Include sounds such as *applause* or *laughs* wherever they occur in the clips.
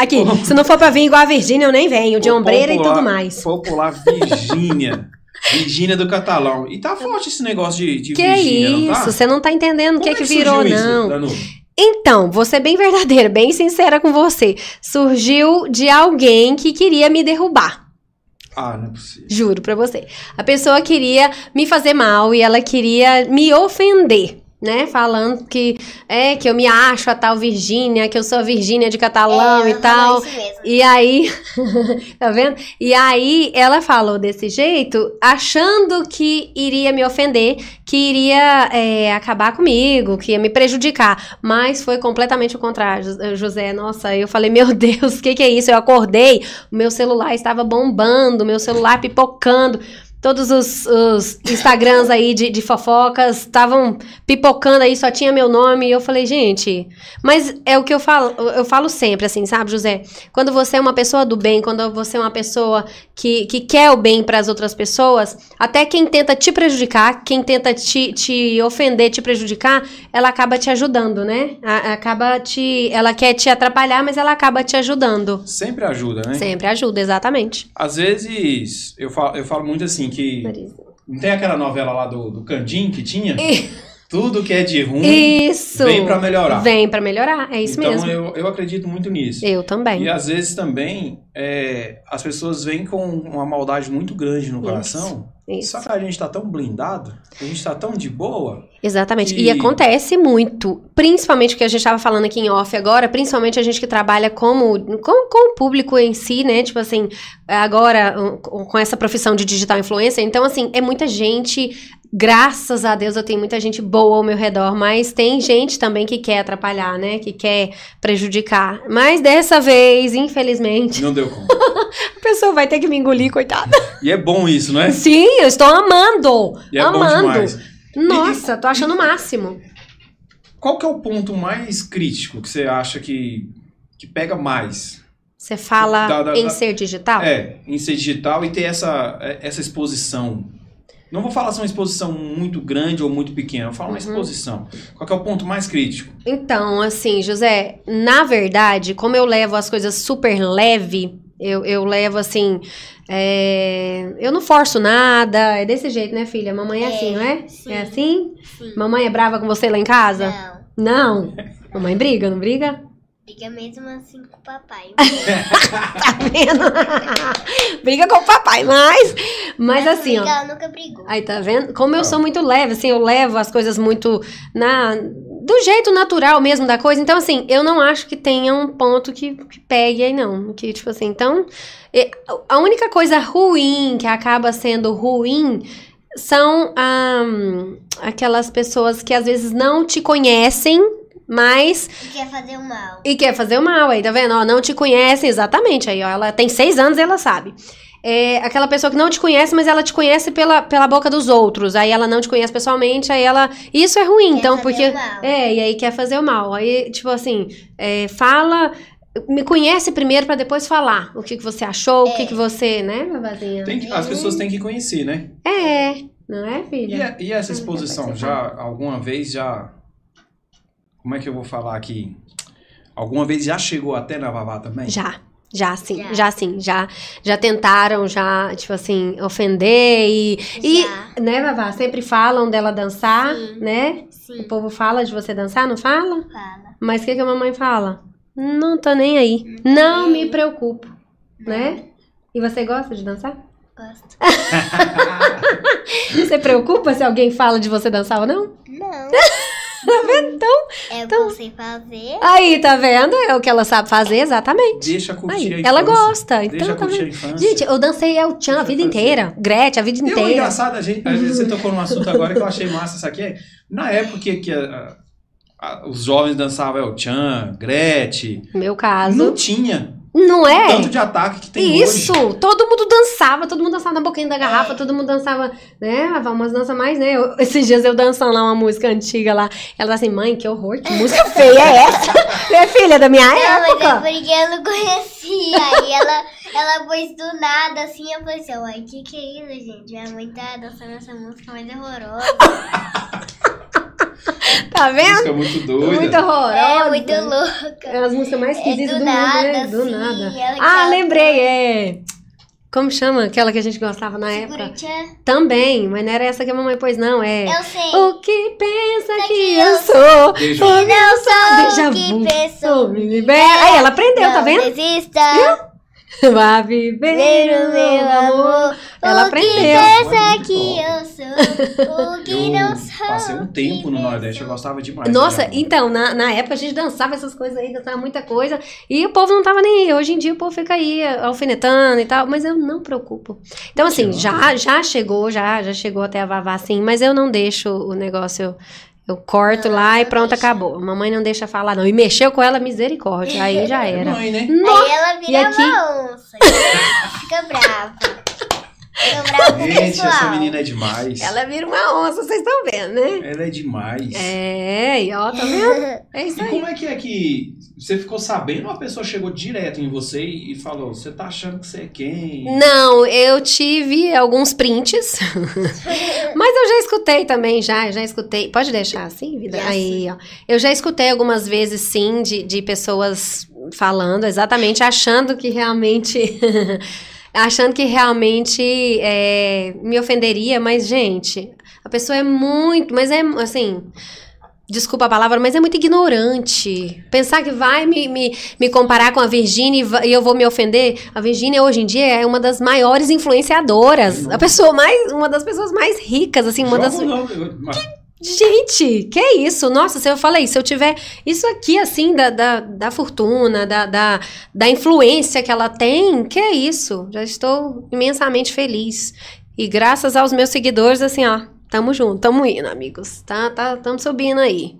Aqui, se não for pra vir igual a Virgínia, eu nem venho, de ombreira e tudo mais. Popular Virgínia. Virgínia do Catalão. E tá forte esse negócio de, de Que Virgínia, não tá? isso, você não tá entendendo o que, Como que surgiu virou, isso, não. Danu? Então, vou ser bem verdadeira, bem sincera com você. Surgiu de alguém que queria me derrubar. Ah, não é possível. Juro pra você. A pessoa queria me fazer mal e ela queria me ofender, né? Falando que é que eu me acho a tal Virgínia, que eu sou a Virgínia de Catalão É, e tal. E aí, *laughs* tá vendo? E aí ela falou desse jeito, achando que iria me ofender, que iria é, acabar comigo, que ia me prejudicar. Mas foi completamente o contrário, Jos- José. Nossa, eu falei, meu *laughs* Deus, o que, que é isso? Eu acordei, o meu celular estava bombando, o meu celular pipocando. Todos os, os Instagrams aí de, de fofocas estavam pipocando aí, só tinha meu nome. E eu falei, gente. Mas é o que eu falo, eu falo sempre, assim, sabe, José? Quando você é uma pessoa do bem, quando você é uma pessoa que, que quer o bem para as outras pessoas, até quem tenta te prejudicar, quem tenta te, te ofender, te prejudicar, ela acaba te ajudando, né? A- acaba te. Ela quer te atrapalhar, mas ela acaba te ajudando. Sempre ajuda, né? Sempre ajuda, exatamente. Às vezes, eu falo, eu falo muito assim que. Não tem aquela novela lá do, do Candim que tinha? Tudo que é de ruim Isso! vem pra melhorar. Vem pra melhorar, é isso então mesmo. Eu, eu acredito muito nisso. Eu também. E às vezes também é, as pessoas vêm com uma maldade muito grande no coração. Isso. Só que a gente tá tão blindado, a gente tá tão de boa. Exatamente. E... E- acontece muito, principalmente o que a gente estava falando aqui em off agora, principalmente a gente que trabalha como, com, com o público em si, né? Tipo assim, agora com com essa profissão de digital influencer. Então, assim, é muita gente. Graças a Deus eu tenho muita gente boa ao meu redor, mas tem gente também que quer atrapalhar, né? Que quer prejudicar. Mas dessa vez, infelizmente, Não deu conta. *laughs* a pessoa vai ter que me engolir, coitada. e é bom isso, não é? Sim, eu estou amando! E é amando! Nossa, tô achando o máximo. Qual que é o ponto mais crítico que você acha que, que pega mais? Você fala Da- da- em da- ser digital? É, em ser digital e ter essa, essa exposição. Não vou falar se é uma exposição muito grande ou muito pequena, eu falo uma Uhum. exposição. Qual que é o ponto mais crítico? Então, assim, José, na verdade, como eu levo as coisas super leve, eu, eu levo assim. é, Eu não forço nada, é desse jeito, né, filha? Mamãe é, É, assim, não é? sim. É assim? Sim. Mamãe é brava com você lá em casa? Não. Não. Mamãe briga, não briga? Fica mesmo assim com o papai. *laughs* Tá vendo? briga com o papai, mas. Mas assim, ó. Ela nunca brigou. Aí tá vendo? Como eu sou muito leve, assim, eu levo as coisas muito na do jeito natural mesmo da coisa. Então, assim, eu não acho que tenha um ponto que, que pegue aí, não. Que, tipo assim, então. A única coisa ruim que acaba sendo ruim são ah, aquelas pessoas que às vezes não te conhecem, mas E quer fazer o mal. e quer fazer o mal aí, tá vendo? Ó, não te conhece exatamente. Aí, ó, ela tem seis anos e ela sabe. É aquela pessoa que não te conhece, mas ela te conhece pela, pela boca dos outros. Aí ela não te conhece pessoalmente, aí ela. Isso é ruim, Quer então, fazer porque. o mal. É, e aí quer fazer o mal. Aí, tipo assim, é, fala. Me conhece primeiro pra depois falar o que, que você achou, o que, É. que você, né, Vavazinha? Tem que- as pessoas têm que conhecer, né? É, não é, E, filha? a- e essa exposição, já alguma vez já. Como é que eu vou falar aqui? Alguma vez já chegou até na Vavá também? Já. Já sim, já, Já. sim, já, já tentaram, já, tipo assim, ofender e, e Já. né, Vavá, sempre falam dela dançar, Sim. né? Sim. O povo fala de você dançar, não fala? Fala. Mas o que, que a mamãe fala? Não tô nem aí. Não me preocupo, né? E você gosta de dançar? Gosto. *laughs* Você preocupa se alguém fala de você dançar ou não? Não. *laughs* Tá vendo? Então, É o que eu sei fazer. aí, tá vendo? É o que ela sabe fazer, exatamente. Deixa curtir Aí, a ela infância. gosta, Deixa então tá curtir a infância. Gente, eu dancei El Chan a vida inteira. Gretchen, a vida o inteira. engraçado, a gente, a gente- você tocou num assunto agora que eu achei massa, isso aqui. Na época que, que a- a- os jovens dançavam El Chan, Gretchen, No meu caso. não tinha Não é? tanto de ataque que tem Isso! hoje. Todo mundo dançava, todo mundo dançava na boquinha da garrafa, todo mundo dançava, né? Umas danças mais, né? Eu- esses dias eu dançando lá uma música antiga lá. Ela tá assim, mãe, que horror, que música feia é essa? *laughs* Minha filha da minha Não, mas é época. porque eu não conhecia. Aí ela, ela pôs do nada, assim, eu falei assim, uai, que que é isso, gente? Minha mãe tá dançando essa música mais horrorosa. *laughs* *laughs* Tá vendo? Música muito doida. Muito horrorosa. É muito louca. É as músicas mais É esquisitas do do, mundo, né? nada, Do nada. Ah, canta. lembrei, é. Como chama aquela que a gente gostava na época? Segura-te. Também, mas não era essa que a mamãe pôs, não. É. Eu sei. O que pensa que, que eu eu sou? Meu Não sou Déjà o que pensou. me libera. Aí ela aprendeu, Não tá vendo? desista. *laughs* Vá viver Ver o meu amor. Ela o aprendeu. que pensa que eu sou. O que Eu não sou. passei um o tempo que no. Nordeste, eu gostava demais. Nossa, vu. então, na, na época a gente dançava essas coisas aí, dançava muita coisa, e o povo não tava nem aí. Hoje em dia o povo fica aí alfinetando e tal, mas eu não preocupo. Então, assim, já, já chegou, já, já chegou até a Vavá, sim, mas eu não deixo o negócio, eu, corto lá e pronto, deixa. acabou. Mamãe não deixa falar, não. E mexeu com ela, misericórdia, aí já É era. mãe, né? Aí ela vira E aqui? uma onça. Fica brava. Fica brava com o Gente, essa pessoal. menina é demais. Ela vira uma onça, vocês estão vendo, né? Ela é demais. É, e ó, tá vendo? *laughs* É isso E aí. como é que é que você ficou sabendo ou a pessoa chegou direto em você e falou, você tá achando que você é quem? Não, eu tive alguns prints. *laughs* Mas eu já escutei também, já, já escutei. Pode deixar assim, vida? Yes. Aí, ó. Eu já escutei algumas vezes, sim, de, de pessoas falando exatamente, achando que realmente. *laughs* achando que realmente é, me ofenderia, mas, gente, a pessoa é muito. Mas é assim. Desculpa a palavra, mas é muito ignorante. Pensar que vai me, me, me comparar com a Virgínia e eu vou me ofender. A Virgínia, hoje em dia, é uma das maiores influenciadoras. A pessoa mais. Uma das pessoas mais ricas, assim, uma Joga das. não? Eu- mas- Gente, que é isso? Nossa, se eu falei, se eu tiver isso aqui, assim, da, da, da fortuna, da, da, da influência que ela tem, que é isso? Já estou imensamente feliz. E graças aos meus seguidores, assim, ó, tamo junto, tamo indo, amigos. Tá, tá, tamo subindo aí.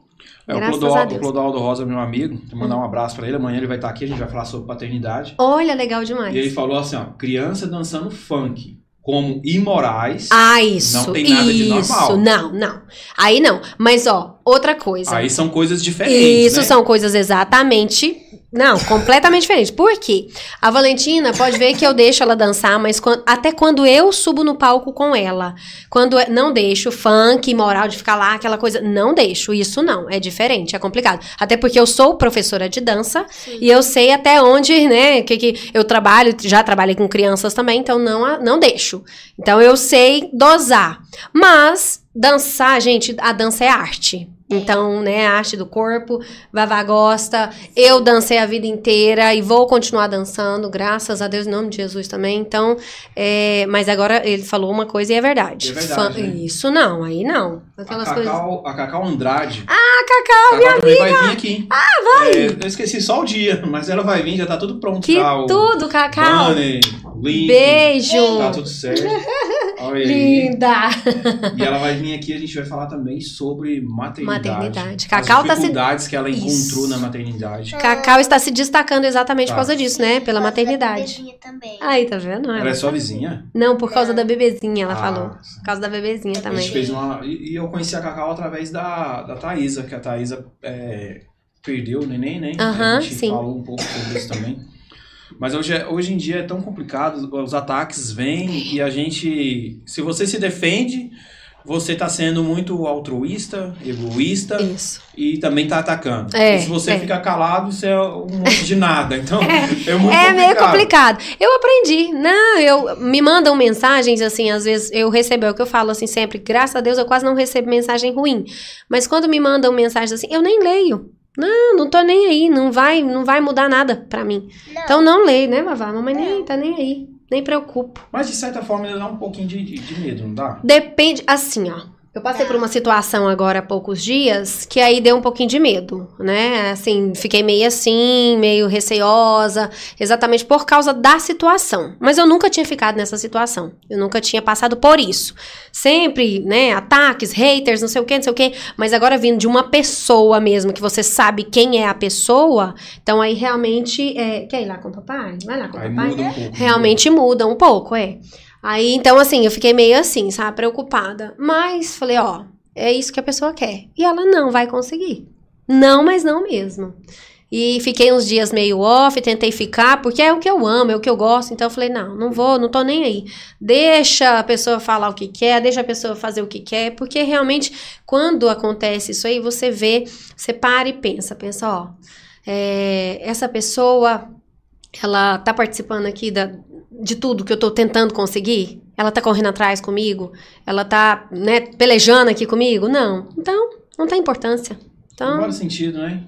É, o, Clodoaldo, o Clodoaldo Rosa, meu amigo, vou mandar um abraço pra ele. Amanhã ele vai estar aqui, a gente vai falar sobre paternidade. Olha, legal demais. E ele falou assim, ó, criança dançando funk, como imorais. Ah, isso. Não tem nada de isso. normal. Não, não. Aí não. Mas, ó, outra coisa. Aí são coisas diferentes, Isso né? são coisas exatamente. Não, completamente diferentes. Por quê? A Valentina pode ver que eu deixo ela dançar, mas quan- até quando eu subo no palco com ela. Quando é- não deixo funk, moral de ficar lá, aquela coisa. Não deixo. Isso não. É diferente, é complicado. Até porque eu sou professora de dança e eu sei até onde, né, que, que eu trabalho, já trabalhei com crianças também, então não, não deixo. Então eu sei dosar. Mas dançar, gente, a dança é arte. Então, né, a arte do corpo, Vavá gosta, eu dancei a vida inteira e vou continuar dançando, graças a Deus, em nome de Jesus também. Então, é, mas agora ele falou uma coisa e é verdade. É verdade, Fã- né? Isso não, aí não. A Aquelas coisas. Cacau, a Cacau Andrade. Ah, Cacau, a Cacau também vai vir aqui. Ah, vai! eu esqueci só o dia, mas ela vai vir, já tá tudo pronto. que tá, tudo, Cacau. banner, link, Beijo. Tá tudo certo. *laughs* Linda. E ela vai vir aqui, a gente vai falar também sobre maternidade. Maternidade. As Cacau tá se- dificuldades que ela encontrou Isso. na maternidade. Cacau está se destacando exatamente Tá. por causa disso, né? Pela maternidade. também. Aí, tá vendo? Ela é sua vizinha? Não, por causa da bebezinha, ela Ah, falou. Por causa da bebezinha A também. gente fez uma. E e eu conheci a Cacau através da, da Thaísa, que a Thaísa é, perdeu o neném, né? Aham, a gente sim. falou um pouco sobre isso também. Mas hoje, é- hoje em dia é tão complicado, os ataques vêm e a gente. Se você se defende, você tá sendo muito altruísta, egoísta Isso. e também tá atacando. É, se você é. fica calado, você é um monte de *laughs* nada. Então, é, muito É meio complicado. complicado. Eu aprendi. Não, eu me mandam mensagens assim, às vezes eu recebo, é o que eu falo assim sempre, graças a Deus eu quase não recebo mensagem ruim. Mas quando me mandam mensagens assim, eu nem leio. Não, não tô nem aí, não vai, não vai mudar nada pra mim. Não. Então não leio, né, Vavá? Mamãe nem Não. tá nem aí, nem preocupo. Mas de certa forma ele dá um pouquinho de, de, de medo, não dá? Depende, assim, ó. Eu passei Tá. por uma situação agora há poucos dias que aí deu um pouquinho de medo, né? Assim, fiquei meio assim, meio receosa, exatamente por causa da situação. Mas eu nunca tinha ficado nessa situação. Eu nunca tinha passado por isso. Sempre, né, ataques, haters, não sei o quê, não sei o quê. Mas agora vindo de uma pessoa mesmo, que você sabe quem é a pessoa, então aí realmente. É... Quer ir lá com o papai? Vai lá com o papai. muda um pouco. Realmente muda um pouco, é. Aí, então, assim, eu fiquei meio assim, sabe, preocupada. Mas falei, ó, é isso que a pessoa quer. E ela não vai conseguir. Não, mas não mesmo. E fiquei uns dias meio off, tentei ficar, porque é o que eu amo, é o que eu gosto. Então eu falei, não, não vou, não tô nem aí. Deixa a pessoa falar o que quer, deixa a pessoa fazer o que quer, porque realmente, quando acontece isso aí, você vê, você para e pensa, pensa, ó, é, essa pessoa, ela tá participando aqui da, de tudo que eu tô tentando conseguir? Ela tá correndo atrás comigo? Ela tá, né, pelejando aqui comigo? Não. Então, não tem importância. Não Então, faz sentido, né?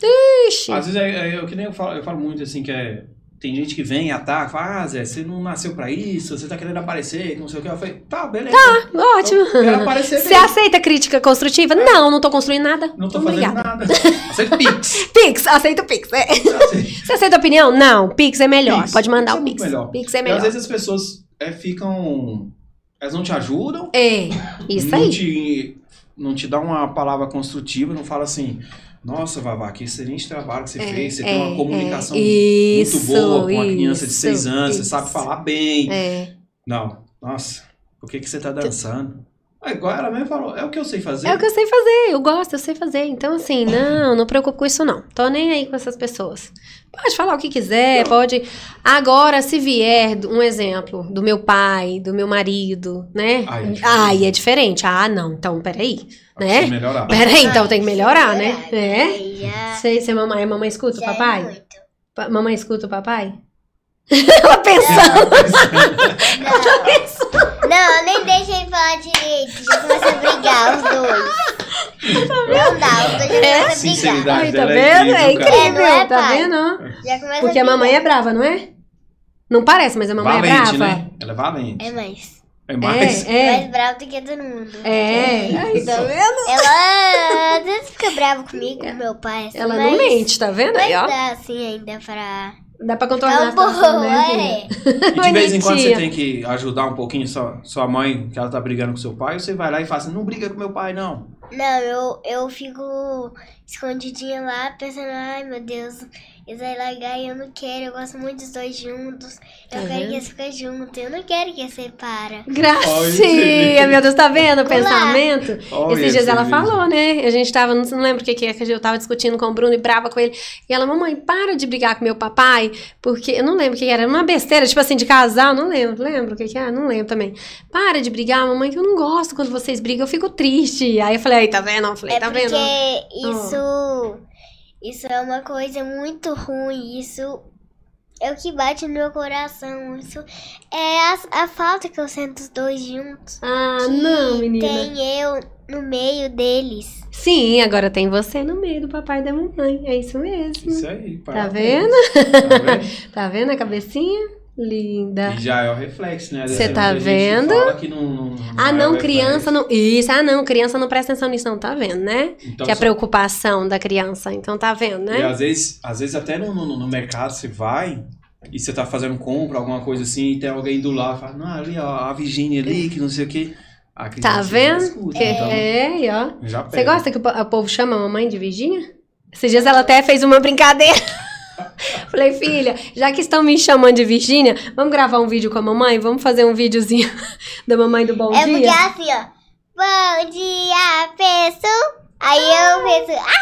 ixi. Às vezes é, é, é o que nem eu falo, eu falo muito assim, que é. Tem gente que vem e ataca, fala, ah, Zé, você não nasceu pra isso, você tá querendo aparecer, não sei o que. Eu falei, tá, beleza. Ótimo. Eu quero aparecer Você mesmo. aceita crítica construtiva? Não, não tô construindo nada. Não tô Obrigada. fazendo nada. *laughs* Aceito Pix. Pix, aceita o Pix. é. Aceito. *laughs* Você aceita a opinião? Não, Pix é melhor. Pix. Pode mandar Pix é o muito Pix. melhor. Pix é E às melhor. vezes as pessoas é, ficam. Elas não te ajudam. É, isso não aí. Te, não te dá uma palavra construtiva, não fala assim. Nossa, Vavá, que excelente trabalho que você fez. Você tem uma é, comunicação é. muito Isso, boa com uma criança de isso, 6 anos, você isso. sabe falar bem. É. Não, nossa, por que, que você tá dançando? Ah, igual ela mesmo falou, é o que eu sei fazer. É o que eu sei fazer, eu gosto, eu sei fazer. Então, assim, *laughs* não, não preocupo com isso, não. Tô nem aí com essas pessoas. Pode falar o que quiser, pode. Agora, se vier um exemplo do meu pai, do meu marido, né? Aí é diferente. Aí é diferente. Ah, não, então, peraí. Né? melhorar. Peraí, então tem que melhorar, né? É. aí Já, Sei, se mamãe, a mamãe escuta o é papai? Pa- mamãe escuta o papai? *laughs* Ela pensando. Não, não, nem deixa ele falar direito. Já começa a brigar os dois. Não dá, os dois já começam a brigar. Sinceridade. Aí, tá é vendo? É incrível, É, não é, tá pai? vendo? Porque a brigar. mamãe é brava, não é? Não parece, mas a mamãe valente, é brava. né? Ela é valente. É mais. É mais. É, é. Mais bravo do que todo mundo. É, aí, tá vendo? Ela às vezes fica brava comigo, com meu pai. assim, Ela mas, não mente, tá vendo Mas aí, ó? dá assim ainda pra. Dá pra contornar a Tá situação, né, filha? é. E de vez em quando você tem que ajudar um pouquinho sua, sua mãe, que ela tá brigando com seu pai, você vai lá e fala assim, não briga com meu pai, não. Não, eu, eu fico escondidinha lá, pensando, ai meu Deus, largar e eu não quero, eu gosto muito dos dois juntos. Eu Tá quero vendo? que eles fiquem juntos, eu não quero que eles separem. Gracinha, meu Deus, tá vendo o pensamento? Olha Esses dias esse ela vídeo. falou, né? A gente tava, não, não lembro o que que é, que eu tava discutindo com o Bruno e brava com ele. E ela, mamãe, para de brigar com meu papai, porque eu não lembro o que que era, era uma besteira, tipo assim, de casal, não lembro, lembro o que que era, não lembro também. Para de brigar, mamãe, que eu não gosto quando vocês brigam, eu fico triste. Aí eu falei, aí, tá vendo? Eu falei, é tá porque vendo? Oh. Isso, é uma coisa muito ruim, isso é o que bate no meu coração. Isso é a, a falta que eu sinto os dois juntos. Ah, que não, menina. Tem eu no meio deles. Sim, agora tem você no meio do papai e da mamãe, é isso mesmo. Isso aí, pai. Tá vendo? Tá vendo? *laughs* Tá vendo a cabecinha? Linda. E já é o reflexo, né? Cê Dessa tá vendo? que não, não- Ah, é não, criança não. Isso, ah, não, criança não presta atenção nisso, não, tá vendo, né? Então, que é a só- preocupação da criança. Então tá vendo, E né? às vezes, às vezes até no, no, no mercado você vai e você tá fazendo compra, alguma coisa assim, e tem alguém do lado, fala, não, ali ó, a Virgínia ali, que não sei o quê. A criança Tá vendo? escuta, Que- então, É, e ó. Você gosta que o povo chama a mamãe de Virgínia? Esses dias ela até fez uma brincadeira. *laughs* Falei, filha, já que estão me chamando de Virgínia, vamos gravar um vídeo com a mamãe? Vamos fazer um videozinho *laughs* da mamãe do Bom é porque Dia? assim, ó. Bom dia, pessoal. Aí eu penso, ah,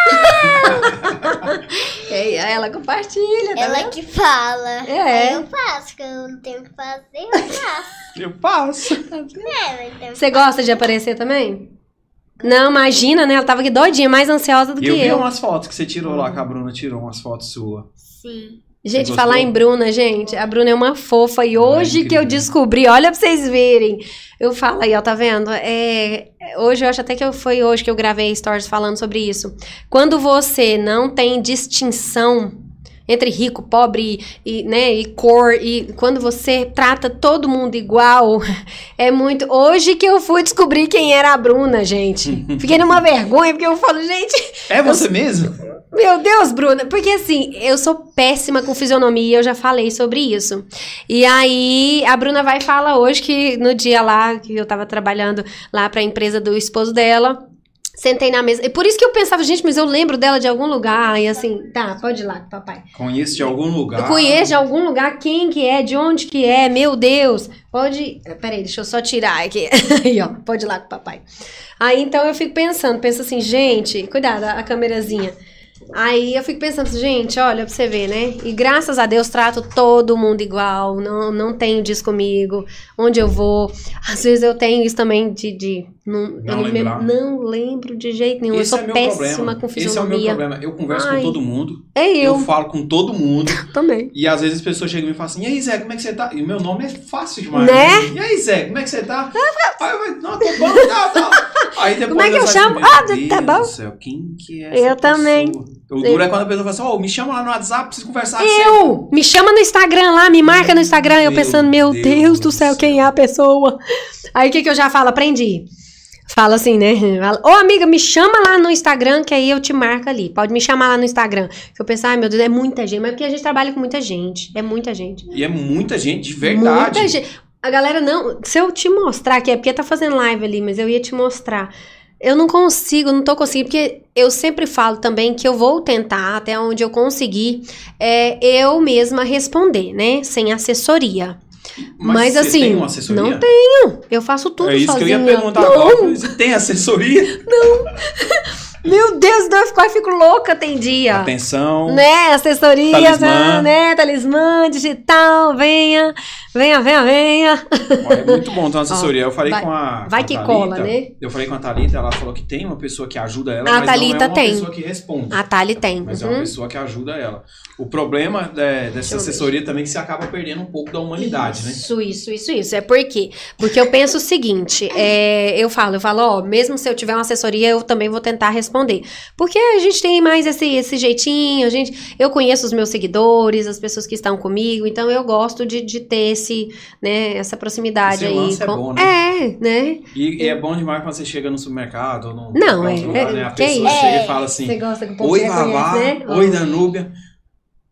*laughs* É, ela compartilha, tá ela vendo? que fala. É. Aí eu faço, porque eu não tenho o que fazer, eu faço. Eu passo. é, mas Você gosta de aparecer também? Não, imagina, né? Ela tava aqui doidinha, mais ansiosa do E que eu vi eu. umas fotos que você tirou lá, que a Bruna tirou umas fotos suas. Sim. Gente, falar em Bruna, gente, a Bruna é uma fofa e é hoje que eu descobri, olha pra vocês verem. Eu falo aí, ó, tá vendo? É, hoje eu acho até que eu, foi hoje que eu gravei stories falando sobre isso. Quando você não tem distinção entre rico, pobre e, né, e cor, e quando você trata todo mundo igual, *laughs* é muito. Hoje que eu fui descobrir quem era a Bruna, gente. *laughs* Fiquei numa vergonha, porque eu falo, gente, É você mesmo? meu Deus, Bruna, porque assim, eu sou péssima com fisionomia, eu já falei sobre isso. E aí, a Bruna vai e fala hoje que no dia lá, que eu tava trabalhando lá pra empresa do esposo dela, sentei na mesa. E por isso que eu pensava, gente, mas eu lembro dela de algum lugar. E assim, tá, pode ir lá, papai. Conheço de algum lugar. Eu conheço de algum lugar quem que é, de onde que é, meu Deus. Pode. Peraí, deixa eu só tirar aqui. *laughs* Aí, ó, pode ir lá com o papai. Aí então eu fico pensando, penso assim, gente, cuidado, a câmerazinha. Aí eu fico pensando, gente, olha pra você ver, né? E graças a Deus trato todo mundo igual, não, não tenho disso comigo, onde eu vou. Às vezes eu tenho isso também de. de não, Não eu lembrar. não lembro de jeito nenhum. Esse eu é sou meu péssima problema. com Esse é o meu fisionomia. problema. Eu converso Ai. com todo mundo. É Eu eu, falo com todo mundo. *laughs* também. E às vezes as pessoas chegam e me falam assim: E aí, Zé, como é que você tá? E o meu nome é fácil demais. Né? E aí, Zé, como é que você tá? Aí eu falo, não, tô bom, tá, tá. *laughs* Aí depois Como é que eu chamo? assim, Ah, "Meu tá Deus bom." do céu, quem que é essa Eu também. pessoa? O duro é quando a pessoa fala assim: Ô, me chama lá no WhatsApp, preciso conversar. Eu! Me chama no Instagram lá, me marca no Instagram. Eu Meu pensando, meu Deus Deus, do do céu, céu. quem é a pessoa? Aí o que, que eu já falo? Aprendi. Fala assim, né? Fala, Ô, amiga, me chama lá no Instagram, que aí eu te marco ali. Pode me chamar lá no Instagram. Que eu penso, ai meu Deus, é muita gente. Mas é porque a gente trabalha com muita gente. É muita gente. E é muita gente, de verdade. Muita gente. A galera não. Se eu te mostrar aqui, é porque tá fazendo live ali, mas eu ia te mostrar. Eu não consigo, não tô conseguindo, porque eu sempre falo também que eu vou tentar, até onde eu conseguir, é, eu mesma responder, né? Sem assessoria. Mas, você assim, tem uma assessoria? não tenho. Eu faço tudo É isso sozinha. que eu ia perguntar não, agora. Você tem assessoria? *laughs* Meu Deus, não, eu quase fico louca tem dia. Atenção. Né, assessoria, Talismã. né, talismã, digital, venha, venha, venha, venha. É muito bom ter uma *laughs* assessoria. Eu falei vai- com a. vai com a que Thalita, cola, né? Eu falei com a Thalita, ela falou que tem uma pessoa que ajuda ela, A mas não Thalita é uma tem. pessoa que responde. A Thali tem. Mas é uhum. uma pessoa que ajuda ela. O problema é, dessa assessoria também é que você acaba perdendo um pouco da humanidade, né? Isso, isso, isso, isso. É por quê? Porque eu penso o seguinte, é, eu falo, eu falo, ó, mesmo se eu tiver uma assessoria, eu também vou tentar responder. Porque a gente tem mais esse, esse jeitinho, a gente, eu conheço os meus seguidores, as pessoas que estão comigo, então eu gosto de, de ter esse, né, essa proximidade Esse aí. é com- bom, né? É, né? E, e é bom demais quando você chega no supermercado ou no Não, é- lugar, é- né? A pessoa isso? chega É. e fala assim: Oi, Vavá. né? Oi, Danúbia.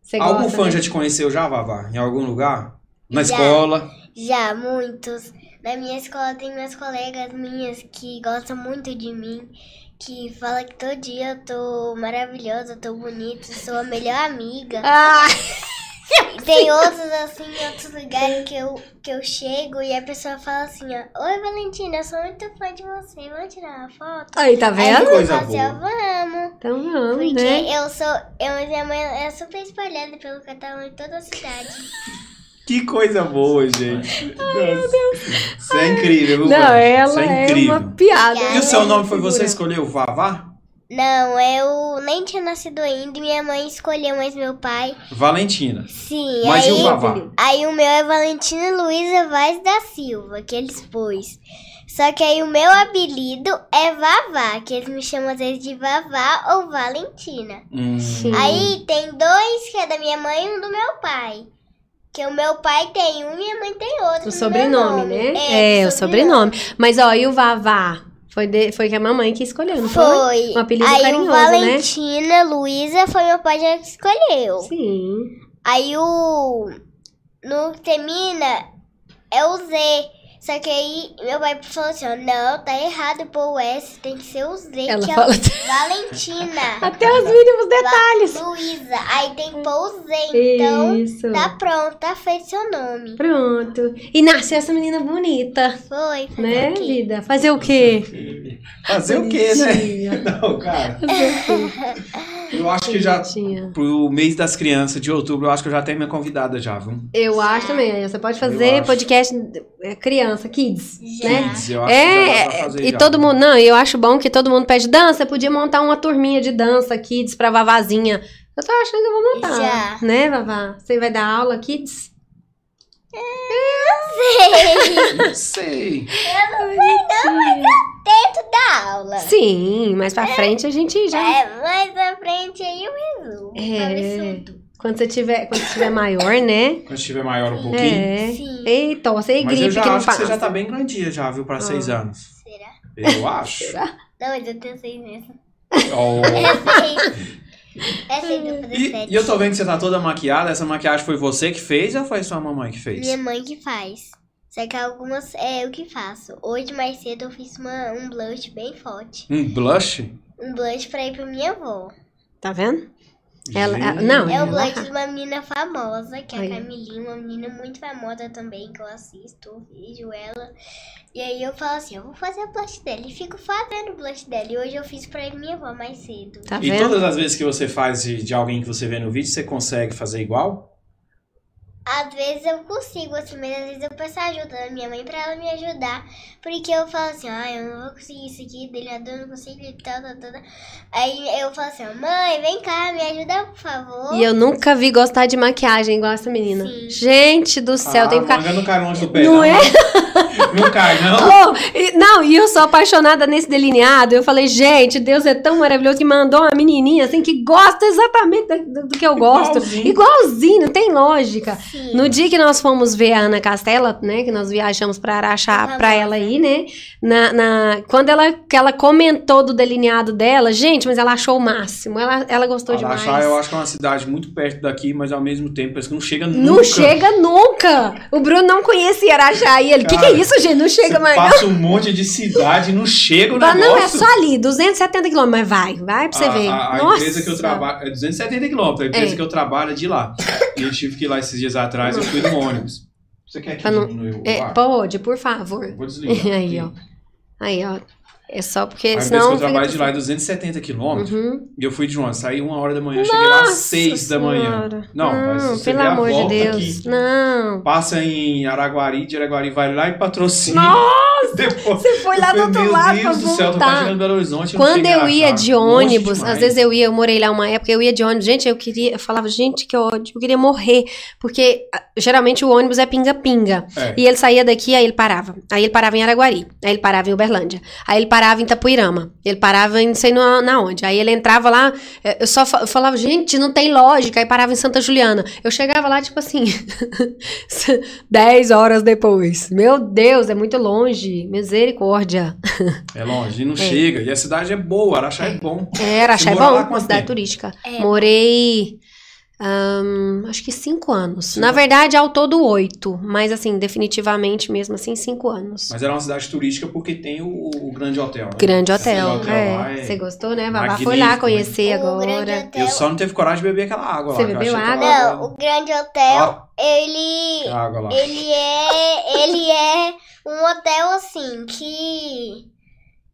Você Algum gosta, fã né? já te conheceu já, Vavá? Em algum lugar? Na Já. escola? Já, muitos. Na minha escola tem minhas colegas minhas que gostam muito de mim, que falam que todo dia eu tô maravilhosa, eu tô bonita, sou a melhor amiga. Ah, tem *laughs* outros assim, em outros lugares que eu, que eu chego e a pessoa fala assim, ó, Oi Valentina, eu sou muito fã de você, vamos tirar uma foto? aí, tá Aí vendo? eu coisa falo assim, ó, boa. vamos. Então vamos, Porque né? eu sou, eu, minha mãe é super espalhada pelo catalão em toda a cidade. *laughs* Que coisa boa, gente. meu Deus. Isso é incrível, viu, Não, ela Isso é é incrível. uma piada. E E o seu nome foi você que escolheu, Vavá? Não, eu nem tinha nascido ainda e minha mãe escolheu, mas meu pai. Valentina. Sim, Mas e aí, o Vavá? aí o meu é Valentina Luísa Vaz da Silva, que eles pôs. Só que aí o meu apelido é Vavá, que eles me chamam às vezes de Vavá ou Valentina. Hum, Sim. Aí tem dois que é da minha mãe e um do meu pai. Que o meu pai tem um e minha mãe tem outro. O no sobrenome, né? nome. É, o sobrenome. Mas, ó, e o Vavá? Foi, de, foi que a mamãe que escolheu, não foi? Foi. Um apelido aí carinhoso, o né? Valentina Luísa foi meu pai já que escolheu. Sim. Aí o. No que termina é o Z. Só que aí meu pai falou assim: ó, não, tá errado pôr o S, tem que ser o Z, Ela que fala é Valentina. *laughs* até os mínimos detalhes. Luísa. Aí tem que pôr o Z. Então Isso. tá pronto, tá feito seu nome. Pronto. E nasceu essa menina bonita, Foi, fazer né, o quê? vida? Fazer o quê? Fazer o quê, né? *laughs* Não, cara. *laughs* Eu acho que já. Pro mês das crianças de outubro, eu acho que eu já tenho minha convidada já, viu? Eu acho também. Você pode Eu fazer acho. podcast é, criança, kids, Já. né? Kids, eu acho que já dá pra É, fazer e já. todo mundo, não, eu acho bom que todo mundo pede dança, podia montar uma turminha de dança kids pra Vavazinha. Eu tô achando que eu vou montar, Já. né, Vavá? Você vai dar aula kids? Não sei. Dentro da aula. Sim, mais pra frente a gente já. É, mais pra frente aí eu resumo. É. Quando você tiver, quando você tiver maior, né? Quando estiver maior um pouquinho. É. Sim. Eita, você e Mas eu gripe já que não acho que você já tá bem grandinha já, viu? Pra seis anos. Será? Eu acho. Não, mas eu tenho seis mesmo. Oh. É seis. É seis, eu vou fazer E, sete. e eu tô vendo que você tá toda maquiada. Essa maquiagem foi você que fez ou foi sua mamãe que fez? Minha mãe que faz. Só que algumas é eu que faço. Hoje, mais cedo, eu fiz uma, um blush bem forte. Um blush? Um blush pra ir pra minha avó. Tá vendo? Ela- Gente. não, É o ela blog arrasa. de uma menina famosa, que é a Camilinha, uma menina muito famosa também, que eu assisto, eu vejo ela. E aí eu falo assim, eu vou fazer o blush dela. E fico fazendo o blush dela. E hoje eu fiz pra minha avó mais cedo. Tá E vendo? todas as vezes que você faz de, de alguém que você vê no vídeo, você consegue fazer igual? Às vezes eu consigo, assim, mas às vezes eu peço ajuda da minha mãe pra ela me ajudar. Porque eu falo assim, ah, eu não vou conseguir isso aqui, delineador, eu não consigo e tal, tal, tal. Aí eu falo assim, mãe, vem cá, me ajuda, por favor. E eu nunca vi gostar de maquiagem igual essa menina. Sim. Gente do céu, ah, tem que ficar. manga não cai longe do pé, Não é? Não cai, não? Oh, e- não, e eu sou apaixonada nesse delineado. Eu falei, gente, Deus é tão maravilhoso que mandou uma menininha assim que gosta exatamente do, do que eu gosto. Igualzinho. Igualzinho, tem lógica. Sim. No dia que nós fomos ver a Ana Castela, né, que nós viajamos para Araxá Uhum. pra ela ir, né, na, na- quando ela, que ela comentou do delineado dela, gente, mas ela achou o máximo, ela, ela gostou demais. Araxá, eu acho que é uma cidade muito perto daqui, mas ao mesmo tempo parece que não chega nunca. Não chega nunca! O Bruno não conhecia Araxá e ele, o que, que é isso, gente? Não chega Você mais não. passa um monte de cidade e não chega o negócio. não, é só ali, 270 quilômetros, mas vai, vai pra você a, ver. A, a Nossa. empresa que eu trabalho é 270 quilômetros, a empresa É. que eu trabalho é de lá. E eu tive que ir lá esses dias atrás, eu fui no ônibus. Você quer que não- diminua o É, ar? pode, por favor. Vou desligar. *laughs* Aí, ó. Aí, ó. É só porque A empresa senão. que eu trabalho fica de lá é 270 quilômetros. Uhum. E eu fui de onde? Saí uma hora da manhã, cheguei lá às seis da manhã. Senhora. Não, mas pelo amor de Deus. aqui- Não. Passa em Araguari, de Araguari vai lá e patrocina. Nossa! Depois, Você foi lá eu do outro meu lado Deus pra do céu, voltar. em Belo Horizonte. Quando eu a ia de ônibus, às vezes eu ia, eu morei lá uma época, eu ia de ônibus, gente, eu queria, eu falava, gente, que ódio, eu queria morrer, porque ah, geralmente o ônibus é pinga-pinga, É. e ele saía daqui, aí ele parava, aí ele parava em Araguari, aí ele parava em Uberlândia, aí ele parava em Itapuirama, ele parava em não sei na, na onde, aí ele entrava lá, eh, eu só fa- eu falava, gente, não tem lógica, aí parava em Santa Juliana, eu chegava lá, tipo assim, *laughs* 10 horas depois, meu Deus, é muito longe, misericórdia. É longe, e não *laughs* chega. E a cidade é boa, Araxá é bom. É, Araxá é mora bom, uma cidade tempo? turística. É. Morei, ahn, acho que cinco anos. Cinco Na verdade, ao todo oito. Mas, assim, definitivamente mesmo assim, cinco anos. Mas era uma cidade turística porque tem o, o grande hotel. Né? Grande hotel. Hotel é. é Você gostou, né? Vavá foi lá conhecer agora. Eu só não teve coragem de beber aquela água Você lá. eu bebeu água? Não, o grande hotel, Ó. ele. A água lá. Ele é. Ele é um hotel assim que.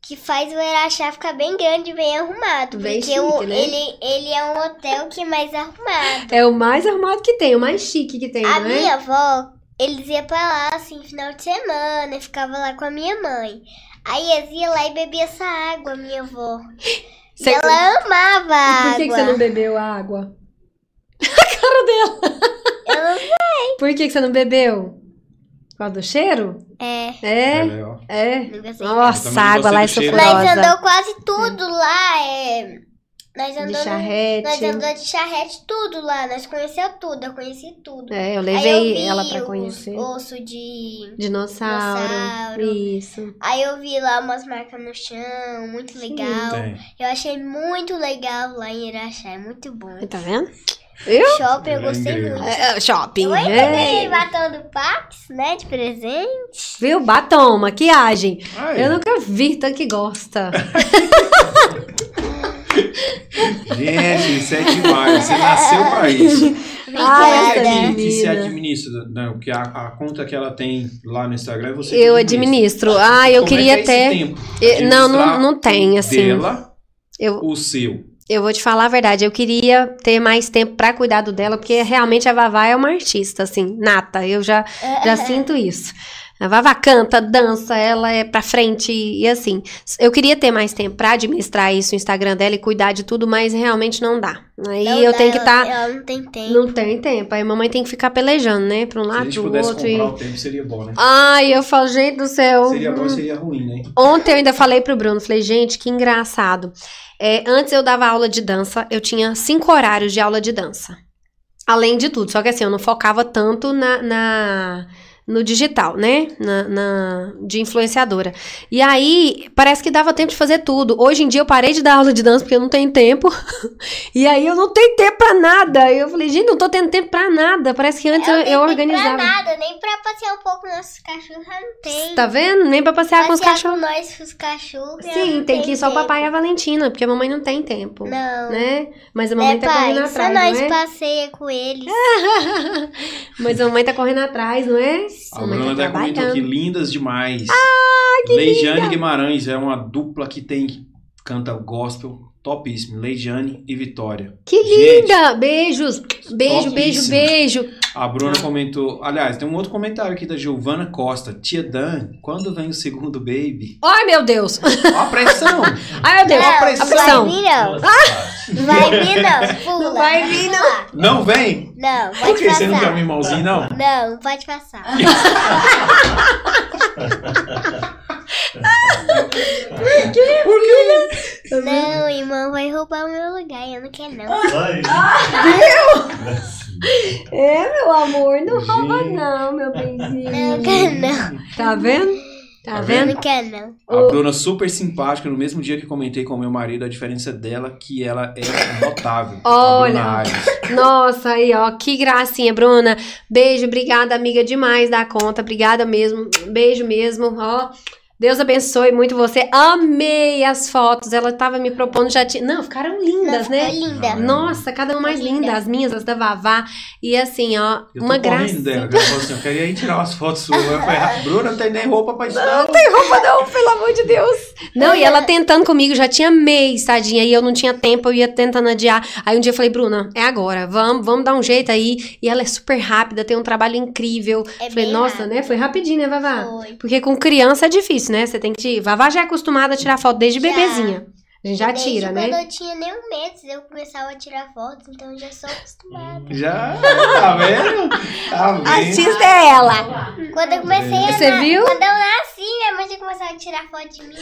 Que faz o Eraxá ficar bem grande e bem arrumado. Bem porque o- chique, né? ele, ele é um hotel que é mais arrumado. É o mais arrumado que tem, o mais chique que tem, A não é? minha avó, eles iam pra lá, assim, final de semana, e ficava lá com a minha mãe. Aí eles iam lá e bebiam essa água, minha avó. *laughs* Você- E ela amava a *laughs* E por que, que você não bebeu a água? A cara dela. Eu não Por que, que você não bebeu? Causa do cheiro? É, É, É, ó. é. Nossa, Eu a água lá é cheiro. Nós sofrosa. andou quase tudo lá, é. Nós De andou no- charrete. Nós andou de charrete tudo lá, nós conheceu tudo, eu conheci tudo. É, eu Aí levei vi ela pra conhecer. Osso de. Dinossauro. Dinossauro. Isso. Aí eu vi lá umas marcas no chão, muito legal. Tem. Eu achei muito legal lá em Iraxá, é muito bom. Tá vendo? Viu? Shopping eu É gostei muito. É, é, shopping. Eu ainda é. ganhei batom do Pax, né, de presente. Viu? Batom, maquiagem. Aí. Eu nunca vi tanto que gosta. *laughs* Gente, isso é demais. Você nasceu pra *laughs* isso. Ah, é essa que, que se administra? Não, porque a, a conta que ela tem lá no Instagram é você Eu administro. Ah, eu Como queria é que é ter. esse tempo? Eu- Não, não, não tem, assim. Dela, Eu, o seu. Eu vou te falar a verdade. Eu queria ter mais tempo pra cuidar do dela, porque realmente a Vavá é uma artista, assim, nata. Eu já, já sinto isso. A Vavá canta, dança, ela é pra frente e, e assim. Eu queria ter mais tempo pra administrar isso, o Instagram dela e cuidar de tudo, mas realmente não dá. Aí Não eu dá, tenho que estar. Ela não tem tempo. Não tem tempo. Aí a mamãe tem que ficar pelejando, né? Pra um Se a lado, gente pro pudesse outro. comprar E... o tempo, seria bom, né? Ai, eu falo, gente do céu. Seria bom e seria ruim, né? Ontem eu ainda falei pro Bruno, falei, gente, que engraçado. É, antes eu dava aula de dança, eu tinha cinco horários de aula de dança. Além de tudo, só que assim, eu não focava tanto na, na, no digital, né? Na, na- de influenciadora. E aí, parece que dava tempo de fazer tudo. Hoje em dia eu parei de dar aula de dança porque eu não tenho tempo. *laughs* e aí eu não tenho tempo pra nada. Eu falei, gente, não tô tendo tempo pra nada. Parece que antes eu, não eu tempo organizava. Pra nada, nem pra passear um pouco nossos cachorros, eu não tem. Tá vendo? Nem pra passear com os Passear cachorros. com nós, com os cachorros. eu Sim, não tem que ir só o papai e a Valentina, porque a mamãe não tem tempo. Não. Né? Mas a mamãe Né, tá correndo pai? Só atrás, nós não é? passeia com eles. *laughs* Mas a mamãe tá correndo atrás, não é? A Bruna tá até comentou aqui, lindas demais. Ah, que Leijane linda! Guimarães é uma dupla que tem canta gospel topíssimo. Leijane e Vitória. Que Gente, linda! Beijos! Beijo, beijo, Topíssimo. beijo. A Bruna comentou. Aliás, tem um outro comentário aqui da Giovana Costa. Tia Dan, quando vem o segundo baby? Ai, meu Deus! Ó a pressão! Ai, meu Deus! Não, a vai pressão! vir não. Nossa, Tati. Vai vir não. Pula. Não vai vir, não. Não vem? Não, Por pode que você não quer um passar. irmãozinho, não? Não, pode passar. *laughs* Por quê? Não, irmão vai roubar o meu lugar. Eu não quero não. Vai. É, meu amor, não Gente. rouba não, meu Não benzinho. quero não. Tá vendo? Tá Tá Eu vendo? não quero não. A Bruna super simpática. No mesmo dia que comentei com meu marido a diferença dela, que ela é notável. Olha. Nossa, aí, ó, que gracinha, Bruna. Beijo, obrigada, amiga, demais da conta. Obrigada mesmo. Beijo mesmo, ó. Deus abençoe muito você. Amei as fotos. Ela tava me propondo, já tinha. Não, ficaram lindas, Não, né? ficou linda. Nossa, cada uma mais Linda. linda. As minhas, as da Vavá. E assim, ó, Eu uma graça. dela. falou assim, eu queria ir tirar umas fotos suas. Eu falei, "Ah, Bruna, não tem nem roupa pra isso. Não, tem roupa não, pelo amor de Deus. Não, e ela tentando comigo, já tinha mês, tadinha, e eu não tinha tempo, eu ia tentando adiar. Aí um dia eu falei, Bruna, é agora, vamos, vamos dar um jeito aí. E ela é super rápida, tem um trabalho incrível. É falei, bem nossa, rápido. né? Foi rapidinho, né, Vavá? Foi. Porque com criança é difícil, né? Você tem que. Vavá já é acostumada a tirar foto desde Já. bebezinha. A gente já Desde tira, né? quando eu tinha nem um mês, eu começava a tirar fotos, então eu já sou acostumada. Já, tá vendo? Tá vendo? Artista é ela. Quando eu comecei a Você na- viu? Quando eu nasci, minha mãe já começava a tirar foto de mim.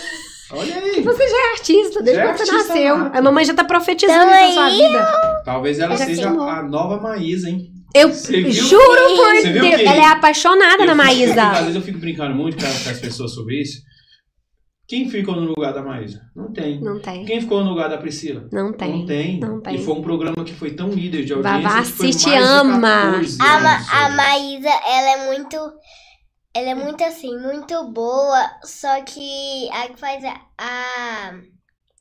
Olha aí. Você já é artista, desde Já é quando você artista nasceu. nata. A mamãe já tá profetizando Então isso na sua vida. Talvez ela Já seja filmou. a nova Maísa, hein? Eu juro por Deus. que- Ela é apaixonada na Eu fico- Às Maísa. vezes eu fico brincando muito com as pessoas sobre isso. Quem ficou no lugar da Maísa? Não tem. Não tem. Quem ficou no lugar da Priscila? Não tem. Não tem. Não tem. E foi um programa que foi tão líder de audiência. Vavá assiste de ama. 14 A, Ma a? Maísa, ela é muito. Ela é muito assim, muito boa. Só que a que faz a. A,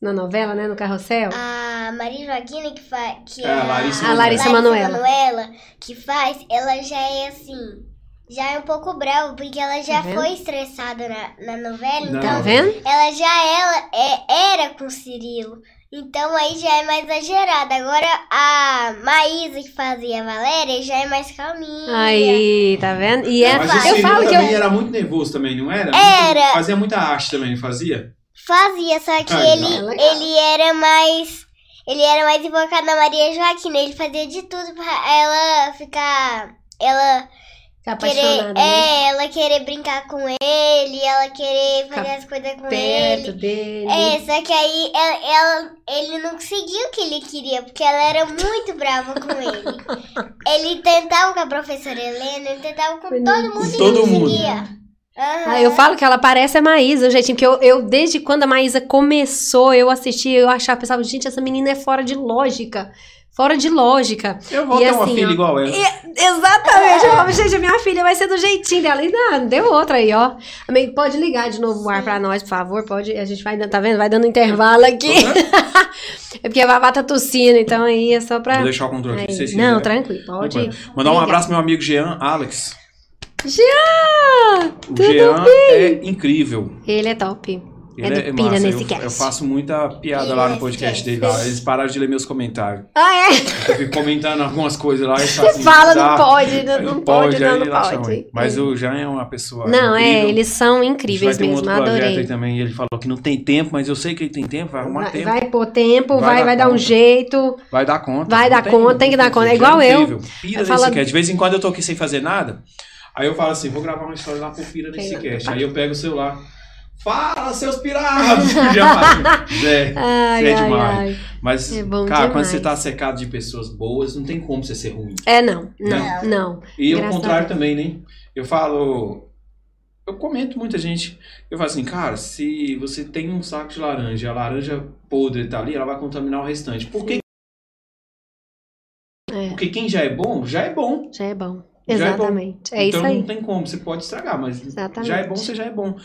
Na novela, né? No carrossel. a Maria Joaquina, que faz. Que É, a Larissa A Larissa Manoela. Manoela, que faz, ela já é assim. Já é um pouco brava, porque ela já Tá foi estressada na, na novela. Não. Tá Então, vendo? ela já ela, é, era com o Cirilo. Então aí já é mais exagerada. Agora a Maísa que fazia a Valéria já é mais calminha. Aí, tá vendo? E é, Mas eu falo que também eu. era muito nervoso também, não era? Era. Muito- fazia muita arte também, não fazia? Fazia, só que Ah, ele, ele era mais. Ele era mais invocado na Maria Joaquina. Ele fazia de tudo pra ela ficar. Ela Tá querer. né? É, ela querer brincar com ele, ela querer fazer Ficar as coisas com Perto ele. dele. É, só que aí ela, ela- ele não conseguiu o que ele queria, porque ela era muito brava com ele. *laughs* ele tentava com a professora Helena, ele tentava com todo mundo Com e todo não mundo. conseguia. Ah, eu falo que ela parece a Maísa, gente, porque eu, eu, desde quando a Maísa começou, eu assisti, eu achava, pensava, gente, essa menina é fora de lógica. Fora de lógica. Eu vou E ter uma assim, filha ó, igual ela. Exatamente. Eu falava, gente, a minha filha vai ser do jeitinho dela. E não, deu outra aí, ó. Amigo, pode ligar de novo o ar pra nós, por favor. Pode. A gente vai, dando- tá vendo? Vai dando intervalo aqui. *laughs* é porque a Vavá tá tossindo, então aí é só pra. Vou deixar o controle aqui, vocês Não, quiserem. tranquilo, pode. Mandar um abraço pro meu amigo Jean Alex. Jean! O Tudo Jean é incrível. Ele é top. Ele É do Pira nesse eu, cast. eu faço muita piada Pira lá no nesse podcast cast. dele lá. Eles pararam de ler meus comentários. Ah, é? Eu fico comentando algumas coisas lá e Você assim, fala, não "Ah, pode, não, não pode, não, não pode. Mas o Jean é uma pessoa Não, é, incrível. eles são incríveis um mesmo, outro projeto aí adorei. também. Ele falou que não tem tempo, mas eu sei que ele tem tempo, vai arrumar Vai, tempo. vai pôr tempo, Vai vai, dar vai dar um jeito. Vai dar conta. Vai dar conta, tem que dar conta. É igual eu. incrível. Pira Eu nesse falo- cast. De vez em quando eu tô aqui sem fazer nada. Aí eu falo assim, vou gravar uma história lá pro Pira nesse cast. Aí eu pego o celular. Fala, seus pirados! *laughs* Já falo. Zé, Ai, é ai, demais. ai. Mas, É cara, quando demais. você tá cercado de pessoas boas, não tem como você ser ruim. É, não, não, Não. não. E ao Graças a contrário também, né? Eu falo. Eu comento muita gente. Eu falo assim, cara, se você tem um saco de laranja, a laranja podre tá ali, ela vai contaminar o restante. Por que? É. Porque quem já é bom, já é bom. Já é bom. É. Exatamente. É, então isso aí. não tem como, você pode estragar, mas Exatamente. já é bom, você já é bom.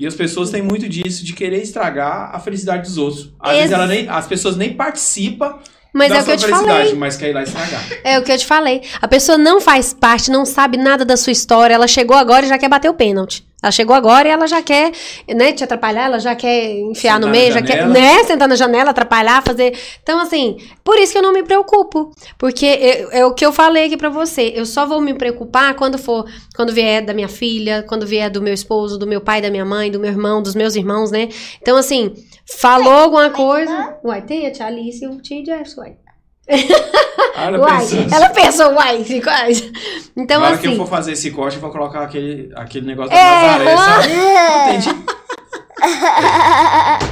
E as pessoas têm muito disso, de querer estragar a felicidade dos outros. Às Ex- vezes ela nem, as pessoas nem participam Mas da é o que eu te felicidade, falei. mas quer ir lá estragar. É o que eu te falei. A pessoa não faz parte, não sabe nada da sua história. Ela chegou agora e já quer bater o pênalti. Ela chegou agora e ela já quer, né, te atrapalhar, ela já quer enfiar Sentar no meio, já quer, né, sentar na janela, atrapalhar, fazer. Então, assim, por isso que eu não me preocupo. Porque é, é o que eu falei aqui pra você. Eu só vou me preocupar quando for, quando vier da minha filha, quando vier do meu esposo, do meu pai, da minha mãe, do meu irmão, dos meus irmãos, né? Então, assim, falou alguma coisa. Uai, tem a tia Alice e o tio Jefferson, uai. Ah, ela Uai, pensou assim, ela pensou, uai, quase. Então, Na hora que eu assim. for fazer esse corte, eu vou colocar aquele, aquele negócio da É, Nazaré, sabe? Entendi. *laughs*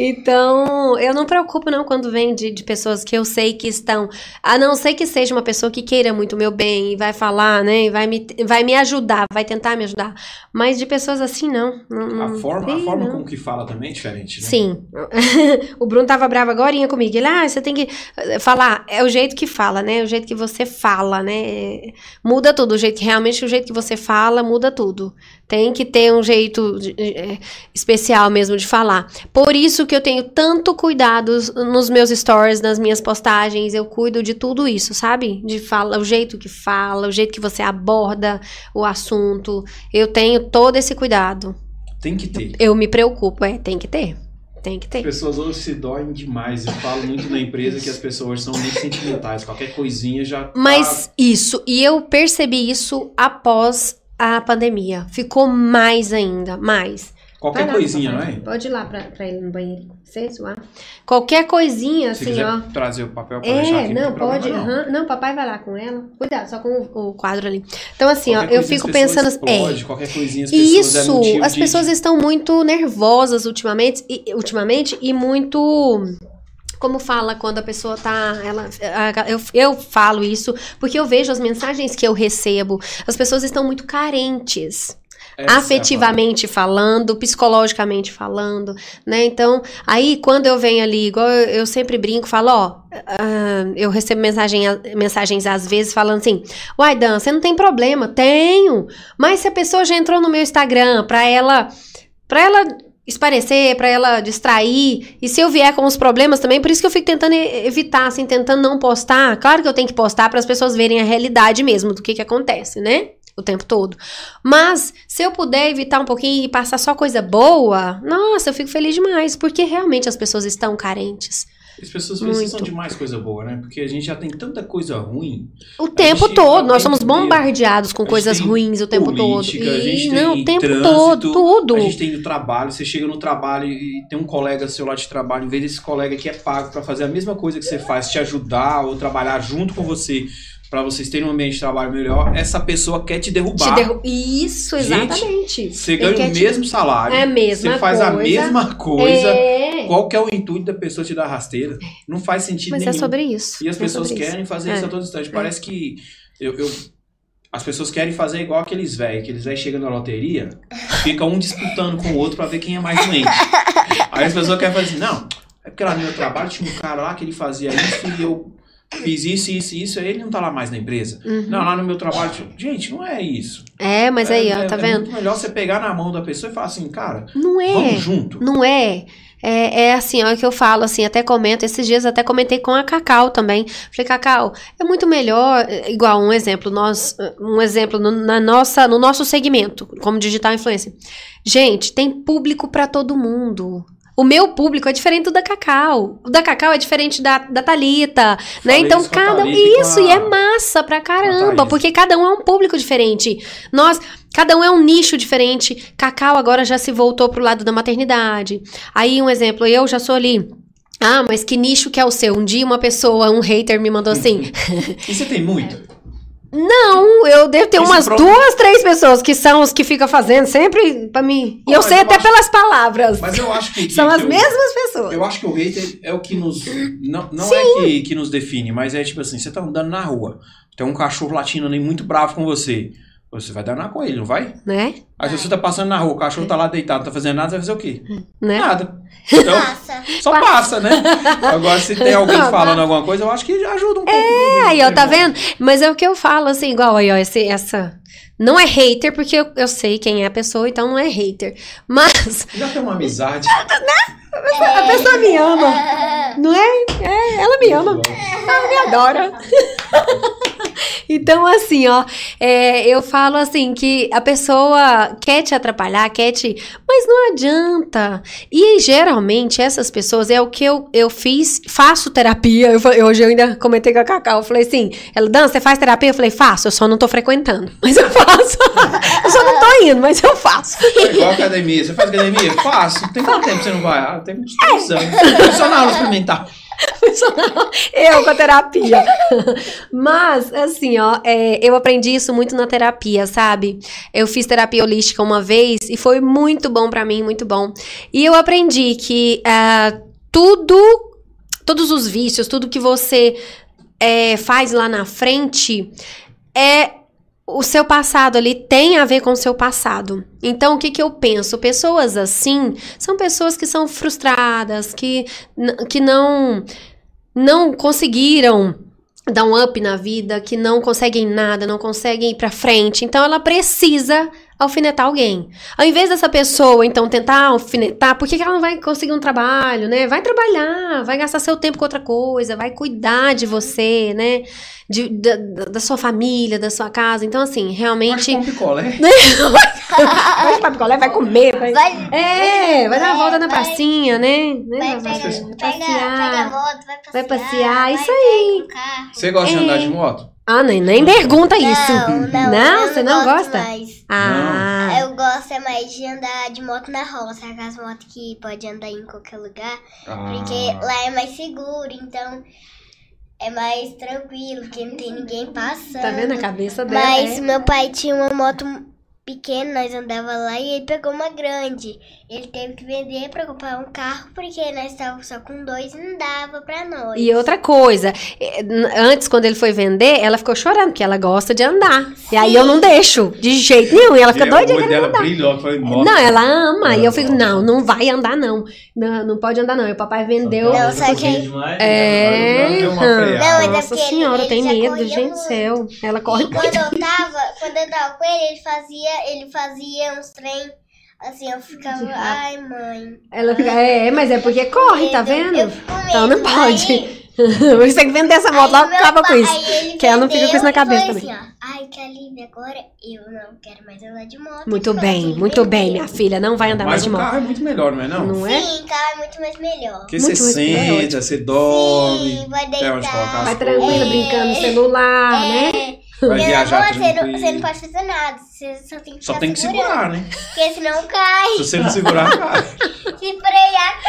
Então, eu não preocupo não quando vem de, de pessoas que eu sei que estão, a não ser que seja uma pessoa que queira muito o meu bem e vai falar, né, e vai me, vai me ajudar, vai tentar me ajudar. Mas de pessoas assim, não. não, A forma, a forma não. com que fala também é diferente, né? Sim. *laughs* o Bruno tava bravo agora comigo. Ele, ah, você tem que eh, falar. É o jeito que fala, né? O jeito que você fala, né? Muda tudo. O jeito que realmente o jeito que você fala muda tudo. Tem que ter um jeito de- eh, especial mesmo de falar. Por isso que eu tenho tanto cuidado nos meus stories, nas minhas postagens. Eu cuido de tudo isso, sabe? De fala, o jeito que fala, o jeito que você aborda o assunto. Eu tenho todo esse cuidado. Tem que ter. Eu me preocupo, é, tem que ter. Tem que As ter. pessoas hoje se doem demais. Eu falo muito na empresa que as pessoas são muito sentimentais. Qualquer coisinha já tá... Mas isso, e eu percebi isso após a pandemia. Ficou mais ainda, mais. Qualquer lá, coisinha, não é? Pode ir lá pra, pra ele no banheiro. Você suar. Qualquer coisinha, Se assim, ó. trazer o papel pra deixar É, aqui, não, problema, pode. não. aham. Não, papai vai lá com ela. Cuidado, só com o, o quadro ali. Então, assim, ó, Qualquer eu coisinha fico pensando. É, explodem, qualquer coisinha as é Isso, motivo as de- pessoas estão muito nervosas ultimamente, e, ultimamente e muito como fala quando a pessoa tá. Ela, eu, eu falo isso porque eu vejo as mensagens que eu recebo. As pessoas estão muito carentes. Essa é afetivamente falando, psicologicamente falando, né? Então, aí quando eu venho ali, igual eu, eu sempre brinco, falo, ó, ah, eu recebo mensagem, mensagens às vezes falando assim, uai, Dan, você não tem problema? Tenho, mas se a pessoa já entrou no meu Instagram pra ela, pra ela esparecer, pra ela distrair, e se eu vier com os problemas também, por isso que eu fico tentando evitar, assim, tentando não postar, claro que eu tenho que postar para as pessoas verem a realidade mesmo do que que acontece, né? O tempo todo. Mas, se eu puder evitar um pouquinho e passar só coisa boa, nossa, eu fico feliz demais, porque realmente as pessoas estão carentes. As pessoas precisam Muito. de mais coisa boa, né? Porque a gente já tem tanta coisa ruim. O tempo gente todo, nós somos bombardeados com coisas ruins o tempo política, todo. a gente E tem não, o tempo trânsito, todo, tudo. A gente tem no trabalho, você chega no trabalho e tem um colega seu lá de trabalho, em vez desse colega que é pago pra fazer a mesma coisa que você faz, te ajudar ou trabalhar junto com você, pra vocês terem um ambiente de trabalho melhor, essa pessoa quer te derrubar. Te derru- Isso, Gente, exatamente. Você Ele ganha o te- mesmo salário, É a mesma você faz a coisa. mesma coisa. É. Qual que é o intuito da pessoa te dar rasteira? Não faz sentido Mas nenhum. é sobre isso. E as é pessoas sobre isso. querem fazer É. isso a todo instante. Parece que eu, eu- as pessoas querem fazer igual aqueles velhos. Aqueles velhos chegam na loteria, fica um disputando com o outro pra ver quem é mais doente. Aí as pessoas querem fazer assim, não, é porque lá no meu trabalho tinha um cara lá que ele fazia isso e eu fiz isso, isso e isso, aí ele não tá lá mais na empresa. Uhum. Não, lá no meu trabalho, gente, não é isso. É, mas aí, é, ó, é- tá é vendo? muito melhor você pegar na mão da pessoa e falar assim, cara, Não é. vamos junto. Não é. É, é assim, ó, que eu falo, assim, até comento, esses dias até comentei com a Cacau também. Falei, Cacau, é muito melhor, é, igual um exemplo, nós, um exemplo no, na nossa, no nosso segmento, como digital influencer. Gente, tem público pra todo mundo. O meu público é diferente do da Cacau. O da Cacau é diferente da, da Thalita, né? Então, isso cada Thalita com Isso, e é massa pra caramba, porque cada um é um público diferente. Nós, cada um é um nicho diferente. Cacau agora já se voltou pro lado da maternidade. Aí, um exemplo, eu já sou ali. Ah, mas que nicho que é o seu? Um dia uma pessoa, um hater me mandou assim. *laughs* E você tem muito? Não, eu devo ter umas prova- duas, três pessoas que são os que ficam fazendo sempre pra mim. E eu sei eu até acho- pelas palavras. Mas eu acho *laughs* que. São que as eu- mesmas pessoas. Eu acho que o hater é o que nos. Não, não é que, que nos define, mas é tipo assim: você tá andando na rua, tem um cachorro latindo ali muito bravo com você. Você vai danar com ele, não vai? Né? Aí se você tá passando na rua, o cachorro tá lá deitado, não tá fazendo nada, você vai fazer o quê? Né? Nada. *laughs* Então, Passa. só passa, né? *laughs* Agora, se tem alguém falando alguma coisa, eu acho que ajuda um pouco. É, aí, ó, tá vendo? Mas é o que eu falo, assim, igual aí, ó, esse, essa. Não é hater, porque eu, eu sei quem é a pessoa, então não é hater. Mas Já tem uma amizade. *laughs* a pessoa me ama, não é? É, ela me ama. Ela me adora. *laughs* Então, assim, ó, é, eu falo assim que a pessoa quer te atrapalhar, quer te. Mas não adianta. E geralmente essas pessoas é o que eu, eu fiz, faço terapia. Eu, falei- hoje eu ainda comentei com a Cacau. Eu falei assim: ela, Dan, você faz terapia? Eu falei, faço, eu só não tô frequentando. *laughs* Mas eu faço. eu só não tô indo, mas eu faço. É igual academia. Você faz academia? Faço. Tem quanto tempo você não vai? Ah, tem uns três anos. Funcional experimentar. Funcional. Eu com a terapia. Mas, assim, ó, é, eu aprendi isso muito na terapia, sabe? Eu fiz terapia holística uma vez e foi muito bom pra mim, muito bom. E eu aprendi que ah, tudo, todos os vícios, tudo que você é, faz lá na frente é o seu passado ali tem a ver com o seu passado. Então, o que, que eu penso? Pessoas assim são pessoas que são frustradas, que, que não, não conseguiram dar um up na vida, que não conseguem nada, não conseguem ir pra frente. Então, ela precisa alfinetar alguém. Ao invés dessa pessoa, então, tentar alfinetar, por que, que ela não vai conseguir um trabalho, né? Vai trabalhar, vai gastar seu tempo com outra coisa, vai cuidar de você, né? De, da, da- sua família, da sua casa. Então, assim, realmente. com picolé. *laughs* vai picolé, vai comer, vai. Vai, É, vai dar uma É, volta na vai- pracinha, né? né? vai, Vai pega, pega, passear. pega a moto, vai passear. Vai passear, isso vai aí. Você gosta de É. andar de moto? Ah, nem, nem pergunta isso. Não, não, Não, você não gosto gosta? Mais. Ah, Eu gosto é mais de andar de moto na roça, aquelas motos que pode andar em qualquer lugar, porque Ah, lá é mais seguro, então é mais tranquilo, porque não tem ninguém passando. tá vendo a cabeça dela? Mas é? meu pai tinha uma moto pequena, nós andava lá e ele pegou uma grande. Ele teve que vender pra comprar um carro, porque nós estávamos só com dois e não dava pra nós. E outra coisa, n- antes, quando ele foi vender, ela ficou chorando, porque ela gosta de andar. E aí eu não deixo, de jeito nenhum. E ela fica e doida dela andar. brilhou. Falei, nossa. Não, ela ama. E eu fico, não, não vai andar, não. Não, não pode andar, não. E o papai vendeu. Não, só que- É. Freada. Não, mas é Nossa porque ele- senhora, ele tem medo, gente do muito. céu. Ela corre E quando eu tava, quando eu tava com ele, ele fazia, ele fazia uns trem assim, eu ficava, De ai mãe. Ela fica, é, mas é porque corre, tá vendo? Então não pode. Aí- *laughs* Você tem que vender essa moto logo, acaba com isso. Que ela não fica com isso na cabeça falou também. Assim, ó, ai, que alívio, agora eu não quero mais andar de moto. Muito bem, muito bem, vendeu. minha filha. Não vai andar mais Mas de o moto. carro é muito melhor, não é não? Não é? Sim, carro é muito mais melhor. Porque Muito, você melhor. senta, você dorme. Sim, vai deitar. Vai tranquila, É. brincando no celular, né? É, Vai meu viajar você não, tranquilo. você não pode fazer nada. Você só tem que Só tem que segurar, né? Porque senão cai. Se você não segurar, *laughs* cara. Se frear,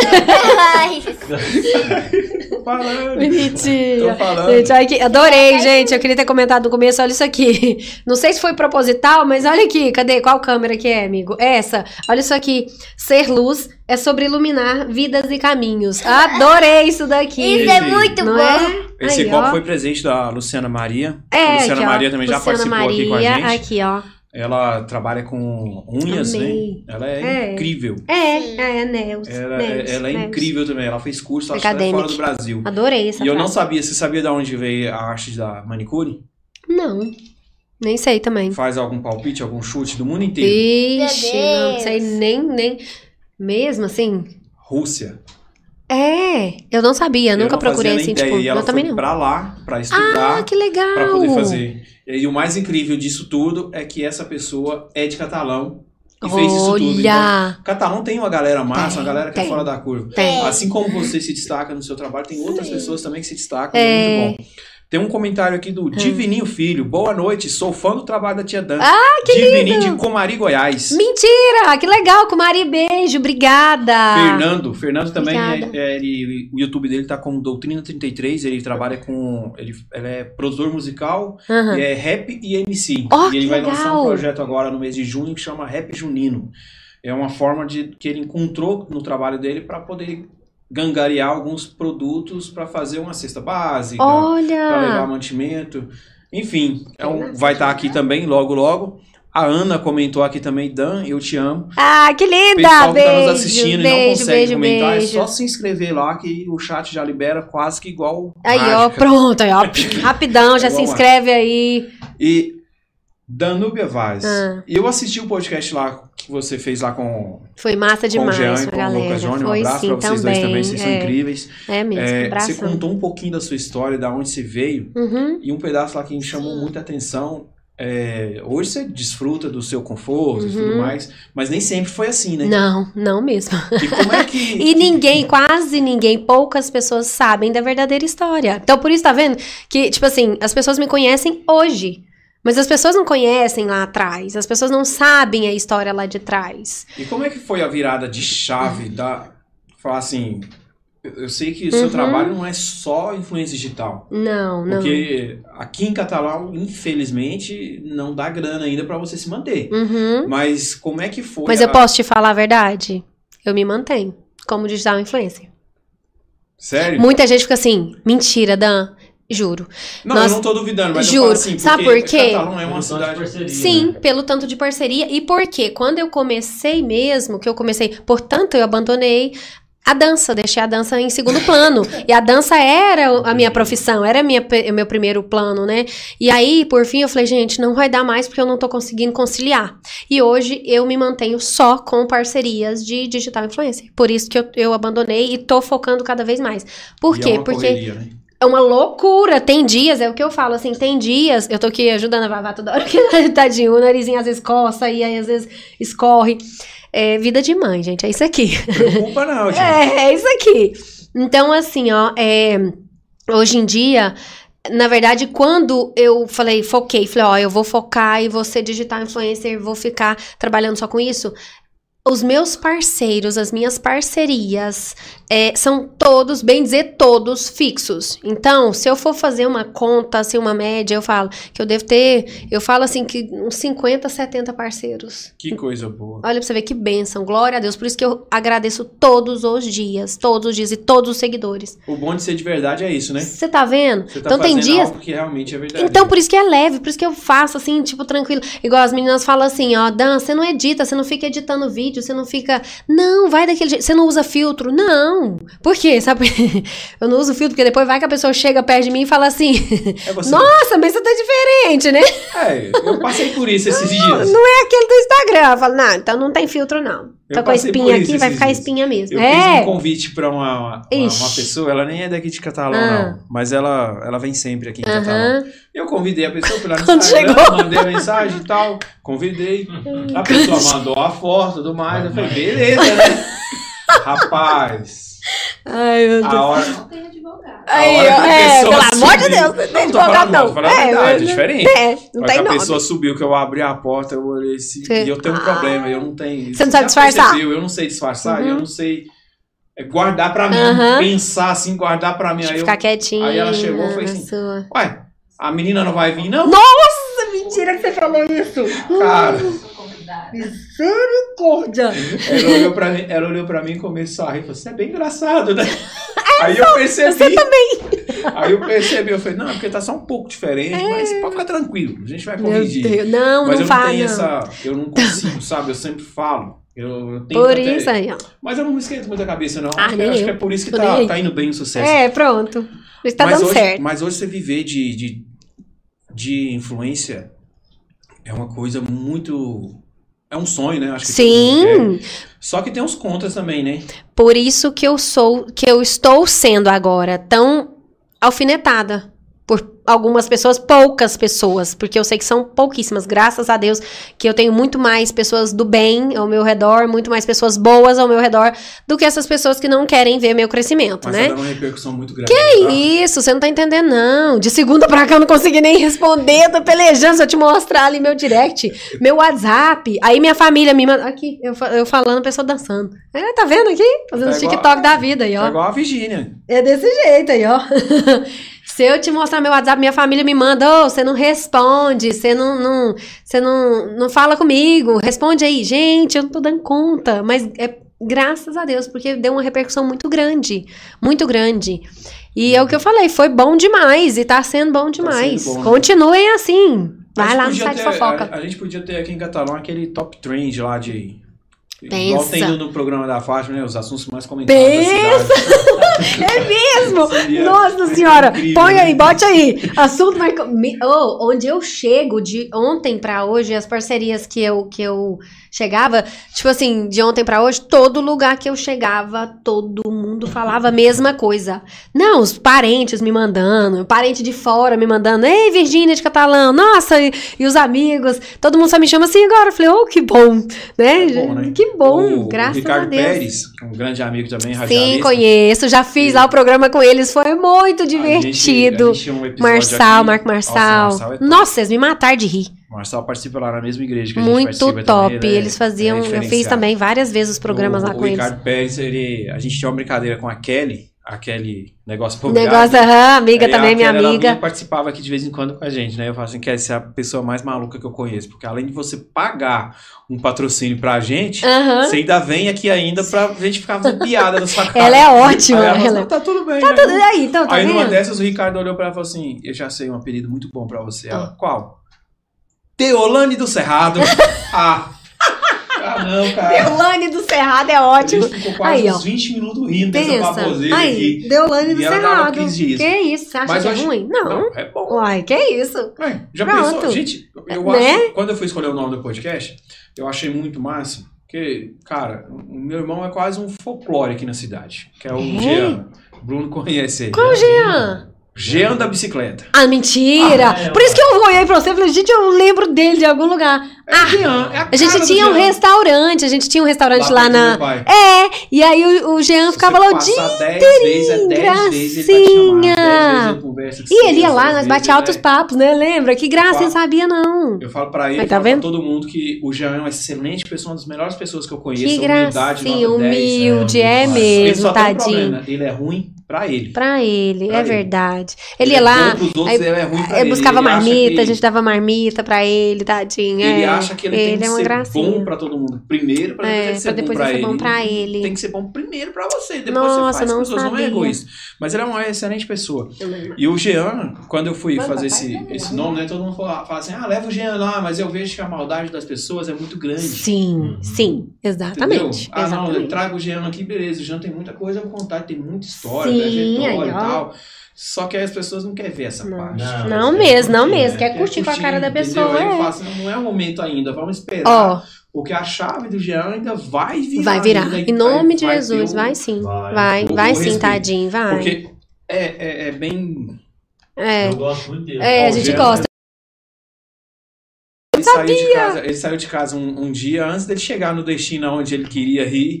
cai. *laughs* Tô falando. Bonitinha. Tô falando. Gente, olha aqui. Adorei, gente. Eu queria ter comentado no começo. Olha isso aqui. Não sei se foi proposital, mas olha aqui. Cadê? Qual câmera que é, amigo? Essa. Olha isso aqui. Ser luz é sobre iluminar vidas e caminhos. Adorei isso daqui. Isso é muito Não bom. é? Esse Aí, copo ó. foi presente da Luciana Maria. É, a Luciana aqui. Maria também já Luciana participou aqui com a Maria, gente. Aqui, ó. Ela trabalha com unhas, Amei. né? Ela é, É. incrível. É, Sim. é, Nels. Ela, Nels, ela é Nels. incrível também. Ela fez curso, acho que Academic. fora do Brasil. Adorei essa E eu não frase. sabia, você sabia de onde veio a arte da manicure? Não. Nem sei também. Faz algum palpite, algum chute do mundo inteiro? Ixi, não sei nem, nem. Mesmo assim? Rússia. É, eu não sabia, Eu nunca não procurei assim, ideia, tipo, E ela eu também não. pra lá, pra estudar, Ah, que legal! pra poder fazer. E o mais incrível disso tudo é que essa pessoa é de catalão e fez isso tudo. Então, Olha! catalão tem uma galera massa, Tem, uma galera que é tem. fora da curva. Tem. Assim como você se destaca no seu trabalho, tem outras Sim. pessoas também que se destacam. É. É muito bom. Tem um comentário aqui do Divininho Filho. Boa noite, sou fã do trabalho da tia Dan. Ah, que Divininho de Comari, Goiás. Mentira! Que legal, com Mari, beijo, obrigada! Fernando, Fernando também é, é, ele, o YouTube dele tá como Doutrina 33, ele trabalha com ele, ele é produtor musical, e é rap e MC. Ó, e ele vai lançar legal. um projeto agora no mês de junho que chama Rap Junino. É uma forma de que ele encontrou no trabalho dele para poder gangariar alguns produtos para fazer uma cesta básica, para levar Olha! mantimento. Enfim, é um- vai estar aqui também logo, logo. A Ana comentou aqui também, Dan, eu te amo. Ah, que O linda! pessoal que Beijo, tá nos assistindo e não beijo, consegue beijo, comentar, beijo. é só se inscrever lá que o chat já libera quase que igual Aí, ó, mágica. pronto, aí, ó, *laughs* rapidão, já se inscreve aí. E Danúbia Vaz. Ah. Eu assisti o podcast lá que você fez lá com, Foi massa com o demais, Jean e com galera. Lucas Jônio. Um abraço sim, pra vocês também. dois também, vocês são é, incríveis. é mesmo, É, você abração. contou um pouquinho da sua história, da onde você veio, Uhum. e um pedaço lá que me chamou Sim. muita atenção. é, hoje você desfruta do seu conforto e tudo Uhum. mais, mas nem sempre foi assim, né? Não, não mesmo. E como é que. *laughs* E ninguém, quase ninguém, poucas pessoas sabem da verdadeira história. Então, por isso, tá vendo? Que, tipo assim, as pessoas me conhecem hoje. Mas as pessoas não conhecem lá atrás. As pessoas não sabem a história lá de trás. E como é que foi a virada de chave da. Falar assim. eu- sei que o seu Uhum. trabalho não é só influência digital. Não, não. Porque aqui em Catalão, infelizmente, não dá grana ainda pra você se manter. Uhum. Mas como é que foi? Mas a- eu posso te falar a verdade? Eu me mantenho como digital influencer. Sério? Muita gente fica assim, mentira, Dan. Juro. Não, Nós- eu não tô duvidando, mas eu Juro. falo assim, Sabe por quê? Catalão é uma cidade. parceria, Sim, né? pelo tanto de parceria. E por quê? Quando eu comecei mesmo, que eu comecei, portanto, eu abandonei a dança, deixei a dança em segundo plano. e a dança era a minha profissão, era minha, meu primeiro plano, né? E aí, por fim, eu falei, gente, não vai dar mais porque eu não tô conseguindo conciliar. E hoje eu me mantenho só com parcerias de digital influencer. Por isso que eu, eu abandonei e tô focando cada vez mais. Por e quê? É uma porque correria, né? É uma loucura. Tem dias, é o que eu falo, assim, tem dias. Eu tô aqui ajudando a Vavá toda hora, *laughs* que tadinho, o narizinho às vezes coça e aí às vezes escorre. É vida de mãe, gente, é isso aqui. Preocupa não, *laughs* gente. É, é isso aqui. Então, assim, ó, é, hoje em dia, na verdade, quando eu falei, foquei, falei, ó, eu vou focar e vou ser digital influencer, vou ficar trabalhando só com isso. Os meus parceiros, as minhas parcerias, é, são todos, bem dizer, todos fixos. Então, se eu for fazer uma conta, assim, uma média, eu falo que eu devo ter, eu falo assim, que uns 50, 70 parceiros. Que coisa boa. Olha pra você ver que bênção, glória a Deus. Por isso que eu agradeço todos os dias, todos os dias e todos os seguidores. O bom de ser de verdade é isso, né? Você tá vendo? Você tá então tem dias. algo que realmente é verdade. Então, por isso que é leve, por isso que eu faço assim, tipo, tranquilo. Igual as meninas falam assim, ó, Dan, você não edita, você não fica editando vídeo, você não fica. Não, vai daquele jeito. Você não usa filtro. Não. Por quê? *laughs* Sabe? Eu não uso filtro, porque depois vai que a pessoa chega perto de mim e fala assim: É. Nossa, mas você tá diferente, né? É, eu passei por isso esses dias. Não é aquele do Instagram. Eu falo, não, então não tem filtro, não. Tá com a espinha aqui, vai ficar dias. espinha mesmo. Eu é. fiz um convite pra uma, uma, uma pessoa, ela nem é daqui de Catalão, Ah. não. Mas ela, ela vem sempre aqui em Aham. Catalão. Eu convidei a pessoa pela Quando Instagram, chegou. mandei a mensagem e tal, convidei. A pessoa mandou a foto e tudo mais. Eu falei, beleza, né? Rapaz, Ai, meu Deus. a hora. Não tem advogado. A Aí, hora ó, que a é, pessoa pelo amor de subiu- Deus, não tem Não, tô falando advogado, não. tô falando a É, verdade, mas- é diferente. É, não tem a nome. pessoa subiu, que eu abri a porta, eu olhei assim, Você- e eu tenho um Ah. problema, eu não tenho. Você não sabe já disfarçar? percebeu, Eu não sei disfarçar, Uhum. eu não sei é, guardar pra mim, Aham. pensar assim, guardar pra mim. Deixa Aí eu eu, ficar quietinha. aí ela chegou e foi na assim, sua. A menina não vai vir, não? Nossa, mentira que você falou isso. Cara. Misericórdia. ela olhou pra mim, ela olhou pra mim e começou a rir, falou, você é bem engraçado, né? Aí eu percebi. Você também. Aí eu percebi, eu falei, não, é porque tá só um pouco diferente, mas pode ficar tranquilo, a gente vai corrigir. Não, Mas não eu não fala. tenho essa. Eu não consigo, sabe? Eu sempre falo. Eu, eu Por até- isso aí, ó. Mas eu não me esquento muito a cabeça, não. Ah, acho que, acho que é por isso que tá, tá indo bem o sucesso. É, pronto. Está mas, dando hoje, certo. mas hoje você viver de, de, de influência é uma coisa muito. É um sonho, né? Acho que. Sim, Só que tem uns contras também, né? por isso que eu sou, que eu estou sendo agora tão alfinetada algumas pessoas, poucas pessoas, porque eu sei que são pouquíssimas, graças a Deus, que eu tenho muito mais pessoas do bem ao meu redor, muito mais pessoas boas ao meu redor, do que essas pessoas que não querem ver meu crescimento, Mas né? tá uma repercussão muito grande. Que Isso, você não tá entendendo, não. De segunda pra cá eu não consegui nem responder, tô pelejando. Se eu te mostrar ali meu direct, meu WhatsApp. Aí minha família me manda. Aqui, eu, eu falando, a pessoa dançando. É, tá vendo aqui? Fazendo Tá os TikTok da vida aí, Tá ó. igual a Virgínia. É desse jeito aí, ó. *laughs* Se eu te mostrar meu WhatsApp, minha família me manda, ô, você não responde, você não, não, você não, não fala comigo, responde aí. Gente, eu não tô dando conta, mas é Graças a Deus, porque deu uma repercussão muito grande. Muito grande. E é o que eu falei, foi bom demais e tá sendo bom demais. bom, né? Continuem assim. Vai lá no site ter- fofoca. A, a gente podia ter aqui em Catalão aquele top trend lá de. Pensa. Igual tem no, programa da Fátima, né? Os assuntos mais comentados Pensa. É mesmo! *laughs* Seria Nossa senhora! incrível, Põe né? aí, bote aí! Assunto mais. Oh, onde eu chego de ontem pra hoje, as parcerias que eu, que eu chegava, tipo assim, de ontem pra hoje, todo lugar que eu chegava, todo mundo falava a mesma coisa. Não, os parentes me mandando, parente de fora me mandando, ei, Virgínia de Catalão, nossa, e, e os amigos, todo mundo só me chama assim agora. Eu falei, oh, que bom, né? É bom, né? Que bom, O graças Ricardo a Deus. Pérez, um grande amigo também, Sim, radialista. conheço. Já fiz lá o programa com eles. Foi muito A gente- divertido. a gente um Marçal, aqui. Marco Nossa, Marçal. Marçal é. Nossa, eles me mataram de rir. O Marçal participa lá na mesma igreja que a gente Muito top. também, né? Eles faziam. É eu fiz também várias vezes os programas o, lá com o eles. Ricardo Pérez, ele, a gente tinha uma brincadeira com a Kelly, a Kelly Negócio O Imobiliário. negócio, aham, amiga também, minha amiga. vinha, participava aqui de vez em quando com a gente, né? Eu falo assim, Kelly, você é a pessoa mais maluca que eu conheço. Porque além de você pagar um patrocínio pra gente, Aham. você ainda vem aqui ainda pra gente ficar fazendo piada na sua cara. *laughs* Ela é ótima. Aí ela fala, ela- "Não, tá tudo bem. Tá né?" tudo aí, então, tá Aí numa vendo? dessas o Ricardo olhou pra ela e falou assim: Eu já sei um apelido muito bom pra você. Ela, Ah. qual? Teolane do Cerrado. *laughs* ah. Ah, não, cara. Deolane do Cerrado é ótimo. ficou quase Aí, ó. uns 20 minutos rindo dessa Pensa. baboseira Aí, aqui. Deolane do Cerrado. 15 dias. Que isso? Você acha Mas que é acho- ruim? Não. Não, é bom. Uai, que isso? Ué, já Pronto. pensou? Gente, eu Né? acho. Quando eu fui escolher o nome do podcast, eu achei muito massa. Porque, cara, o meu irmão é quase um folclore aqui na cidade. Que é o É? Jean. O Bruno conhece ele. Qual o Jean? Jean da bicicleta. Ah, mentira! Ah, é, Por isso que eu olhei pra você e falei, gente, eu lembro dele de algum lugar. É o Jean. É a, A gente tinha um Jean. restaurante, a gente tinha um restaurante lá, do na. É, e aí o, o Jean ficava lá o dia. passar 10 vezes, é 10 vezes ele vai te chamar. 10 vezes ele conversa com E ele ia lá, 10 nós bate ele altos papos, né? Lembra? Que graça, nem sabia, não. Eu falo pra ele, tá vendo? pra todo mundo que o Jean é uma excelente pessoa, uma das melhores pessoas que eu conheço. Que humildade, gracinha, nota 10. humilde, é Ele Ele mesmo, só tem um tadinho. problema, ele é ruim pra ele. Pra ele, Pra é ele. verdade. Ele é ia lá, outros, aí- ele é ruim pra eu ele. buscava Ele marmita, que- a gente dava marmita pra ele, tadinho. Ele é. acha que ele, tem que é uma ser gracinha. bom pra todo mundo. Primeiro, pra depois É, ele ser pra depois bom pra ele ser ele. bom pra ele. Tem que ser bom primeiro pra você. Depois Nossa, você faz não com os outros. Não é sabia. egoísta. Mas ele é uma excelente pessoa. E o Jean, quando eu fui Mas fazer esse, não, esse nome, né? Todo mundo fala, fala assim, ah, leva o Jean lá, mas eu vejo que a maldade das pessoas é muito grande. Sim, sim, exatamente. Entendeu? Ah, não, eu exatamente. trago o Jean aqui, beleza. O Jean tem muita coisa pra contar, tem muita história, Sim, trajetória aí, e ó. tal. Só que aí as pessoas não querem ver essa Não. parte. Não, Não mesmo, não mesmo. né? Quer Quer curtir com a cara da pessoa, é. assim, não é o momento ainda, vamos esperar. Ó, Porque a chave do Jean ainda vai virar. vai virar. ainda, Em nome vai- de vai Jesus, um- vai sim. Vai. Vai, vai sim, respeito. tadinho, vai. Porque é, é, é bem. É, Eu gosto muito dele. é, a gente Jean- gosta. Ele saiu de casa, ele saiu de casa um, um dia antes dele chegar no destino onde ele queria ir.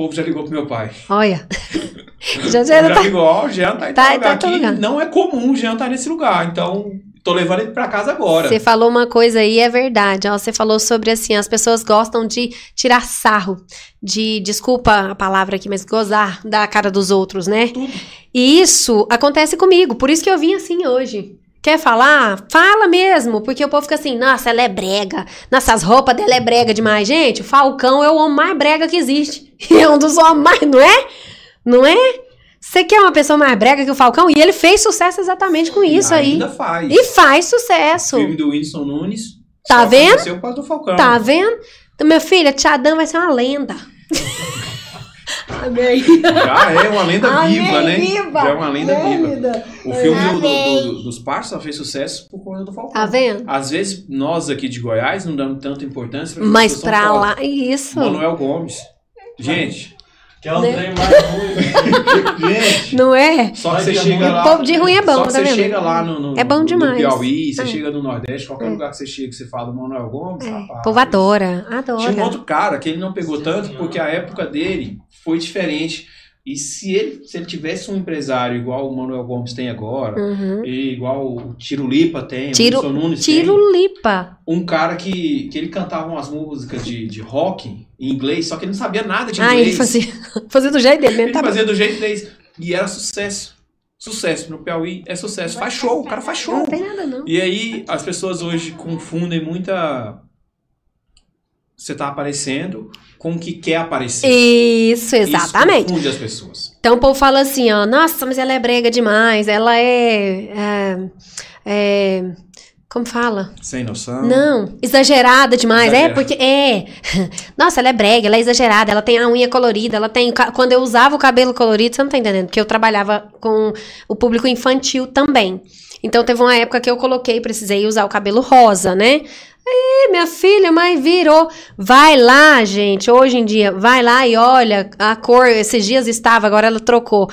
O povo já ligou pro meu pai. Olha. *laughs* já já Já tá. ligou, ó, o Jean tá em Tá- lugar tá aqui. lugar. Não é comum o Jean estar nesse lugar. Então, tô levando ele pra casa agora. Você falou uma coisa aí, é verdade. Ó, você falou sobre assim, as pessoas gostam de tirar sarro, de, desculpa a palavra aqui, mas gozar da cara dos outros, né? Tudo. E isso acontece comigo, por isso que eu vim assim hoje. Quer falar? Fala mesmo, porque o povo fica assim, nossa, ela é brega. Nossa, as roupas dela é brega demais. Gente, o Falcão é o homem mais brega que existe. *laughs* E é um dos homens mais, não é? Não é? Você quer uma pessoa mais brega que o Falcão? E ele fez sucesso exatamente com isso e aí. ainda faz. E faz O sucesso. filme do Winston Nunes. Tá vendo? por causa do Falcão. Tá vendo? Então, minha filha, Tia Dan vai ser uma lenda. *laughs* Amém. Já é uma lenda Amém, viva, né? viva. Já é uma lenda É, viva. vida. O filme do, do- dos Parça fez sucesso por conta do Falcão. Tá vendo? Às vezes, nós aqui de Goiás não damos tanta importância pra Mas pessoas pra lá, isso. Manuel Gomes. Gente, Que é um Né? trem mais ruim. *laughs* gente. Não é? Só que você é chega lá. O povo de ruim é bom, só que tá você vendo? chega lá no, no, É bom demais. no Piauí, você É. chega no Nordeste, qualquer É. lugar que você chega, que você fala do Manuel Gomes, É. rapaz. O povo adora, Tinha um adora. outro cara que ele não pegou Sim, tanto senhora. porque a época dele foi diferente. E se ele, se ele tivesse um empresário igual o Manuel Gomes tem agora, Uhum. e igual o Tiro Lipa tem, Tiro- o Wilson Nunes tem, Tiro lipa. um cara que, que ele cantava umas músicas de, de rock em inglês, só que ele não sabia nada de Ah, inglês. ele fazia, *laughs* fazia do jeito dele mesmo. Ele Tá bom. fazia do jeito deles. E era sucesso. Sucesso. No Piauí é sucesso. Faz show, o cara faz show. Não tem nada, não. E aí as pessoas hoje confundem muita você tá aparecendo com o que quer aparecer. Isso, exatamente. Isso confunde as pessoas. Então o povo fala assim, ó, nossa, mas ela é brega demais, ela é. é, é como fala? Sem noção. Não, exagerada demais. É, Exagera. porque. É. *laughs* Nossa, ela é brega, ela é exagerada, ela tem a unha colorida, ela tem. Quando eu usava o cabelo colorido, você não tá entendendo, porque eu trabalhava com o público infantil também. Então teve uma época que eu coloquei, precisei usar o cabelo rosa, né? Aí, minha filha, mas virou. Vai lá, gente, hoje em dia, vai lá e olha a cor. Esses dias estava, agora ela trocou.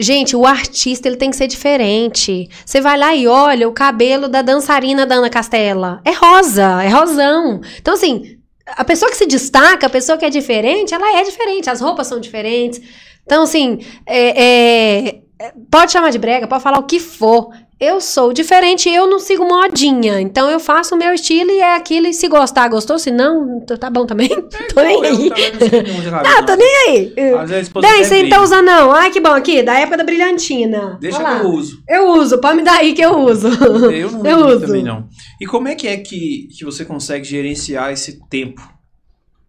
Gente, o artista ele tem que ser diferente. Você vai lá e olha o cabelo da dançarina da Ana Castela. É rosa, é rosão. Então, assim, a pessoa que se destaca, a pessoa que é diferente, ela é diferente. As roupas são diferentes. Então, assim, é- é- pode chamar de brega, pode falar o que for. Eu sou diferente, eu não sigo modinha. Então, eu faço o meu estilo e é aquilo. E se gostar, gostou. Se não, tá bom também. *laughs* tô nem Eu aí. não Ah, tô nem aí. Até você não tá usando, não. Ai, que bom aqui, da época da brilhantina. Deixa Olha lá. que eu uso. Eu uso, pode me dar aí que eu uso. Eu *laughs* não Eu uso também, não. E como é que é que, que você consegue gerenciar esse tempo?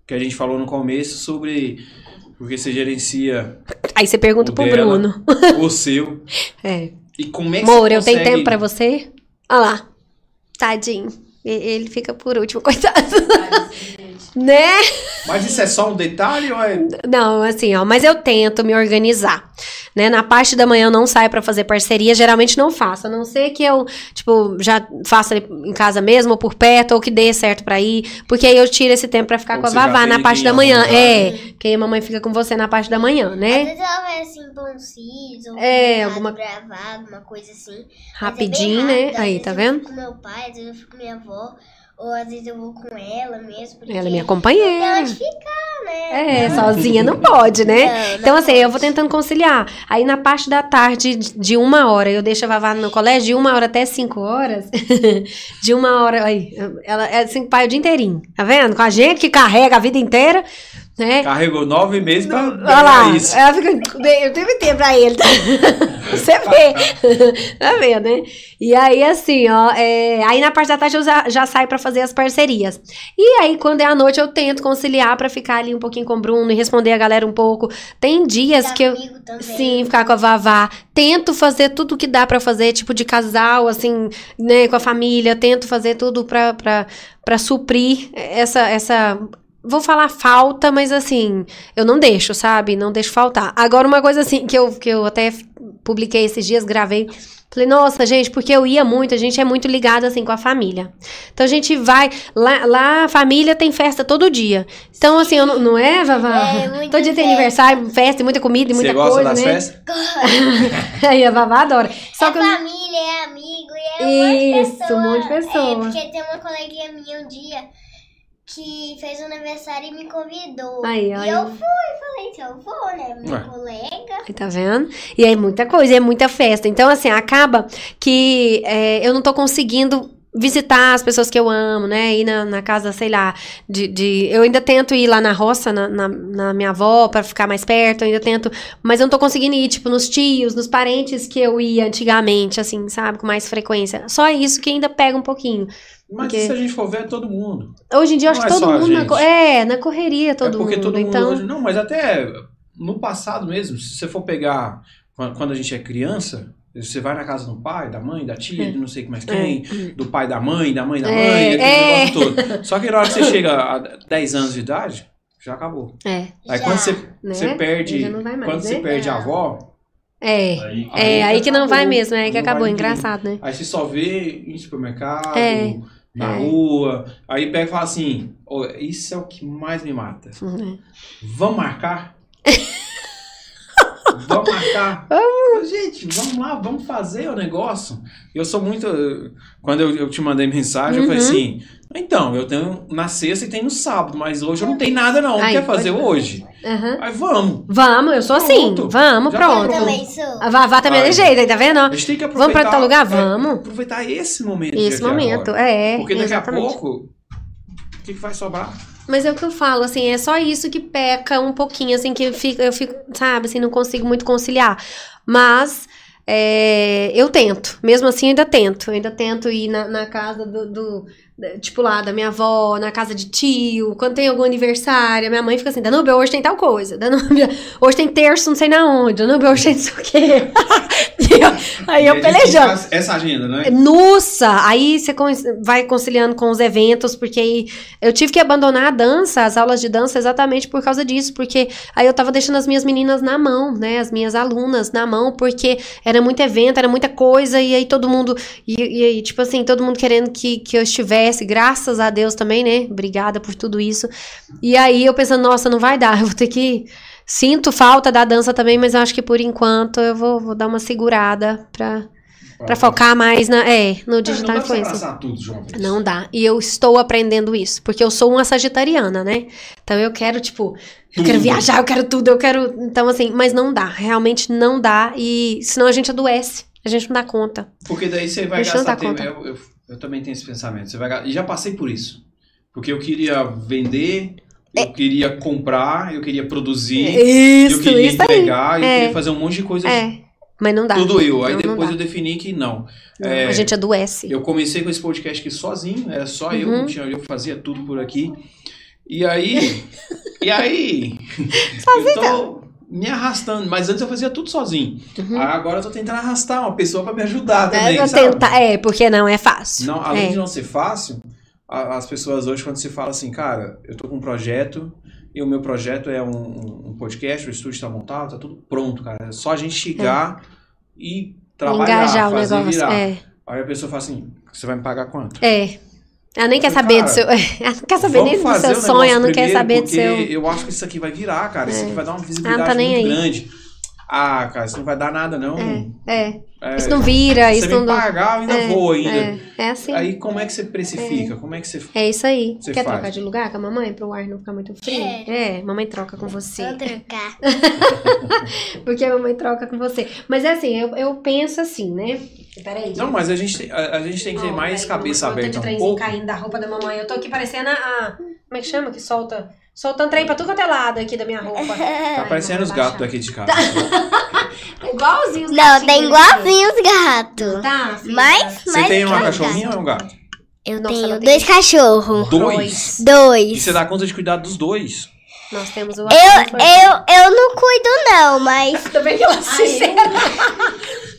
Que a gente falou no começo sobre... Porque você gerencia Aí você pergunta O pro dela. Bruno. o seu. *laughs* É. E como é que Amor, você eu tenho consegue... tempo pra você? Olha lá. Tadinho. Ele fica por último, *laughs* coitado. Né? Mas isso é só um detalhe ou é... Não, assim, ó, mas eu tento me organizar, né? Na parte da manhã eu não saio pra fazer parceria, geralmente não faço, a não ser que eu, tipo, já faça ali em casa mesmo, ou por perto, ou que dê certo pra ir, porque aí eu tiro esse tempo pra ficar Ou com a Vavá na parte da manhã. É, que aí a mamãe fica com você na parte da manhã, Às né? vezes ela vai assim, um siso, É, um alguma- gravar, alguma coisa assim. É Rapidinho, rápido, né? às Aí, tá eu vendo? fico com meu pai, às vezes eu fico com minha avó, ou às vezes eu vou com ela mesmo. Porque Ela é minha Não companheira. onde ficar, né? É, sozinha não pode, né? Não, não Então, assim, eu vou pode. tentando conciliar. Aí, na parte da tarde, de de uma hora, eu deixo a Vavá no colégio, de uma hora até cinco horas. *laughs* de uma hora. Aí, ela é assim, pai o dia inteirinho. Tá vendo? Com a gente que carrega a vida inteira, né? Carregou nove meses pra Olha lá, isso. ela fica. Eu tive tempo pra ele. tá? *laughs* Você vê. *laughs* tá vendo, né? E aí, assim, ó. é, aí na parte da tarde eu já, já saio pra fazer as parcerias. E aí, quando é à noite, eu tento conciliar pra ficar ali um pouquinho com o Bruno e responder a galera um pouco. Tem dias Ficar que eu. comigo também. Sim, ficar com a Vavá. Tento fazer tudo que dá pra fazer, tipo de casal, assim, né, com a família. Tento fazer tudo pra, pra, pra suprir essa, essa. Vou falar falta, mas assim, eu não deixo, sabe? Não deixo faltar. Agora, uma coisa assim, que eu, que eu até publiquei esses dias, gravei. Falei, nossa, gente, porque eu ia muito, a gente é muito ligado, assim, com a família. Então, a gente vai... Lá, lá a família tem festa todo dia. Então, assim, eu não, não é, Vavá? É, todo dia tem aniversário, festa, e muita comida e muita Você gosta coisa, das né? festas? *laughs* Aí a Vavá adora. Só é que eu- família, é amigo, e é um monte de Isso, pessoa. um monte de pessoa. É, porque tem uma coleguinha minha um dia que fez aniversário e me convidou. Aí, e aí. eu fui, falei assim, eu vou, né? Minha Ué. colega. Aí, tá vendo? E aí, muita coisa, é muita festa. Então, assim, acaba que é, eu não tô conseguindo visitar as pessoas que eu amo, né? Ir na, na casa, sei lá, de, de- Eu ainda tento ir lá na roça, na, na, na minha avó, pra ficar mais perto, eu ainda tento... Mas eu não tô conseguindo ir, tipo, nos tios, nos parentes que eu ia antigamente, assim, sabe? Com mais frequência. Só isso que ainda pega um pouquinho. Mas Porque- se a gente for ver, é todo mundo. Hoje em dia, eu acho Não que é todo mundo... Na, é, na correria, todo é porque mundo. todo mundo então... hoje... Não, mas até no passado mesmo, se você for pegar... quan- Quando a gente é criança, você vai na casa do pai, da mãe, da tia, É. de não sei mais quem, É. do pai da mãe, da mãe da É, mãe, aquele é. negócio todo. Só que na hora que você chega a 10 anos de idade, já acabou. É, Aí Já. quando você, né? você perde... Mais, quando né? você perde a avó, É. Aí, É, aí que não vai acabou. mesmo, é aí que acabou, engraçado, né? Aí você só vê em supermercado, É, na é. rua. Aí pega e fala assim: "Ô, Isso é o que mais me mata. Uhum. Vamos marcar? *laughs* vamos marcar? *laughs* Gente, vamos lá, vamos fazer o negócio. Eu sou muito. Quando eu, eu te mandei mensagem, eu falei Uhum. assim: Então, eu tenho na sexta e tem no sábado, mas hoje eu não tenho nada, não. Aí, Quer fazer pode- hoje? Aham. Aí vamos. Vamos, eu sou assim. Pronto. Vamos, Já Eu pronto. também sou. A Vavá também é jeito, aí tá vendo? A gente tem que Vamos aproveitar. pra tal lugar? é, Vamos. aproveitar esse momento. Esse momento, agora. é. Porque daqui exatamente. a pouco, o que, que vai sobrar? Mas é o que eu falo, assim, é só isso que peca um pouquinho, assim, que eu fico, eu fico, sabe, assim, não consigo muito conciliar. Mas é, eu tento. Mesmo assim, eu ainda tento. Eu ainda tento ir na, na casa do, do- Tipo lá, da minha avó, na casa de tio, quando tem algum aniversário, minha mãe fica assim, Danúbia, hoje tem tal coisa. Danúbia, hoje tem terço, não sei na onde. Danúbia, hoje tem não sei o quê. *laughs* Eu- aí eu pelejando. Essa agenda, né? Nossa! Aí você vai conciliando com os eventos, porque aí eu tive que abandonar a dança, as aulas de dança, exatamente por causa disso, porque aí eu tava deixando as minhas meninas na mão, né? As minhas alunas na mão, porque era muito evento, era muita coisa, e aí todo mundo. E, e aí, tipo assim, todo mundo querendo que, que eu estivesse, graças a Deus também, né? Obrigada por tudo isso. E aí eu pensando, nossa, não vai dar, *laughs* eu vou ter que. Sinto falta da dança também, mas eu acho que por enquanto eu vou, vou dar uma segurada pra, pra focar mais na, é, no digital não dá influencer. abraçar tudo, João. Não dá. E eu estou aprendendo isso, porque eu sou uma sagitariana, né? Então eu quero, tipo, eu quero viajar, eu quero tudo, eu quero. Então, assim, mas não dá. Realmente não dá. E senão a gente adoece. A gente não dá conta. Porque daí você vai gastar tempo. conta. Eu, eu, eu também tenho esse pensamento. Você vai, e já passei por isso. Porque eu queria vender, eu queria comprar, eu queria produzir, eu É. Isso, queria isso entregar, eu É. queria fazer um monte de coisa. É. Mas não dá. Tudo eu. Aí Não, não depois dá. eu defini que não. Não, É, a gente adoece. Eu comecei com esse podcast aqui sozinho, era só eu, Uhum. não tinha, eu fazia tudo por aqui. E aí, e aí, *laughs* eu tô me arrastando, mas antes eu fazia tudo sozinho. Uhum. Agora eu tô tentando arrastar uma pessoa pra me ajudar É, também, eu sabe? tentar- é, porque não é fácil. Não, além é. de não ser fácil, as pessoas hoje, quando se fala assim, cara, eu tô com um projeto e o meu projeto é um, um- podcast, o estúdio tá montado, tá tudo pronto, cara. É só a gente chegar e trabalhar, Engajar o fazer negócio. virar. É. Aí a pessoa fala assim, você vai me pagar quanto? É. Ela nem quer saber do seu. *laughs* Ela não quer saber nem do seu o sonho, ela não quer saber do seu. eu acho que isso aqui vai virar, cara. Isso aqui vai dar uma visibilidade tá nem muito aí. grande. Ah, cara, isso não vai dar nada, não. É. É, Isso não vira, você isso me não. dá- pagar, eu ainda É, vou ainda. É, é assim. Aí como é que você precifica? Como é que você É isso aí. Você Quer faz. trocar de lugar com a mamãe pro ar não ficar muito frio? Quero. É, mamãe troca com você. Vou trocar. *laughs* Porque a mamãe troca com você. Mas é assim, eu, eu penso assim, né? Peraí. Não, mas a gente, tem- a, a gente tem que ter mais peraí, cabeça mamãe, aberta tanto um trenzinho pouco. caindo da roupa da mamãe. Eu tô aqui parecendo a. a- como é que chama? Que solta. Soltando trem pra tudo quanto é lado aqui da minha roupa. *laughs* Tá parecendo os gatos daqui de casa. *laughs* É igualzinho os Não, gatinhos tem aqui. igualzinho os gatos. Tá, filha? Mas, Você mas tem uma tem cachorrinha gato. ou é um gato? Eu Nossa, ela tenho tem- dois cachorros. Dois? E Dois. você dá conta de cuidar dos dois. Nós temos o. Eu, eu, eu não cuido não, mas Também que ela sincera.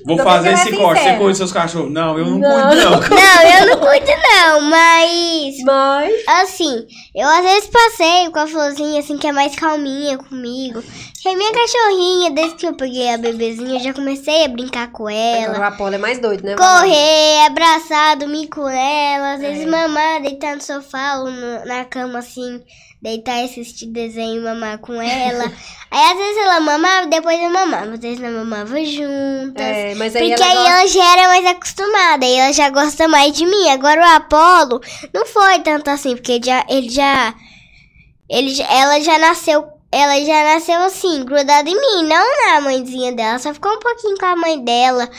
Vou Também fazer é esse corte. Você cuida dos seus cachorros? Não, eu não, Não, cuido, não. *laughs* não, eu não cuido não, mas Mas. assim, eu às vezes passeio com a florzinha assim que é mais calminha comigo. Que é minha cachorrinha, desde que eu peguei a bebezinha, eu já comecei a brincar com ela. O Apolo é mais doido, né? Correr, abraçar, dormir com ela, às vezes É. mamar, deitar no sofá ou no- na cama assim, deitar e assistir desenho e mamar com ela. *laughs* Aí às vezes ela mamava, depois eu mamava, às vezes nós mamava juntas. É, mas aí Porque ela aí gosta- ela já era mais acostumada, aí ela já gosta mais de mim. Agora o Apolo não foi tanto assim, porque ele já. Ele já, ele já- ela já nasceu. Ela já nasceu assim, grudada em mim, não na mãezinha dela. Só ficou um pouquinho com a mãe dela.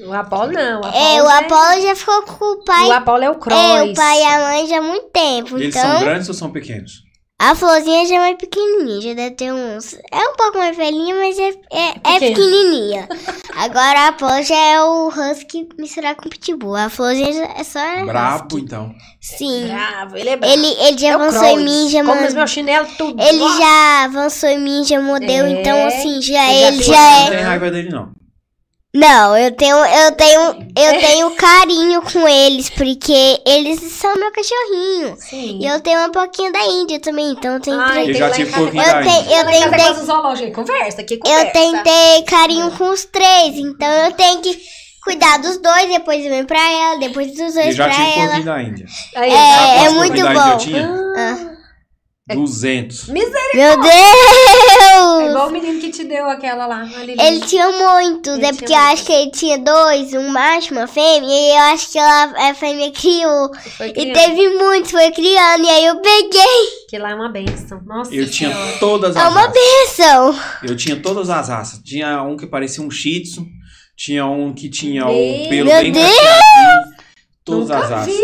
O Apolo não. O Apolo é, o Apolo já ficou com o pai. O Apolo é o Cross. É, o pai e a mãe já há muito tempo. Eles então, são grandes ou são pequenos? A florzinha já é mais pequenininha, já deve ter uns. É um pouco mais velhinha, mas é, é, é Pequena. pequenininha. *laughs* Agora a Apolo já é o Husky misturar com Pitbull. A florzinha já é só. Brabo, Husky. então. Sim. Bravo, ele é bravo. Ele, ele já é avançou em mim, já mandou. meus chinelos tudo. Ele Nossa. já avançou em mim, já mordeu, É. então assim, já Ele já já Não é. tem raiva dele, não. Não, eu tenho, eu tenho, eu É. *laughs* tenho carinho com eles, porque eles são meu cachorrinho. Sim. E eu tenho um pouquinho da Índia também, então eu tenho Ai, três. Eu já tive pouquinho Eu da tenho, Índia. eu casa tentei, zoológico. Conversa, aqui conversa. eu tentei carinho com os três, então eu tenho que cuidar dos dois, depois eu venho pra ela, depois dos Eu dois já pra tive ela. pouquinho da Índia. Aí, É, é muito Índia eu bom. tinha? Ah, 200. Misericórdia. meu É Deus! igual o menino que te deu aquela lá. Ele tinha muitos, Ele é tinha porque eu acho que ele tinha dois, um macho, uma fêmea, e eu acho que ela, a fêmea criou. Foi E teve muitos, foi criando, e aí eu peguei. Que lá é uma benção. Nossa Eu tinha Senhora. todas É as uma raças. benção. Eu tinha todas as raças. Tinha um que parecia um shih tzu. Tinha um que tinha Meu o pelo Deus! bem cacheadinho. Todas Nunca as raças. vi.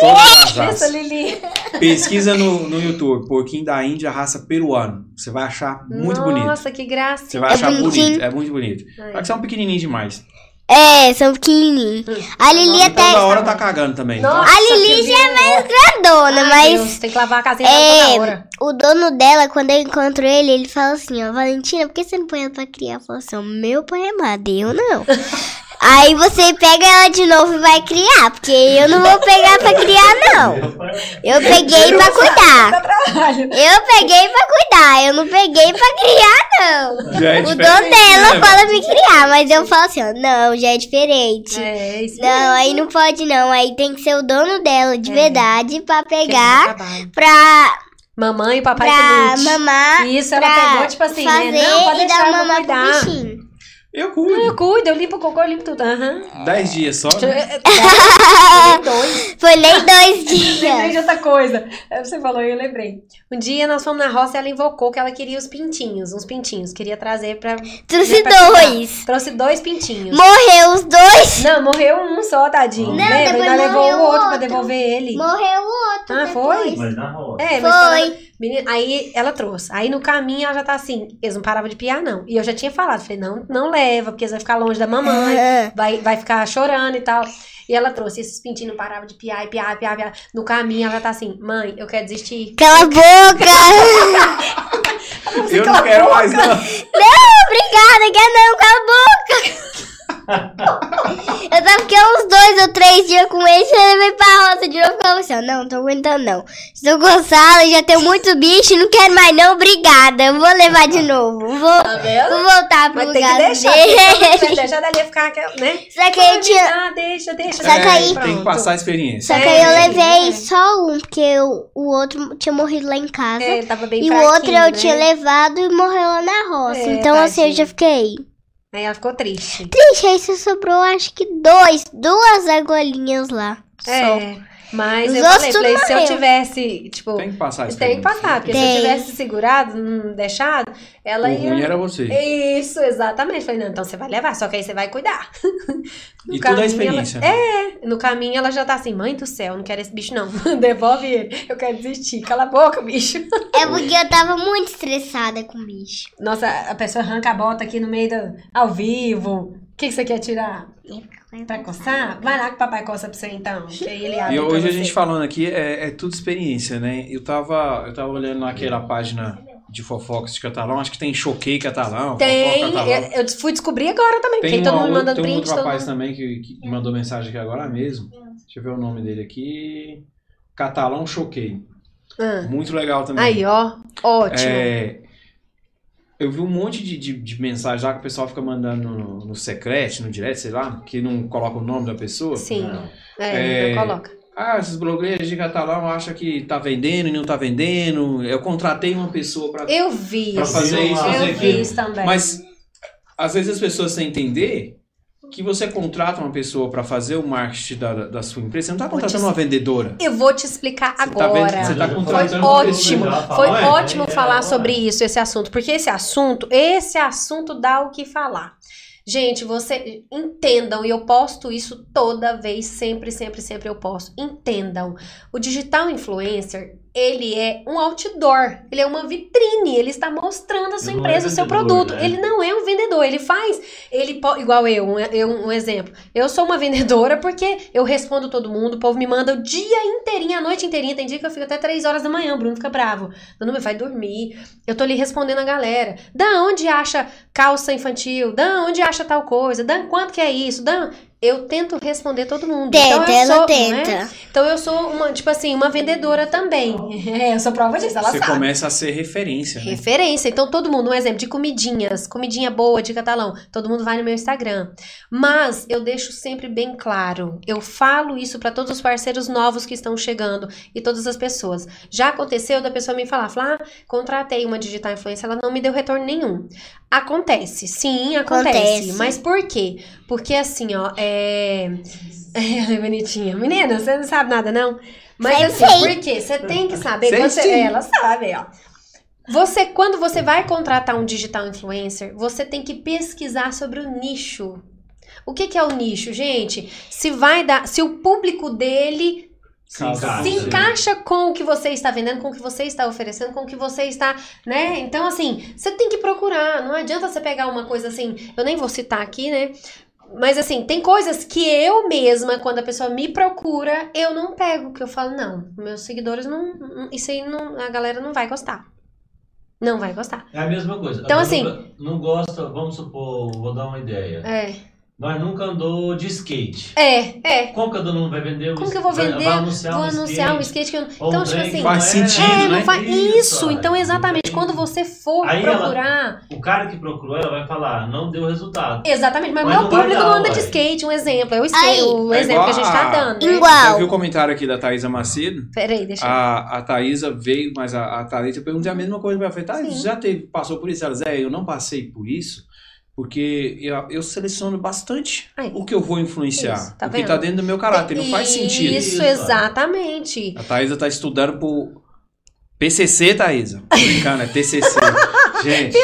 Todas as. Essa Lili. Pesquisa no, no YouTube, porquinho da Índia, raça peruano. Você vai achar muito bonito. Nossa, que graça. Você vai É achar bonitinho. bonito, é muito bonito. Ai. Só que são pequenininhos demais. É, são pequenininhos. A Lili E até. toda hora tá cagando também. Nossa, A Lili já é mais grandona, Ai, mas. Deus, tem que lavar a casinha É, toda hora. o dono dela, quando eu encontro ele, ele fala assim, ó, Valentina, por que você não põe ela pra criar? Eu falo assim, ó, meu pai é amado, eu não. *laughs* Aí você pega ela de novo e vai criar, porque eu não vou pegar pra criar, não. Eu peguei pra cuidar. Eu peguei pra cuidar, eu não peguei pra criar, não. Já é O dono dela né, fala me criar, mas eu falo assim, ó, não, já é diferente. É, isso Não, aí não pode não, aí tem que ser o dono dela de É. verdade pra é pegar, pra, Mamãe e papai pra que lute. mamar, Isso, ela pegou, tipo assim, né? Não, pode e deixar, dar eu vou mamar pro cuidar. bichinho. Eu Eu cuido. cuido, eu limpo o cocô, eu limpo tudo. Aham. Dez dias só. né? Dois. Foi nem dois *laughs* Lembrei de dias. outra coisa. Aí Você falou e eu lembrei. Um dia nós fomos na roça e ela invocou que ela queria os pintinhos, uns pintinhos. Queria trazer pra. Trouxe né, pra dois. Trouxe dois pintinhos. Morreu os dois. Não, morreu um só, tadinho. Não, Lembra? Ainda levou o outro pra outro. devolver ele. Morreu o outro. Ah, depois. foi? Mas na roda. É, mas Foi. Menina, aí ela trouxe. Aí no caminho ela já tá assim, eles não paravam de piar, não. E eu já tinha falado, falei, não, não leva, porque eles vão ficar longe da mamãe, Aham. vai, vai ficar chorando e tal. E ela trouxe, esses pintinhos não paravam de piar, e piar, piar, piar. No caminho ela já tá assim, mãe, eu quero desistir. Cala a boca. *laughs* Eu não quero mais, não. Obrigada, quer não, cala a boca. *laughs* Eu tava fiquei uns dois ou três dias com ele, ele veio pra roça de novo e falou assim, não, tô aguentando não. Estou cansada, já tenho muito bicho, não quero mais não, obrigada. Eu vou levar de novo, vou, Tá vendo? vou voltar pro Mas tem que lugar deixar, dele. tem que deixar dali ficar, aquela, né? Só que aí tinha... Ah, deixa, deixa. Só que aí- É, tem que passar a experiência. Só que É, aí eu é. levei só um, porque o, o outro tinha morrido lá em casa. É, ele tava bem e o outro eu né? tinha levado e morreu lá na roça. É, então assim, eu já fiquei Aí ela ficou triste. triste. Aí só sobrou, acho que dois, duas argolinhas lá. Só. É, mas Os eu falei, falei, se eu tivesse, tipo, Tem que passar a tem que passar, porque se eu Tem. tivesse segurado, não deixado, ela O ia... ruim era você. Isso, exatamente. Falei, não, então você vai levar, só que aí você vai cuidar. *laughs* No E tudo é caminho, experiência. ela- É, no caminho ela já tá assim, mãe do céu, não quero esse bicho não. *laughs* Devolve ele, eu quero desistir. Cala a boca, bicho. É porque eu tava muito estressada com o bicho. Nossa, a pessoa arranca a bota aqui no meio do... ao vivo. O que, que você quer tirar? Pra coçar? Vai lá que o papai coça pra você então. Que aí ele abre E hoje a gente falando aqui é, é tudo experiência, né? Eu tava, eu tava olhando naquela página de fofocas de catalão, acho que tem choquei catalão, Tem, fofoca catalão. eu, eu fui descobrir agora também, Tem, porque uma todo mundo mandando tem um print. outro rapaz mundo... também que, que mandou mensagem aqui agora mesmo. Deixa eu ver o nome dele aqui. Catalão Choquei. Ah. Muito legal também. Aí, ó, ótimo. É, eu vi um monte de, de, de mensagem lá que o pessoal fica mandando no, no secret, no direct, sei lá, que não coloca o nome da pessoa. Sim, Não. é, É, não coloca. Ah, esses blogueiros de catalão acham que tá vendendo e não tá vendendo. Eu contratei uma pessoa pra. Eu vi Pra isso. fazer isso, fazer eu vi aquilo. isso também. Mas às vezes as pessoas que entender que você contrata uma pessoa pra fazer o marketing da, da sua empresa, você não tá Vou te- contratando uma vendedora. Eu vou te explicar Você tá agora. vendo- você tá Foi contratando ótimo, uma pessoa. foi Ué, ótimo é, falar ué. sobre isso, esse assunto, porque esse assunto, esse assunto dá o que falar. Gente, você entendam, e eu posto isso toda vez, sempre, sempre, sempre eu posto. Entendam. O digital influencer, ele é um outdoor, ele é uma vitrine, ele está mostrando a sua Ele não empresa, é o seu vendedor, produto. né? Ele não é um vendedor, ele faz, ele igual eu, um, eu, um exemplo. Eu sou uma *laughs* vendedora porque eu respondo todo mundo, o povo me manda o dia inteirinho, a noite inteirinha, tem dia que eu fico até 3 horas da manhã, o Bruno fica bravo. Não, vai dormir. Eu tô ali respondendo a galera. Da onde acha calça infantil? Da onde acha tal coisa? Da quanto que é isso? Da eu tento responder todo mundo. Tenta, então, eu ela sou, tenta. né? Então eu sou uma, tipo assim, uma vendedora também. *laughs* É, eu sou prova disso, ela você sabe. começa a ser referência, né? Referência. Então, todo mundo, um exemplo de comidinhas, comidinha boa de catalão, todo mundo vai no meu Instagram. Mas eu deixo sempre bem claro, eu falo isso para todos os parceiros novos que estão chegando e todas as pessoas. Já aconteceu da pessoa me falar, falar, ah, contratei uma digital influencer, ela não me deu retorno nenhum. Acontece, sim, acontece. Acontece. Mas por quê? Porque assim, ó, é. *laughs* É, bonitinha. Menina, você não sabe nada, não? Mas Sei, assim, sei. por quê? Você tem que saber. Sei você- sim. ela sabe, ó. Você, quando você vai contratar um digital influencer, você tem que pesquisar sobre o nicho. O que, que é o nicho, gente? Se vai dar, se o público dele Se encaixa. se encaixa com o que você está vendendo, com o que você está oferecendo, com o que você está, né? Então, assim, você tem que procurar. Não adianta você pegar uma coisa assim, eu nem vou citar aqui, né? Mas assim, tem coisas que eu mesma, quando a pessoa me procura, eu não pego, que eu falo, não, meus seguidores não. não- Isso aí não, a galera não vai gostar. Não vai gostar. É a mesma coisa. Então, assim- Não gosta, vamos supor, vou dar uma ideia. É. Nós nunca andou de skate. É, é. Como que a dona não vai vender o Como que eu vou vender? Vai anunciar Vou um anunciar um skate. skate que eu. Então, um tipo assim. não Faz sentido, É, né? não faz isso. olha, Então, exatamente, quando você for Aí ela- procurar. O cara que procurou, ela vai falar, não deu resultado. Exatamente, mas, Mas meu não vai público dar, não anda de skate, um exemplo. É o, skate, Aí. o É exemplo que a gente tá dando. Né? Igual. Eu vi o comentário aqui da Thaisa Macedo. Peraí, deixa eu. A, a Thaisa veio, mas a, a Thalita eu perguntei a mesma coisa pra ela. Eu Falei, Thaisa, já teve, passou por isso? Ela disse, é, eu não passei por isso, porque eu, eu seleciono bastante Aí. o que eu vou influenciar. Isso, tá o que vendo? tá dentro do meu caráter. Não faz sentido. Isso, exatamente. A Thaisa tá estudando pro PCC, Thaisa. Brincando, é TCC. *laughs* Gente,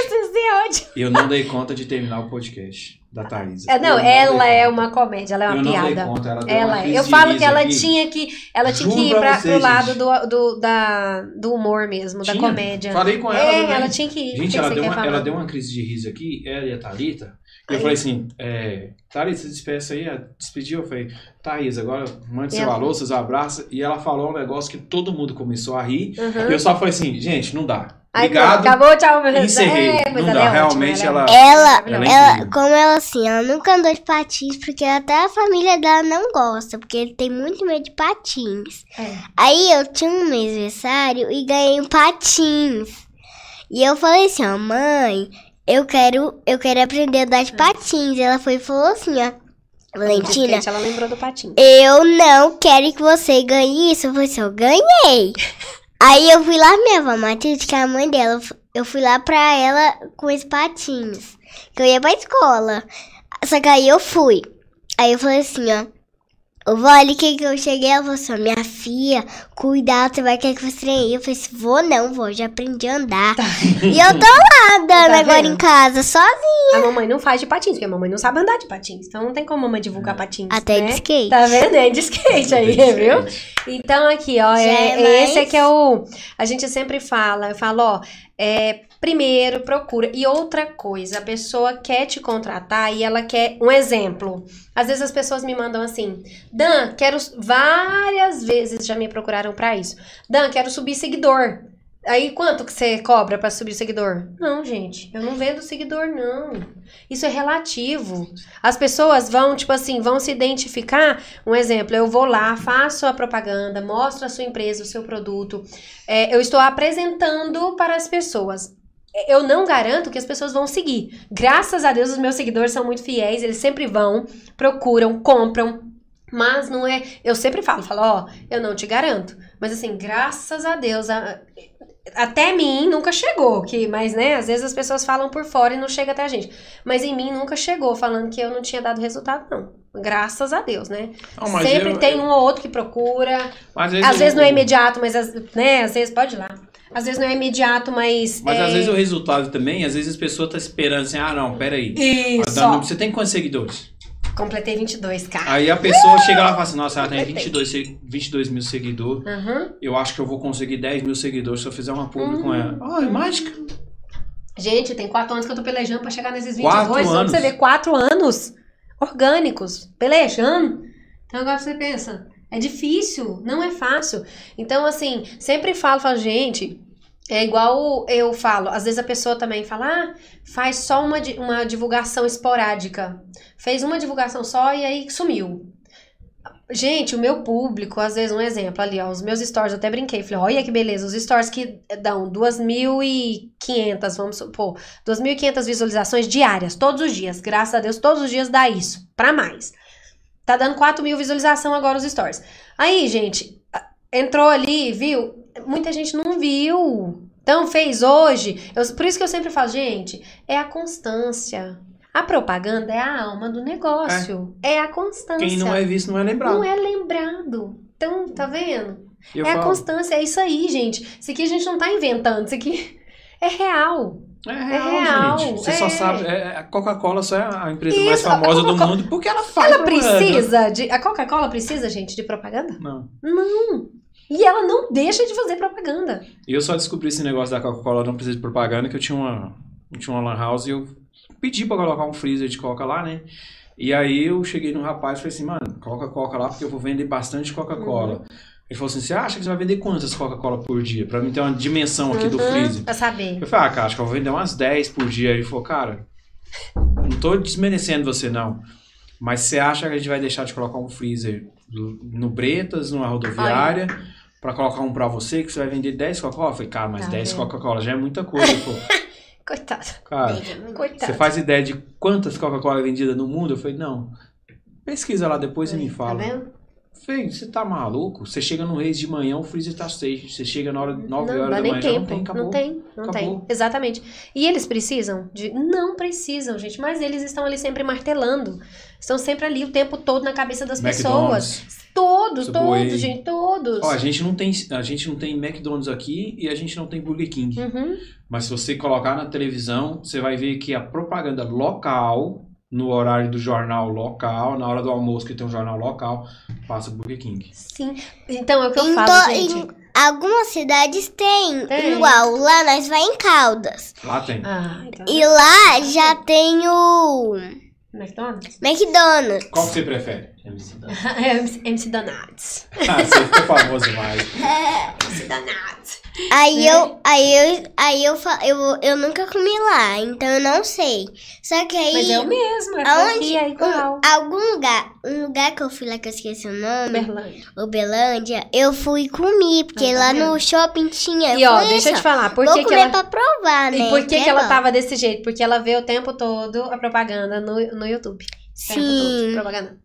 Ótimo. eu não dei conta de terminar o podcast da Thaisa. É, não, Eu ela é uma comédia, ela é uma eu não dei piada. conta, ela deu uma Ela é. Eu falo que ela aqui. tinha que. Ela tinha Juro que ir pra pra, você, pro lado do, do, da, do humor mesmo, da Tinha. comédia. Falei com ela É, também. ela tinha que ir. Gente, ela deu, uma, falar? ela deu uma crise de riso aqui, ela e a Thalita. E eu Aí. falei assim, é, Thalita, se despeça aí. Ela despediu, eu falei, Thaís, agora mande seu ela- alô, seus abraços. E ela falou um negócio que todo mundo começou a rir. Uhum. E eu só falei assim, gente, não dá. Obrigado. Acabou, tchau, meu Encerrei. É, Não ela dá, é realmente ótima, ela- Ela, Ela é ela, como ela assim, ela nunca andou de patins, porque até a família dela não gosta, porque ele tem muito medo de patins. É. Aí eu tinha um aniversário e ganhei um patins. E eu falei assim, ó, mãe, eu quero, eu quero aprender a andar de patins. E ela foi e falou assim, ó, Valentina, Gente, ela lembrou do patinho. eu não quero que você ganhe isso. Eu falei assim, eu ganhei. *laughs* Aí eu fui lá, minha avó Matilde, que é a mãe dela, eu fui lá pra ela com os patins. Que eu ia pra escola. Só que aí eu fui. Aí eu falei assim, ó. Vó, olha que que eu cheguei. Ela falou assim, minha filha, cuidado, você vai querer que você treine. Eu falei assim, vou não, vó, já aprendi a andar. E eu tô lá *laughs* andando Tá agora em casa, sozinha. A mamãe não faz de patins, porque a mamãe não sabe andar de patins. Então não tem como a mamãe divulgar patins. Até né? de skate. Tá vendo? É de skate aí, viu? Então aqui, ó, é, é esse mais- é que é o. A gente sempre fala, eu falo, ó, é, primeiro procura. E outra coisa, a pessoa quer te contratar e ela quer um exemplo. Às vezes as pessoas me mandam assim, Dan, quero. Várias vezes já me procuraram pra isso. Dan, quero subir seguidor. Aí quanto que você cobra pra subir seguidor? Não, gente, eu não vendo seguidor, não. Isso é relativo. As pessoas vão, tipo assim, vão se identificar. Um exemplo, eu vou lá, faço a propaganda, mostro a sua empresa, o seu produto. É, eu estou apresentando para as pessoas. Eu não garanto que as pessoas vão seguir. Graças a Deus, os meus seguidores são muito fiéis, eles sempre vão, procuram, compram. Mas não é. Eu sempre falo, falo, ó, eu não te garanto. Mas assim, graças a Deus, a- até mim nunca chegou, que, mas né, às vezes as pessoas falam por fora e não chega até a gente. Mas em mim nunca chegou falando que eu não tinha dado resultado, não. Graças a Deus, né? Não, Sempre eu- tem um ou outro que procura. Às eu- vezes não é imediato, mas às- né, às vezes pode ir lá. Às vezes não é imediato, mas. Mas é... às vezes o resultado também, às vezes as pessoas estão esperando assim, ah não, peraí. Isso. Adão. Você tem quantos seguidores? Completei 22, cara. Aí a pessoa chega lá e fala assim, nossa, ela tem 22, se- 22 mil seguidores. Aham. Eu acho que eu vou conseguir 10 mil seguidores se eu fizer uma publi Uhum. com ela. Ah, é mágica. Gente, tem quatro anos que eu tô pelejando pra chegar nesses 22. Quatro Só pra anos. você ver, quatro anos orgânicos, pelejando. Então agora você pensa, é difícil, não é fácil. Então, assim, sempre falo, falo, gente, é igual eu falo, às vezes a pessoa também fala, ah, faz só uma, uma divulgação esporádica. Fez uma divulgação só e aí sumiu. Gente, o meu público, às vezes, um exemplo ali, ó, os meus stories, eu até brinquei, falei, olha que beleza, os stories que dão 2.500, vamos supor, 2.500 visualizações diárias, todos os dias, graças a Deus, todos os dias dá isso, pra mais. Tá dando 4 mil visualização agora os stories. Aí, gente, entrou ali, viu? Muita gente não viu. Então, fez hoje. Eu- por isso que eu sempre falo, gente, é a constância. A propaganda é a alma do negócio. É, a constância. Quem não é visto não é lembrado. Não é lembrado. Então, tá vendo? Eu é a falo, constância, é isso aí, gente. Isso aqui a gente não tá inventando, isso aqui *laughs* é real. É real, real, gente. Você é. só sabe. é, a Coca-Cola só é a empresa Isso, mais famosa do mundo porque ela faz. Ela precisa de. A Coca-Cola precisa, gente, de propaganda? Não. Não. E ela não deixa de fazer propaganda. E eu só descobri esse negócio da Coca-Cola não precisa de propaganda, que eu tinha uma, eu tinha uma lan house e eu pedi pra colocar um freezer de Coca lá, né? E aí eu cheguei no rapaz e falei assim, mano, coloca Coca lá porque eu vou vender bastante Coca-Cola. Uhum. Ele falou assim, você acha que você vai vender quantas Coca-Cola por dia? Pra mim ter uma dimensão aqui do Uhum, freezer. Pra saber. Eu falei, ah, cara, acho que eu vou vender umas 10 por dia. Ele falou, cara, não tô desmerecendo você, não. Mas você acha que a gente vai deixar de colocar um freezer do- no Bretas, numa rodoviária, pra colocar um pra você, que você vai vender 10 Coca-Cola? Eu falei, cara, mas Tá 10 vendo? Coca-Cola já é muita coisa. Ele *laughs* falou, Coitado. cara, Coitado. você faz ideia de quantas Coca-Cola é vendida no mundo? Eu falei, não. Pesquisa lá depois e me Tá fala. vendo? Falei, você tá maluco? Você chega no Reis de manhã, o freezer tá cheio. Você chega na hora 9 não horas da manhã, tempo. não tem, acabou. Não tem, não Acabou. tem. Exatamente. E eles precisam de. Não precisam, gente. Mas eles estão ali sempre martelando. Estão sempre ali o tempo todo na cabeça das McDonald's. pessoas. Todos, Subway. todos, gente, todos. Ó, a gente não tem, a gente não tem McDonald's aqui e a gente não tem Burger King. Uhum. Mas se você colocar na televisão, você vai ver que a propaganda local, no horário do jornal local, na hora do almoço que tem um jornal local, passa Burger King. Sim. Então é o que eu Em falo, gente. em algumas cidades tem, Tem. igual lá nós vai em Caldas. Lá tem. Ah, então. E lá já tem o McDonald's? McDonald's. Qual que você prefere? MC Dan. MC, MC Donuts. Ah, você ficou famoso demais. *laughs* MC Donuts. Aí É. eu, aí eu, aí eu, eu, eu nunca comi lá, então eu não sei. Só que aí, Mas é o mesmo, é aonde, porque é igual. um- algum lugar, um lugar que eu fui lá que eu esqueci o nome, Uberlândia. Uberlândia, eu fui comi, porque Ah, tá lá no shopping tinha. E ó, deixa eu assim, te falar, por Vou que, que comer ela. pra provar, né? E por que, é que ela bom. tava desse jeito? Porque ela vê o tempo todo a propaganda no, no YouTube. O tempo todo, Sim. propaganda.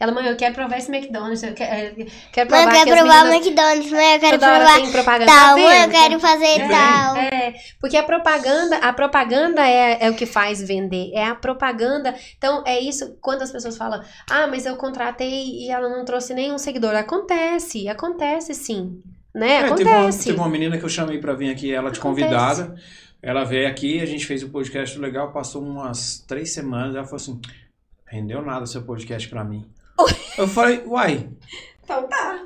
Ela, mãe, eu quero provar esse McDonald's. Eu quero, eu quero Mãe, provar eu que quero provar meninas McDonald's, mãe, eu quero toda hora provar tem propaganda. tal, Tá mãe, eu quero fazer É. tal. É, porque a propaganda, a propaganda é, é o que faz vender. É a propaganda. Então, é isso, quando as pessoas falam, ah, mas eu contratei e ela não trouxe nenhum seguidor. Acontece, acontece sim. Né? É, teve, uma, Acontece. teve uma menina que eu chamei pra vir aqui, ela de Acontece. convidada. Ela veio aqui, a gente fez o podcast legal, passou umas três semanas. Ela falou assim: rendeu nada seu podcast pra mim. *laughs* Eu falei, uai, Então tá.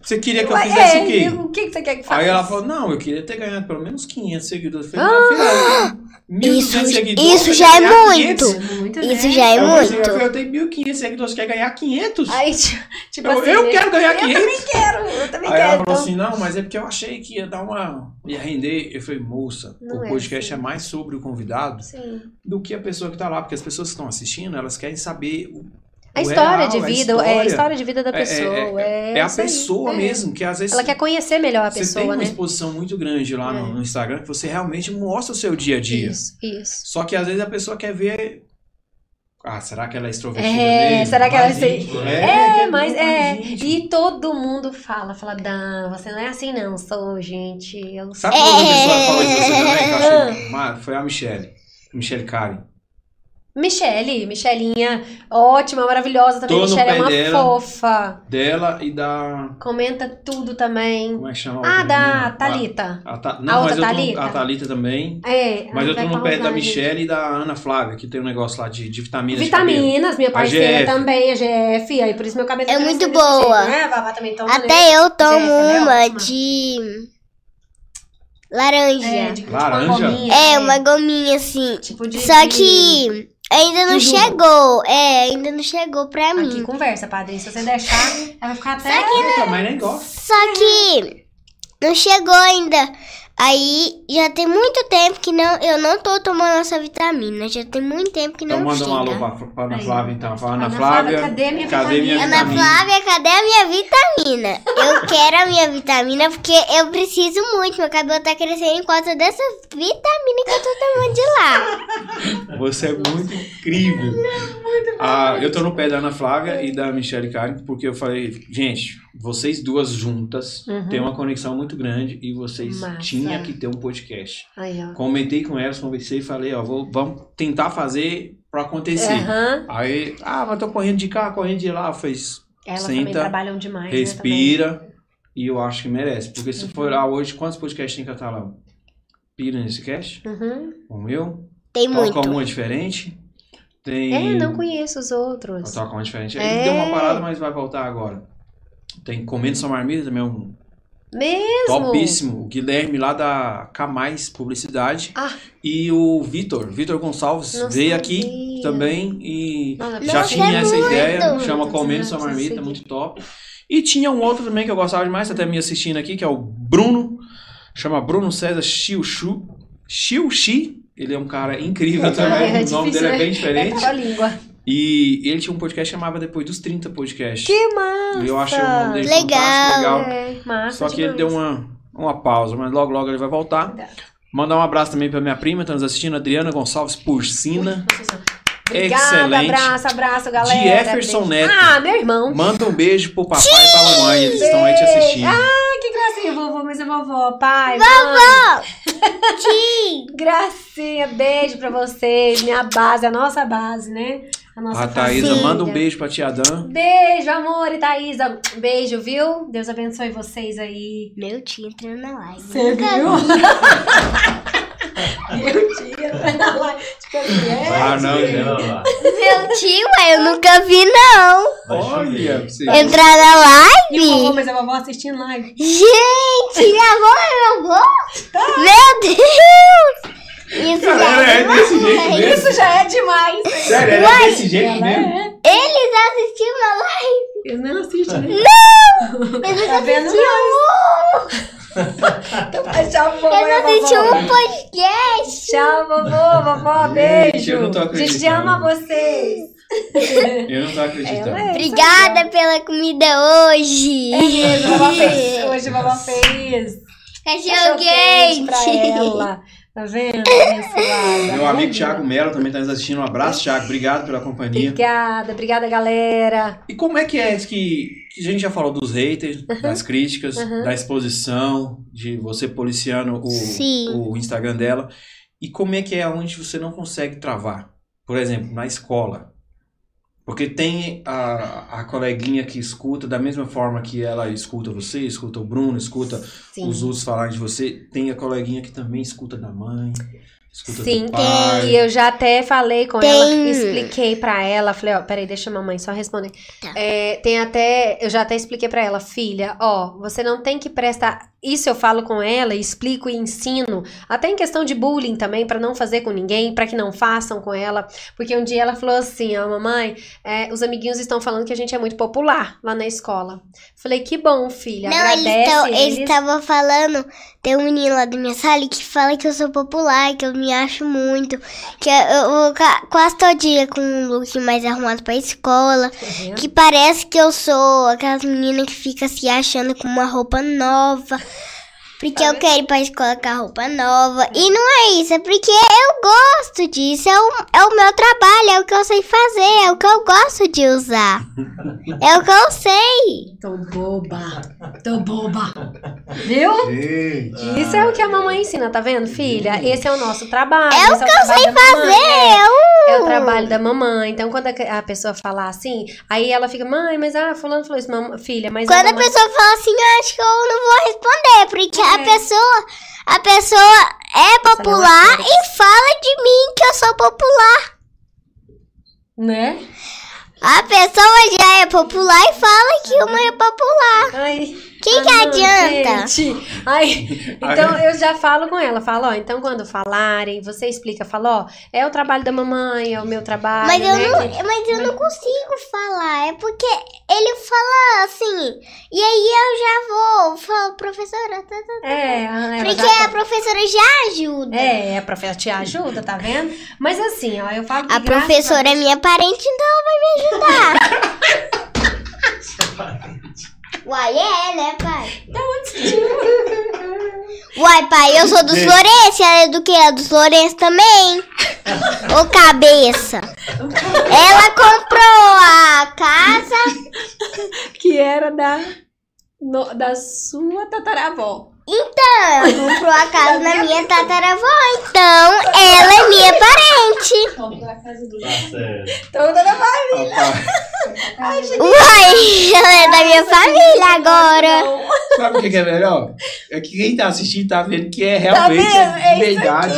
você queria que eu Ué, fizesse é, o quê? O que, que você quer que faça? Aí ela falou, não, eu queria ter ganhado pelo menos 500 seguidores. Eu falei, ah, filha, Isso- 1.200 seguidores. isso já é muito. 500? É muito, Isso né? já é Eu falei muito. "Meu filho, Eu tenho 1.500 seguidores, quer ganhar 500? Aí, ti- tipo eu, assim. eu quero ganhar Eu 500. também quero, eu também Aí quero. ela falou então. assim, não, mas é porque eu achei que ia dar uma... ia render. Eu falei, moça, Não o é podcast assim. é mais sobre o convidado Sim. do que a pessoa que tá lá. Porque as pessoas que estão assistindo, elas querem saber o, A história real, de a vida, é a história de vida da É- é- pessoa. É, É, a isso aí, pessoa é. mesmo, que às vezes... Ela quer conhecer melhor a você pessoa, tem uma né? exposição muito grande lá no, É. no Instagram que você realmente mostra o seu dia a dia. Isso, isso. Só que às vezes a pessoa quer ver. Ah, será que ela é extrovertida É, mesmo? será que ela Mais é. É, né? É, mas é. E todo mundo fala, fala, Dan, você não é assim não, sou, gente. Eu sou. Sabe quando a pessoa falou você também? Que eu É. *laughs* achei... Foi a Michelle. Michelle Karen. Michele, Michelinha, ótima, maravilhosa também. Tô no Michele é uma dela. fofa. Dela e da. Comenta tudo também. Como é que chama? Ah, da? Thalita. A, a Ta- A Não, outra tô Thalita? a Thalita também. É. Mas eu tô no pé da. Michelle e da Ana Flávia, que tem um negócio lá de, de vitaminas. de. Vitaminas, minha A parceira GF. também, a GF. Aí por isso meu cabelo É tá muito boa. jeito, né? A Vavá também toma, né? Até eu tomo ela é uma ótima. de laranja. É, de, tipo uma Laranja? gominha, É, né? uma gominha assim. Tipo de. Só de- que ainda não chegou. É, ainda não chegou pra Aqui mim. conversa, padrinho. Se você deixar, ela vai ficar até. Mas nem gosta. Só que não chegou ainda. Aí já tem muito tempo que não, eu não tô tomando essa vitamina. Já tem muito tempo que Então não manda um alô pra, Ana. Flávia, então. Fala, Ana, Ana Flávia, Flávia, cadê minha cadê minha vitamina? Ana Flávia, cadê a minha vitamina? Eu quero a minha vitamina porque eu preciso muito. Meu cabelo tá crescendo enquanto dessa vitamina que eu tô tomando de lá. *laughs* Você é muito incrível. Ah, eu tô no pé da Ana Flávia e da Michelle Karen, porque eu falei, gente, vocês duas juntas Uhum. têm uma conexão muito grande e vocês Massa. tinham que ter um podcast. Aí, ó. Comentei com elas, conversei e falei, ó, vou, vamos tentar fazer pra acontecer. Aham. Aí, ah, mas tô correndo de cá, correndo de lá. Falei, Elas Senta, também trabalham demais. né, respira e eu acho que merece. Porque se Uhum. for lá hoje, quantos podcasts tem catalão? pira nesse cast, Uhum. o meu. Tem Toca muito. uma diferente. Tem. É, não conheço os outros. Toca uma diferente. É. Ele deu uma parada, mas vai voltar agora. Tem Comendo Sua Marmita também, é um Mesmo? topíssimo. O Guilherme lá da Camais Publicidade. Ah. E o Vitor, Vitor Gonçalves, Não veio sabia. aqui também e Não, já Nossa, tinha é essa muito. ideia. Chama Muito, Comendo Sua Marmita, muito. muito top. E tinha um outro também que eu gostava demais, até me assistindo aqui, que é o Bruno. Chama Bruno César Chiuchu. Chiuchi. Ele é um cara incrível *laughs* também. É o nome dele é né? bem É diferente. a língua. E ele tinha um podcast que chamava Depois dos 30 Podcast. Que massa! E eu achei o nome dele Legal. legal. É, massa Só que ele deu uma, uma pausa, mas logo logo ele vai voltar. Mandar um abraço também pra minha prima, que tá nos assistindo, Adriana Gonçalves Porcina. Obrigada, Excelente. abraço, abraço, galera. Jefferson. Neto. Ah, meu irmão. Manda um beijo pro papai e pra mamãe, eles estão aí te assistindo. Ah, que gracinha, vovô, mas é vovó, pai, vovó. Sim. *laughs* Gracinha, beijo pra vocês, minha base, a nossa base, né? A nossa A Thaísa, família. manda um beijo pra tia Dan. Beijo, amor e Thaísa. Beijo, viu? Deus abençoe vocês aí. Meu tio entrou na live. Você viu? vi. *laughs* Meu dia, vai na live. Tipo assim, é, Ah, não, lá. Meu tio, ué, eu nunca vi, não. Olha. Entrar na E live? mas a vovó assistindo live. Gente, minha avó é meu avô? Meu Deus! Isso já Galera, é é desse jeito demais. mesmo. Isso já é demais. Sério, é desse jeito Ela mesmo? é. Eles assistiram a live? Eu não né? Eles Tá vendo? assistiram Então tchau, um. vovô. e a Eles assistiram vovó. um podcast. Tchau, vovô, vovó, Gente, beijo. eu não tô A gente acreditando. ama vocês. Eu não tô acreditando. É. Obrigada pela comida hoje. É mesmo, vovó fez. Hoje a vovó fez. Cachorro quente pra quente. ela. Tá vendo? Abençoada. Meu amigo Thiago Mello também tá nos assistindo. Um abraço, Thiago. Obrigado pela companhia. Obrigada, obrigada, galera. E como é que é que, que a gente já falou dos haters, das críticas, Uhum. da exposição, de você policiando o, Sim. o Instagram dela. E como é que é onde você não consegue travar? Por exemplo, na escola. Porque tem a, a coleguinha que escuta da mesma forma que ela escuta você, escuta o Bruno, escuta Sim. os outros falarem de você. Tem a coleguinha que também escuta da mãe, escuta Sim, do pai. E eu já até falei com Tem. ela, expliquei pra ela, falei, ó, peraí, deixa a mamãe só responder. Tá. É, tem até, eu já até expliquei pra ela, filha, ó, você não tem que prestar, isso eu falo com ela, explico e ensino, até em questão de bullying também, pra não fazer com ninguém, pra que não façam com ela, porque um dia ela falou assim, ó, mamãe, é, os amiguinhos estão falando que a gente é muito popular lá na escola. Falei, que bom, filha, Não, eles agradece eles eles. estavam falando. Tem um menino lá da minha sala que fala que eu sou popular, que eu me acho muito. Que eu, eu ca- quase todo dia com um look mais arrumado pra escola. Que parece que eu sou aquelas meninas que fica se achando com uma roupa nova. Porque eu quero ir pra escola com a roupa nova. E não é isso, é porque eu gosto disso. É o, é o meu trabalho, é o que eu sei fazer, é o que eu gosto de usar. *laughs* É o que eu sei. Tô boba, tô boba, viu? Gente. Isso é o que a mamãe ensina, tá vendo, filha? Esse é o nosso trabalho. É o que eu sei fazer. É, é o trabalho da mamãe. Então, quando a a pessoa fala assim, aí ela fica, mãe, mas ah, fulano falou isso, filha, mas Quando a a mamãe... pessoa fala assim, eu acho que eu não vou responder, porque a É. pessoa, a pessoa é popular Félix. e fala de mim que eu sou popular. Né? A pessoa já é popular e fala que uma é popular. Ai, Quem ah, que não, adianta? gente. *laughs* Ai, então eu já falo com ela, falo, ó, então quando falarem, você explica, fala, ó, é o trabalho da mamãe, é o meu trabalho, Mas eu, né, não, que- mas eu não consigo falar, é porque ele fala assim, e aí eu já vou, falo, professora, tá, tá, tá. É, ela porque já a professora já ajuda. É, a professora te ajuda, tá vendo? Mas assim, ó, eu falo que A professora é minha parente, então ela vai me ajudar. *laughs* *laughs* Uai, é, né, pai? *laughs* Uai, pai, eu sou dos Florença, ela é do que? É dos Florença também? Ô, cabeça. Ela comprou a casa, que era da, no- da sua tataravó. Então, ela comprou a casa na minha tataravó, então ela é minha parente. Tá certo. Toda da Rapaz, Uai, ela é da minha família agora. Sabe o que é melhor? É que quem tá assistindo tá vendo que é realmente vendo? É de isso verdade.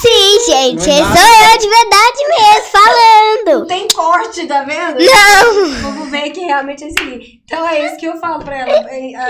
Sim, gente, Não é sou eu de verdade mesmo, falando. Tem corte, tá vendo? Não. Vamos ver que realmente é isso aí. Então é isso que eu falo pra ela.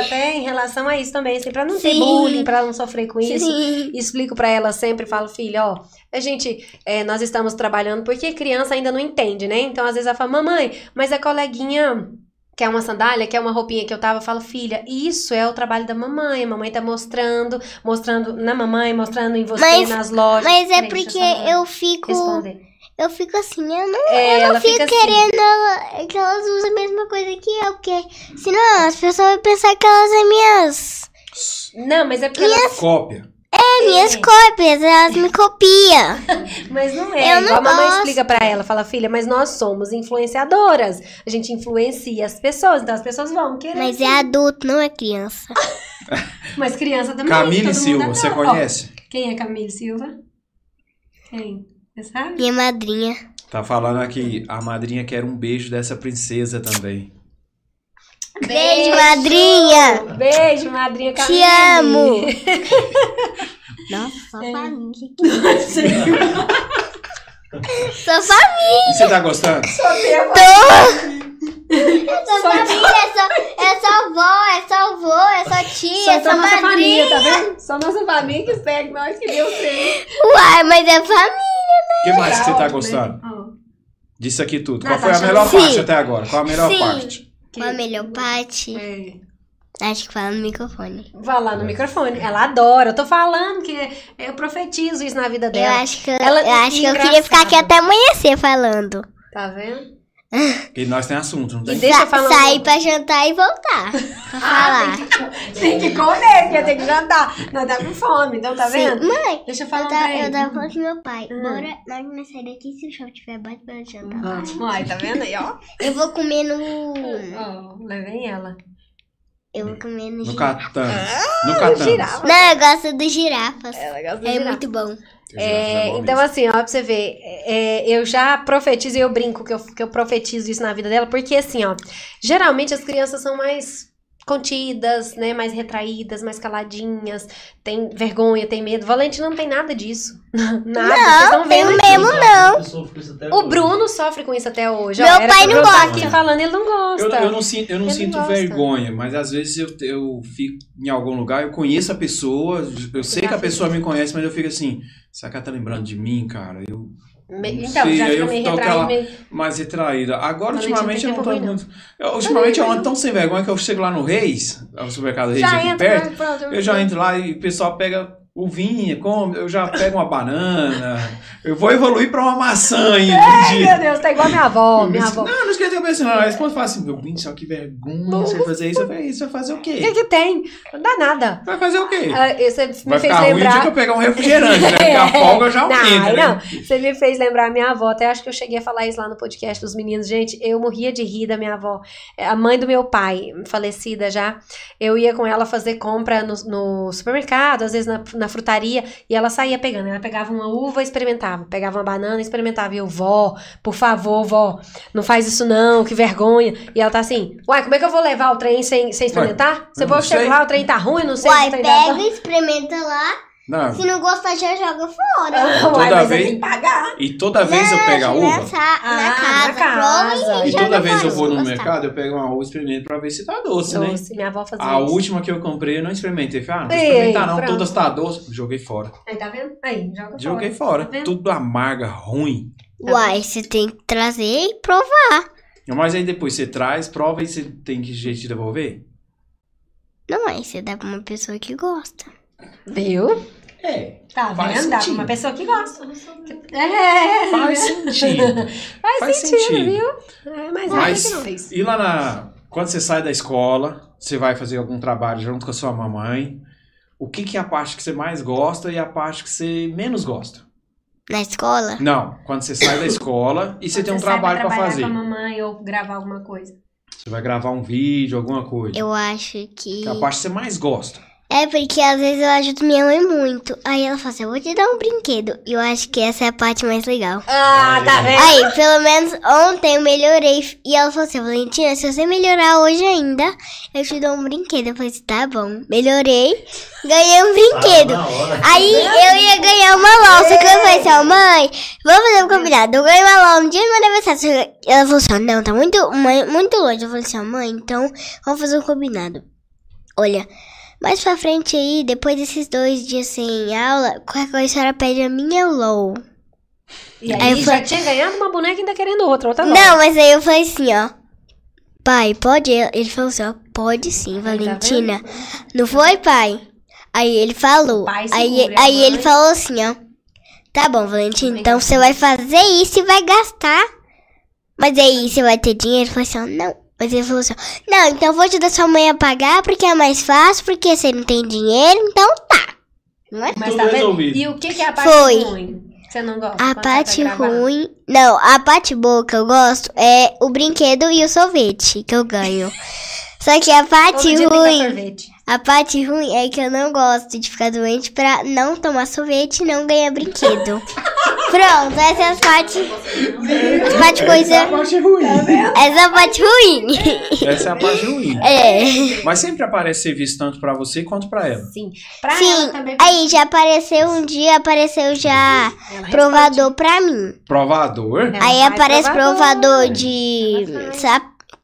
Até em relação a isso também, assim, pra não ter Sim. bullying, pra não sofrer com isso. Sim. Explico pra ela sempre, falo, filha, ó, a gente, é, nós estamos trabalhando porque criança ainda não entende, né? Então às vezes ela fala, mamãe, mas a coleguinha quer uma sandália, quer uma roupinha que eu tava, eu falo, filha, isso é o trabalho da mamãe. A mamãe tá mostrando, mostrando na mamãe, mostrando em você, Mas- nas lojas. Mas é porque eu fico. responder. Eu fico assim, eu não, É, eu não fico assim. querendo ela- que elas usem a mesma coisa que eu, porque senão as pessoas vão pensar que elas são minhas. Não, mas é porque ela Cópia. É, minhas cópias, elas me copiam. *laughs* Mas não é. Eu não igual a mamãe gosto. explica pra ela, fala, filha, mas nós somos influenciadoras. A gente influencia as pessoas, então as pessoas vão querer. Mas é adulto, não é criança. *laughs* Mas criança também. Camille todo Silva, mundo você conhece? Ó, quem é Camille Silva? Quem? Você sabe? Minha madrinha. Tá falando aqui, a madrinha quer um beijo dessa princesa também. Beijo, madrinha. Beijo, madrinha Camille. Te amo. *laughs* Nossa, só família. Sou família. E você tá gostando? Sou família, é só, é só avó, é só avô, é só tia, Só é só nossa família, madrinha. tá vendo? Só nossa família que segue nós, que Deus tem. Uai, mas é família. O que mais que você tá gostando? né? Ó. Disso aqui tudo. Ah, Qual tá foi a melhor Sim. parte até agora? Qual a melhor Sim. parte? Que- Qual a melhor parte? É. Acho que fala no microfone. Vai lá no microfone. Ela adora. Eu tô falando que eu profetizo isso na vida Eu dela. acho que, Ela- eu, acho que eu queria ficar aqui até amanhecer falando. Tá vendo? E nós tem assunto, não E tem? deixa eu Sa- falar um- Sair pra jantar e voltar. Pra falar. Tem que comer, porque tem que jantar. Nós tá com fome, então tá Sim. vendo? Mãe, Deixa eu eu falar um tava, pra ele. eu tava falando com meu pai. Hum. Bora, nós vamos sair daqui se o show tiver baixo pra jantar. Vamos. Ai, tá vendo aí, ó? Eu vou comer no. Ó, levei ela. Eu vou comer no, No girafa. Catan. No Catan. girafa. Não, eu gosto dos girafas. Ela gosta É muito bom. É, então, assim, ó, pra você ver, é, eu já profetizo e eu brinco que eu, que eu profetizo isso na vida dela, porque assim, ó, geralmente as crianças são mais contidas, né, mais retraídas, mais caladinhas, tem vergonha, tem medo. Valente não tem nada disso. *laughs* nada. Vocês estão tenho vendo mesmo. não. O. Bruno sofre com isso até hoje. ó. Meu Era pai não tá gosta. aqui falando, ele não gosta. Eu, eu não sinto, eu não Ele sinto gosta. vergonha, mas às vezes eu, eu fico em algum lugar, eu conheço a pessoa, eu sei que a pessoa me conhece, mas eu fico assim, será que ela tá lembrando de mim, cara? Eu Me- então, sei, já aí eu meio aquela- meio... mais retraída. Agora, Valente ultimamente, eu não tô muito. Eu, ultimamente, eu ando tão sem vergonha que eu chego lá no Reis, no supermercado Reis Já aqui entra, perto, pronto. eu já entro lá e o pessoal pega uvinha, come, eu já pego uma banana, eu vou evoluir pra uma maçã ainda. Ai, de- meu Deus, tá igual minha avó, minha avó. Não, não esquece eu pensando. A esposa fala assim: meu bem, só que vergonha você fazer isso. Eu falei, isso vai fazer o O que quê? que tem? Não dá nada. Vai fazer o quê? Ah, Você me Vai fez ficar ruim o lembrar. que eu pegar um refrigerante, né? Porque a *laughs* folga já aumenta, não, né? não. Você me fez lembrar a minha avó. Até acho que eu cheguei a falar isso lá no podcast dos meninos. Gente, eu morria de rir da minha avó. É, A mãe do meu pai, falecida já, eu ia com ela fazer compra no, no supermercado, às vezes na, na frutaria, e ela saía pegando. Ela pegava uma uva e experimentava. Pegava uma banana e experimentava. E eu, vó, por favor, vó, não faz isso não, que vergonha. E ela tá assim, uai, como é que eu vou levar o trem sem, sem experimentar? Você eu pode chegar lá, o trem tá ruim, não sei Uai, se o trem tá pega, experimenta lá. Não. Se não gostar, já joga fora. Uai, Toda vez- tenho que pagar. E toda vez eu pego a uva. Nessa, na Ah, casa, na casa. prova E joga toda vez fora, eu vou no gostar. mercado, eu pego uma uva e experimento pra ver se tá doce, né? Doce, minha avó fazia A isso. última que eu comprei eu não experimentei. Falei, ah, não vou experimentar não, pronto. todas tá doce. Joguei fora. Aí, tá vendo? Aí, joga Joguei fora. fora. Tá? Tudo amarga, ruim. Uai, você tem que trazer e provar. Mas aí depois você traz, prova e você tem que jeito de devolver? Não, aí você dá pra uma pessoa que gosta. Viu? É. Tá Faz vendo? Sentido. uma pessoa que gosta. É. Faz sentido. *laughs* Faz, Faz sentido, sentido. viu? É, mas, Mas- aí que não fez. E lá na. Quando você sai da escola, você vai fazer algum trabalho junto com a sua mamãe. O que, que é a parte que você mais gosta e a parte que você menos gosta? Na escola? Não, quando você sai da escola e você Quando tem um sai trabalho pra trabalhar fazer. com a mamãe ou gravar alguma coisa. Você vai gravar um vídeo, alguma coisa. Eu acho que. Que é a parte que você mais gosta. É porque às vezes eu ajudo minha mãe muito. Aí ela fala assim, eu vou te dar um brinquedo. E eu acho que essa é a parte mais legal. Ah, tá vendo? Aí, pelo menos ontem eu melhorei. E ela falou assim, Valentina, se você melhorar hoje ainda, eu te dou um brinquedo. Eu falei assim, tá bom. Melhorei, ganhei um brinquedo. Hora. Aí eu ia ganhar uma LOL. Só que eu falei assim, ó, mãe, vamos fazer um combinado. Eu ganhei uma LOL no dia do meu aniversário. Ela falou assim, ó, não, tá muito, mãe, muito longe. Eu falei assim, ó, mãe, então vamos fazer um combinado. Olha, mais pra frente aí, depois desses dois dias sem aula, qualquer coisa a senhora pede a minha LOL. E Aí aí eu já falei- tinha ganhado uma boneca e ainda querendo outra, outra não. Não, mas aí eu falei assim, ó. Pai, pode? Ele falou assim, ó, pode sim, tá Valentina. Não foi, pai? Aí ele falou. Pai aí aí ele falou assim, ó. Tá bom, Valentina, então você vai fazer isso e vai gastar. Mas aí você vai ter dinheiro? Eu falei assim, ó, não. Mas ele falou assim, não, então eu vou te dar sua mãe a pagar porque é mais fácil, porque você não tem dinheiro, então tá. Não é? Mas tá vendo? resolvido. E o que, que é a parte Foi. ruim? Você não gosta? A vai parte ruim. Não, a parte boa que eu gosto é o brinquedo e o sorvete que eu ganho. *laughs* Só que a Todo parte ruim. A parte ruim é que eu não gosto de ficar doente pra não tomar sorvete e não ganhar brinquedo. *laughs* Pronto, essa é a parte. A parte Essa é a coisa. parte ruim. Essa é a parte ruim. Essa é a parte ruim. É. Mas sempre aparece serviço tanto pra você quanto pra ela. Sim. Pra ela Sim, também. aí já apareceu um dia, apareceu já Ela provador pra mim. Provador? Ela Aí aparece provador. provador de Ela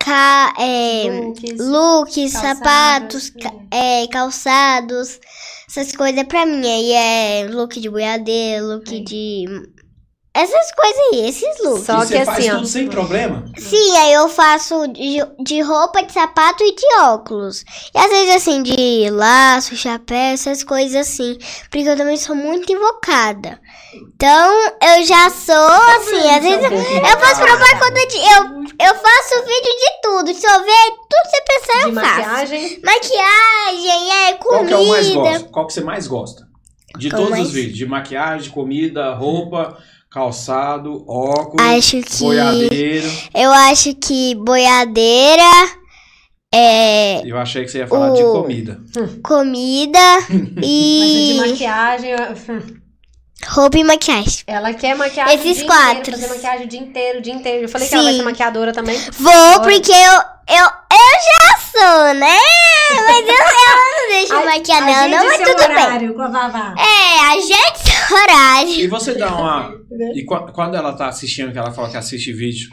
saca, é, Looks, looks, calçados, sapatos, ca- sim. é, calçados, essas coisas pra mim. Aí é look de boiadeiro, look Sim. de. Essas coisas aí, esses looks. Só e que você faz assim, ó. tudo sem problema? Sim, aí eu faço de, de roupa, de sapato e de óculos. E às vezes assim, de laço, chapéu, essas coisas assim. Porque eu também sou muito invocada. Então, eu já sou assim, às vezes eu faço propaganda de. Eu, eu faço vídeo de tudo. Sorvete, tudo que você pensar, De eu faço. maquiagem. Maquiagem, é, Qual que é o mais comida. gosto? Qual que você mais gosta? De Qual todos mais? os vídeos. De maquiagem, comida, roupa, calçado, óculos, Acho que. boiadeiro. Eu acho que boiadeira. É. Eu achei que você ia falar de O- comida. Comida *laughs* Mas e. de maquiagem. Roupa e maquiagem. Ela quer maquiagem Esses o dia quatro. inteiro, fazer maquiagem o dia inteiro, o dia inteiro. Eu falei que ela vai Sim. ser maquiadora também. Vou, porque eu, eu, eu já sou, né? Mas eu, eu não deixo maquiar, não, não, mas tudo bem. com a Vavá. É, a gente tem horário. E você dá uma. *laughs* E qua- quando ela tá assistindo, que ela fala que assiste vídeo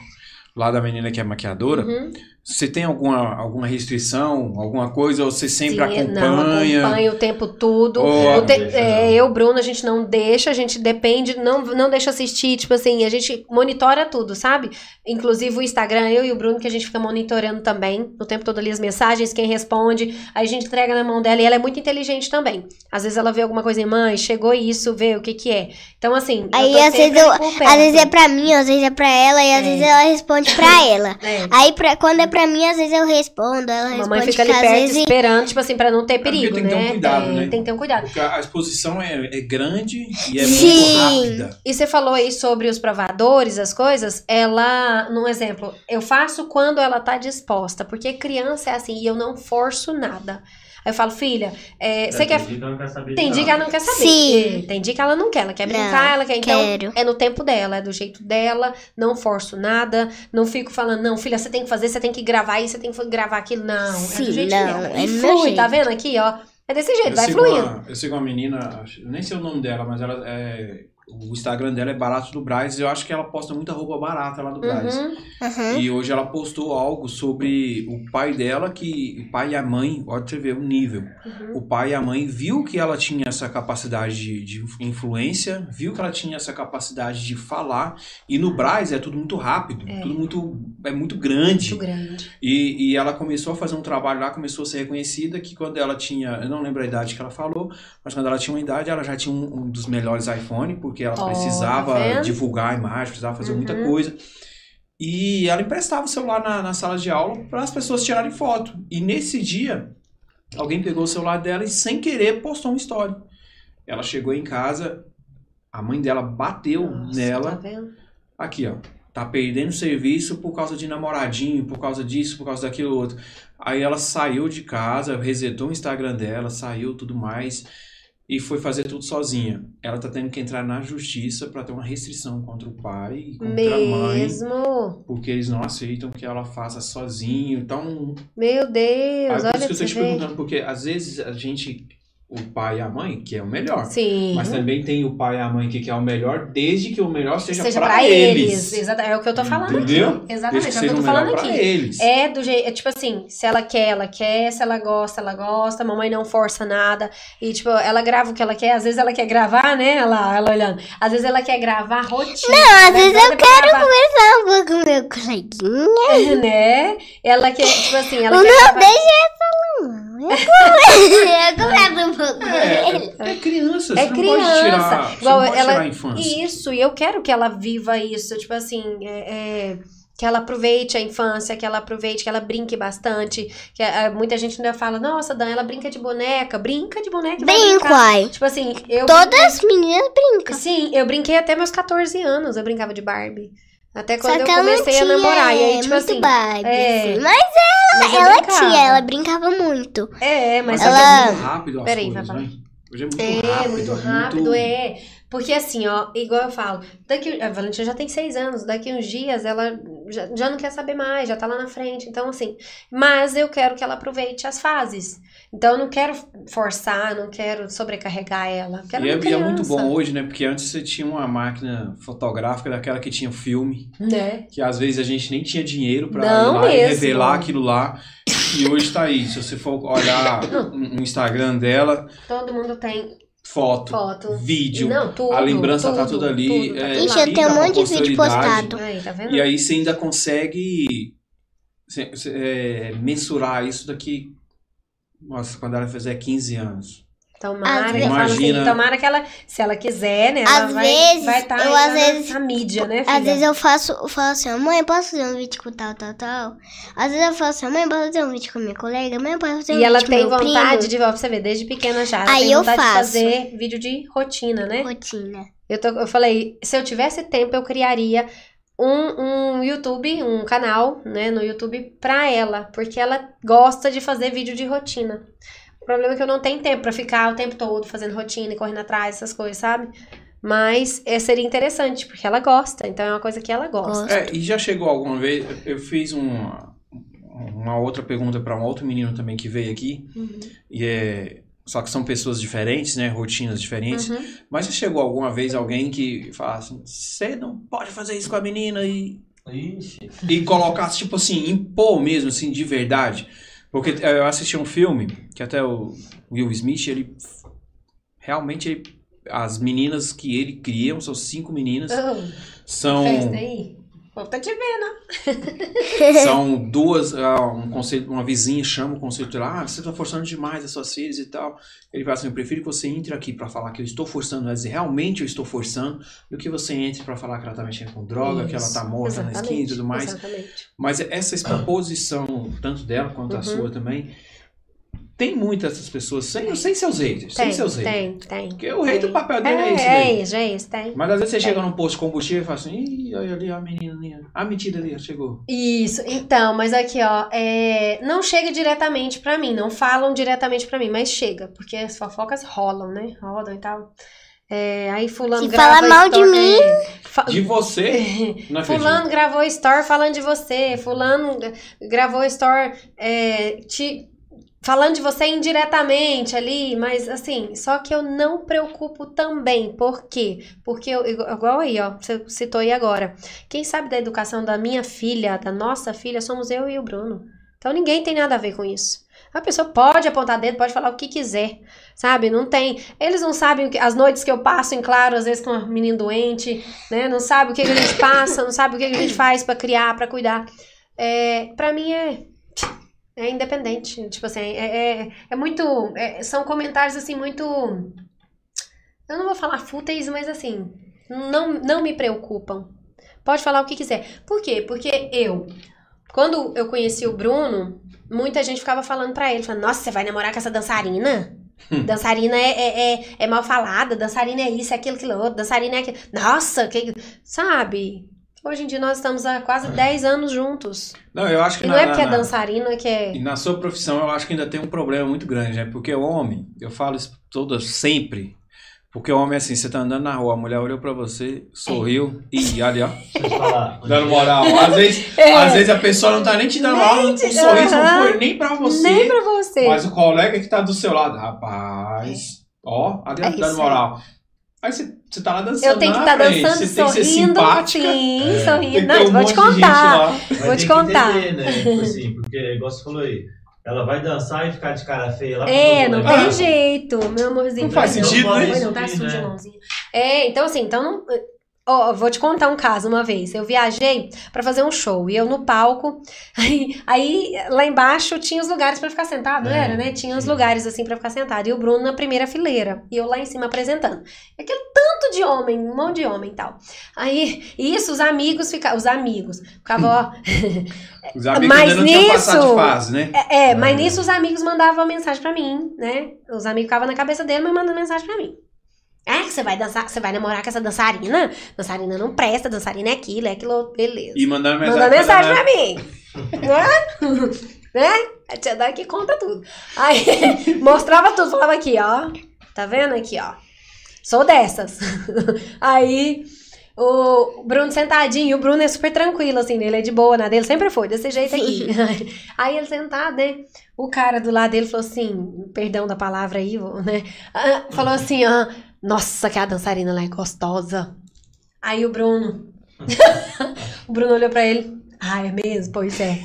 lá da menina que é maquiadora, Uhum. Você tem alguma, alguma restrição, alguma coisa, ou você sempre Sim, Não, acompanha? acompanha o tempo todo. Ou- O te- é, eu, Bruno, a gente não deixa, a gente depende, não, não deixa assistir, tipo assim, a gente monitora tudo, sabe? Inclusive o Instagram, eu e o Bruno, que a gente fica monitorando também, o tempo todo ali as mensagens, quem responde, aí a gente entrega na mão dela e ela é muito inteligente também. Às vezes ela vê alguma coisa em mãe, chegou isso, vê o que que é. Então, assim, eu Aí tô às vezes, eu, às vezes é pra mim, às vezes é pra ela, e às É. vezes ela responde pra *laughs* ela. É. Aí pra, quando é pra mim, às vezes eu respondo, ela A responde mamãe fica ali que às perto vezes. esperando, tipo assim, pra não ter porque perigo, tem que ter um né? cuidado, É, né? Tem que ter um cuidado. Porque a a exposição é, é grande e é Sim. muito rápida. E você falou aí sobre os provadores, as coisas. Ela, num exemplo, eu faço quando ela tá disposta, porque criança é assim, e eu não forço nada. Aí eu falo, filha, é, você quer. Tem dia que ela não quer saber Tem dia que ela não quer saber. Sim. É, Tem dia que ela não quer, ela quer Não, brincar, ela quer. Então, quero. é no tempo dela, é do jeito dela, não forço nada, não fico falando, não, filha, você tem que fazer, você tem que gravar isso, você tem que gravar aquilo. Não, é Sim, do jeito não, dela. é E flui, tá vendo aqui, ó? É desse jeito, Eu vai fluindo. uma, eu sigo uma menina, nem sei o nome dela, mas ela é. O Instagram dela é Barato do Braz. Eu acho que ela posta muita roupa barata lá do Braz. Uhum. E hoje ela postou algo sobre o pai dela, que o pai e a mãe, olha você ver o nível. Uhum. O pai e a mãe viu que ela tinha essa capacidade de, de influência, viu que ela tinha essa capacidade de falar. E no Braz é tudo muito rápido, É. tudo muito, é muito grande. Muito grande. E, e ela começou a fazer um trabalho lá, começou a ser reconhecida, que quando ela tinha, eu não lembro a idade que ela falou, mas quando ela tinha uma idade, ela já tinha um, um dos melhores iPhone, porque ela Ó, precisava tá divulgar a imagem, precisava fazer muita Uhum. coisa. E ela emprestava o celular na, na sala de aula para as pessoas tirarem foto. E nesse dia, alguém pegou o celular dela e sem querer postou uma história. Ela chegou em casa, a mãe dela bateu Nossa, nela, Tá aqui ó, tá perdendo serviço por causa de namoradinho, por causa disso, por causa daquilo outro. Aí ela saiu de casa, resetou o Instagram dela, saiu tudo mais e foi fazer tudo sozinha. Ela tá tendo que entrar na justiça para ter uma restrição contra o pai e contra a mãe, Mesmo. porque eles não aceitam que ela faça sozinho. Então, Meu aí Deus, por olha isso que eu tô te ver. perguntando, porque às vezes a gente, o pai e a mãe, que é o melhor, Sim. mas também tem o pai e a mãe que quer o melhor, desde que o melhor seja, Seja pra pra eles. eles. Exata- É o que eu tô falando Entendeu? aqui. Exatamente, Desde é o que eu tô falando aqui. eles. É do jeito, é tipo assim, se ela quer, ela quer, se ela gosta, ela gosta, mamãe não força nada. E tipo, ela grava o que ela quer, às vezes ela quer gravar, né? Ela, ela olhando. Às vezes ela quer gravar rotina. Não, às vezes eu quero Conversar um pouco com meu coleguinha. *laughs* né? Ela quer, tipo assim, ela O quer meu gravar- deixa essa um. É, é criança, É você não pode tirar, Igual não pode ela- tirar a infância. Isso, e eu quero que ela viva isso, tipo assim, é, é, que ela aproveite a infância, que ela aproveite, que ela brinque bastante. Que é, muita gente ainda fala, nossa, Dan, ela brinca de boneca, brinca de boneca. e Brinco, brincar." ai. Tipo assim, eu. Todas as meninas brincam. Sim, eu brinquei até meus 14 anos, eu brincava de Barbie. Até quando Só eu ela comecei a namorar. E aí, é, tipo muito assim. É, assim. Mas mas eu ela brincava. tinha, ela brincava muito. É, mas Mas só que ela- é muito rápido as Peraí, coisas, vai né? Hoje é muito É, rápido. muito rápido, é. Porque assim, ó, igual eu falo, daqui, a Valentina já tem seis anos, daqui uns dias ela já, já não quer saber mais, já tá lá na frente, então assim, mas eu quero que ela aproveite as fases. Então eu não quero forçar, não quero sobrecarregar ela. eu Quero E é, e é muito bom hoje, né? Porque antes você tinha uma máquina fotográfica daquela que tinha filme, Né? que às vezes a gente nem tinha dinheiro pra Não ir lá e mesmo. revelar aquilo lá. E hoje tá aí. Se você for olhar um um Instagram dela, Todo mundo tem foto, foto. vídeo, Não, tudo. a lembrança tá tudo, tudo ali. tudo tá é, tudo Ixi, eu tenho um monte de vídeo postado. Aí, tá vendo? E aí você ainda consegue se- se- é, mensurar isso daqui. Nossa, quando ela fizer 15 anos. Tomara, eu falo assim, Imagina- tomara que ela, se ela quiser, né? Ela Às vai, vezes, vai estar eu, às vezes, na mídia, né, filha? Às vezes eu faço, eu falo assim, mãe, posso fazer um vídeo com tal, tal, tal? Às vezes eu falo assim, mãe, posso fazer um vídeo com minha colega? Mãe, posso fazer um E ela vídeo com tem meu vontade primo? de, ó, pra você ver, desde pequena já. Ela Aí tem eu vontade de faço. fazer vídeo de rotina, né? Rotina. Eu, tô- eu falei, se eu tivesse tempo, eu criaria um, um YouTube, um canal, né, no YouTube pra ela. Porque ela gosta de fazer vídeo de rotina. O problema é que eu não tenho tempo pra ficar o tempo todo fazendo rotina e correndo atrás, essas coisas, sabe? Mas é, seria interessante, porque ela gosta. Então é uma coisa que ela gosta. É, e já chegou alguma vez, eu fiz uma, uma outra pergunta para um outro menino também que veio aqui, Uhum. e é, só que são pessoas diferentes, né, rotinas diferentes, Uhum. mas já chegou alguma vez alguém que fala assim, você não pode fazer isso com a menina e, Ixi. e colocar, tipo assim, impor mesmo, assim, de verdade, porque eh, eu assisti um filme, que até o Will Smith, ele, realmente, ele- as meninas que ele cria, são cinco meninas, Oh, são... festa aí. Povo tá te vendo. *laughs* São duas, ah, um conselho, uma vizinha chama o conselho tutelar, ah, você está forçando demais as suas filhas e tal. Ele fala assim, eu prefiro que você entre aqui para falar que eu estou forçando, mas realmente eu estou forçando, do que você entre para falar que ela tá mexendo com droga, que ela tá morta na esquina e tudo mais. Exatamente. Mas essa exposição, tanto dela quanto a Uhum. sua também, tem muitas essas pessoas sem, sem seus haters, sem Tem, seus haters. tem, tem. Porque o rei do Tem. papel dele é, É, esse é daí. isso, é isso, tem. Mas às vezes você chega num posto de combustível e fala assim, Ih, olha ali a menina ali, a mentira ali, chegou. Isso, então, mas aqui, ó, é, não chega diretamente pra mim, não falam diretamente pra mim, mas chega, porque as fofocas rolam, né? Rodam e tal. É, aí fulano Se falar mal de mim- é, fa- De você, *laughs* não é Fulano gravou story falando de você, fulano gravou story é, te, falando de você indiretamente ali, mas assim, só que eu não preocupo também, por quê? Porque, eu, igual aí, ó, você citou aí agora, quem sabe da educação da minha filha, da nossa filha, somos eu e o Bruno. Então ninguém tem nada a ver com isso. A pessoa pode apontar dedo, pode falar o que quiser, sabe? Não tem. Eles não sabem que, as noites que eu passo em claro, às vezes com um menino doente, né? Não sabe o que, que a gente passa, não sabe o que, que a gente faz pra criar, pra cuidar. É, para mim é é independente, tipo assim, é, é, é muito, é- são comentários assim muito, eu não vou falar fúteis, mas assim, não, não me preocupam. Pode falar o que quiser. Por quê? Porque eu, quando eu conheci o Bruno, muita gente ficava falando pra ele, falando, nossa, você vai namorar com essa dançarina? *laughs* dançarina é, é, é, é mal falada, dançarina é isso, é aquilo, aquilo outro, dançarina é aquilo. Nossa, que... sabe? Hoje em dia nós estamos há quase 10 anos juntos. Não, eu acho que E na, não é porque é na- é que é. E na sua profissão eu acho que ainda tem um problema muito grande, né? Porque o homem, eu falo isso todo sempre, porque o homem é assim, você tá andando na rua, a mulher olhou pra você, sorriu e ali, ó, Deixa eu te falar. dando moral. Às vezes, É. às vezes a pessoa não tá nem te dando moral, um sorriso Aham. não foi nem pra você, Nem pra você. mas o colega que tá do seu lado, rapaz, ó, ali ó, É dando isso moral. Aí você, você tá lá dançando Eu tenho que estar frente, dançando, você tem que ser sorrindo. simpática, Sim, É. sorrindo. Não, um vou monte te de gente contar. Vou te contar. entender, né? Tipo assim, porque, igual você falou aí, ela vai dançar e ficar de cara feia lá pra É, não tem Ah. jeito, meu amorzinho. Não faz Não sentido, né? Não tá sujo, né? mãozinha. É, então assim, então não. Eu vou te contar um caso uma vez. Eu viajei pra fazer um show e eu no palco. *laughs* Aí, aí lá embaixo tinha os lugares pra ficar sentado, não É, era, né? Tinha os lugares assim pra ficar sentado. E o Bruno na primeira fileira. E eu lá em cima apresentando. Aquele tanto de homem, um monte de homem e tal. Aí, isso, os amigos ficavam. Os amigos. Ficavam, ó. *laughs* Os amigos Mas não passado de nisso- fase, né? É, é, mas É. nisso os amigos mandavam mensagem pra mim, né? Os amigos ficavam na cabeça dele, mas mandando mensagem pra mim. É que você vai dançar, você vai namorar com essa dançarina? Dançarina não presta, dançarina é aquilo, é aquilo, beleza. E mandando mensagem, Mandando mensagem pra pra mim. né? *laughs* né? A tia Dani que conta tudo. Aí, *laughs* mostrava tudo, falava aqui, ó. Tá vendo aqui, ó? Sou dessas. *laughs* Aí, o Bruno sentadinho, o Bruno é super tranquilo, assim, ele é de boa na dele, sempre foi, desse jeito aqui. Aí ele sentado, né? O cara do lado dele falou assim, perdão da palavra aí, né? Ah, Falou assim, ó, nossa, que a dançarina lá é gostosa. Aí o Bruno, *laughs* o Bruno olhou pra ele, ah, é mesmo? Pois é.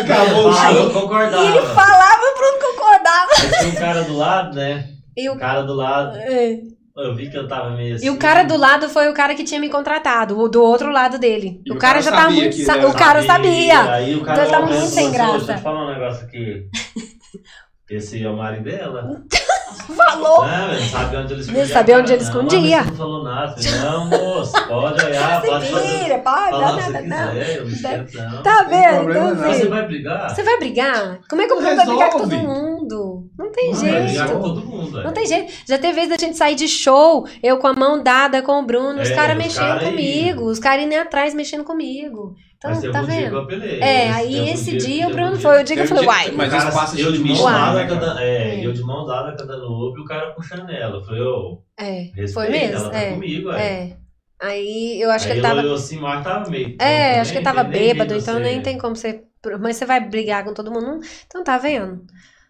Acabou o show. concordava. E ele falava, o Bruno concordava. Tinha um cara do lado, né? E O o, cara do lado, é. eu vi que eu tava meio assim. e o cara do lado foi o cara que tinha me contratado, o do outro lado dele. E o o cara cara já sabia muito. que o cara sabia. Aí o cara Então tá olhou muito sem assim, graça. Deixa eu te falar um negócio aqui. *laughs* Esse é o marido dela. *laughs* Falou. Não, ele sabe onde ele escondia. Ele sabia onde ele. Não, escondia. você não falou nada. Não, moço, pode olhar, *laughs* pode Se fazer. vira, pode, Falar não, não, não. quiser, eu não esquento, não. Tá Não vendo? Então, não. Mas você assim, vai brigar? você vai brigar? Como é que o Bruno vai brigar com todo mundo? Não tem Não, vai brigar com jeito. todo mundo, Não tem jeito. Já teve vez da gente sair de show, eu com a mão dada com o Bruno, os É, caras os mexendo cara aí. comigo, os caras indo atrás mexendo comigo. Então, Mas tá dia que vendo? eu apelei. É, Esse- aí esse dia o Bruno dia- foi o dia que eu falei, uai. Mas O cara- passa eu de mão dada, né, cada, é, É. eu de mão dada cada ovo e o cara puxando ela. Eu falei, ô, É, foi mesmo? ela tá É. comigo, é. É. Aí eu acho Aí que ele tava. olhou assim, mas tava meio. É, acho que ele tava bêbado, então nem tem como você. Mas você vai brigar com todo mundo? Então tá vendo?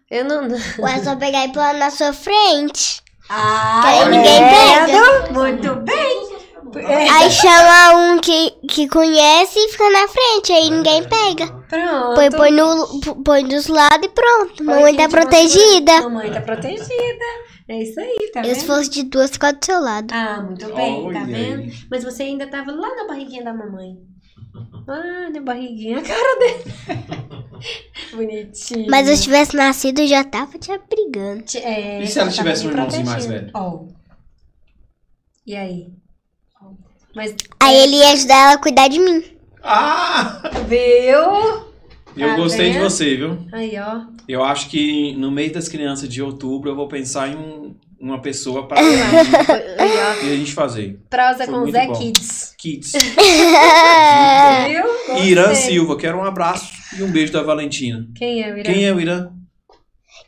Eu não. *laughs* Ué, só pegar e pular na sua frente. Ah, Que aí ninguém vendo? Muito bem. É, Aí chama *laughs* um que, que conhece e fica na frente, aí ninguém pega. pronto. Põe, põe, no, põe dos lados e pronto. Põe Mamãe tá protegida. Mamãe tá protegida. É isso aí, tá Eu, se vendo? fosse de duas, ficava do seu lado. Ah, muito bem, tá vendo? aí. Mas você ainda tava lá na barriguinha da mamãe. Ah, na barriguinha, a cara dele. *laughs* Bonitinho. Mas se eu tivesse nascido, eu já tava te brigando. É, E se ela tivesse um irmãozinho mais protegendo. Ó. E aí? Mas, Aí ele ia ajudar ela a cuidar de mim. Ah! viu? Eu Tá gostei de vendo? você, viu? Aí, ó. Eu acho que no mês das crianças de outubro eu vou pensar em um- uma pessoa pra, *laughs* ó. a gente fazer. Prosa Foi com Zé bom. Kids. Kids. *laughs* Viu? Irã Silva, quero um abraço e um beijo da Valentina. Quem é o Irã? Quem é o Irã?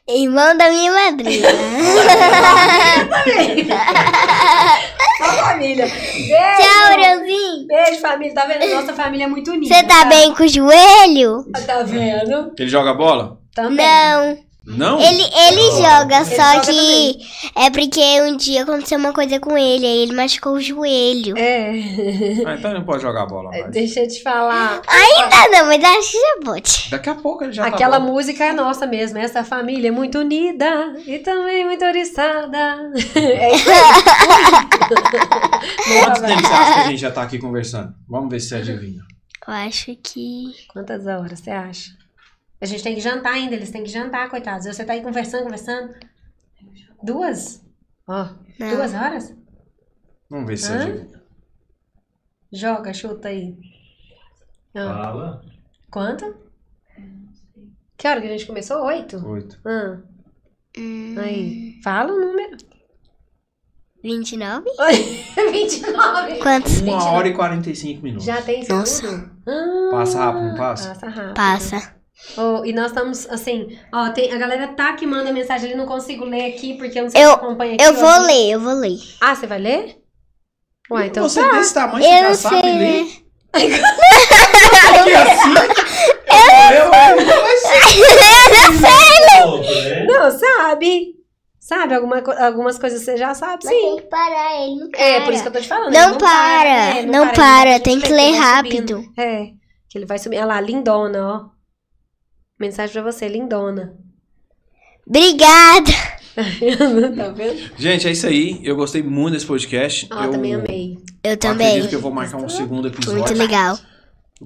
Irmão da minha madrinha. *laughs* A família. Beijo. Tchau, Irãozinho. Beijo, família. Tá vendo? Nossa família é muito unida. Você tá bem com o joelho? Tá vendo? Ele joga bola? Também. Não. Não? Ele, ele joga, só joga que é porque um dia aconteceu uma coisa com ele, aí ele machucou o joelho. É. Ah, então ele não pode jogar bola mais. Deixa eu te falar. Ainda não, mas acho que já pode. Daqui a pouco ele já Aquela tá música é nossa mesmo. Essa família é muito unida e também muito oriçada. *laughs* É isso aí. Quanto tempo você acha que a gente já tá aqui conversando? Vamos ver se você adivinha. Eu acho que. Quantas horas você acha? A gente tem que jantar ainda, eles têm que jantar, coitados. Você tá aí conversando, conversando. Duas? Ó, Não. duas horas? Vamos ver se você Hã? adivinha. Joga, chuta aí. Ah, Fala. quanto? Que hora que a gente começou? Oito? Oito. Ah, Hum, aí, fala o número. 29? 29. *laughs* Quantos? Uma hora e 45 minutos. Já tem tudo? Nossa. Ah, Passa rápido, não passa? Passa rápido. Passa. Oh, e nós estamos, assim, ó, tem, a galera tá que manda mensagem ali, não consigo ler aqui, porque eu não sei Eu- se acompanha aqui. Eu vou ler, eu vou ler. Ah, você vai ler? Ué, então você tá. desse tamanho, Eu você já não sabe sei ler. assim. *laughs* Eu, Pouco, né? *laughs* Não, sabe. Sabe, alguma, algumas coisas você já sabe, Mas tem sim. que parar ele, não para. É, por isso que eu tô te falando. Não ele para, né? não ele para, vai tem que ler rápido. É, que ele vai subir. Olha lá, lindona, ó. Mensagem pra você, lindona. Obrigada. *laughs* tá vendo? Gente, é isso aí. Eu gostei muito desse podcast. Eu também amei. Eu Acredito também. que eu vou marcar um segundo episódio. muito legal.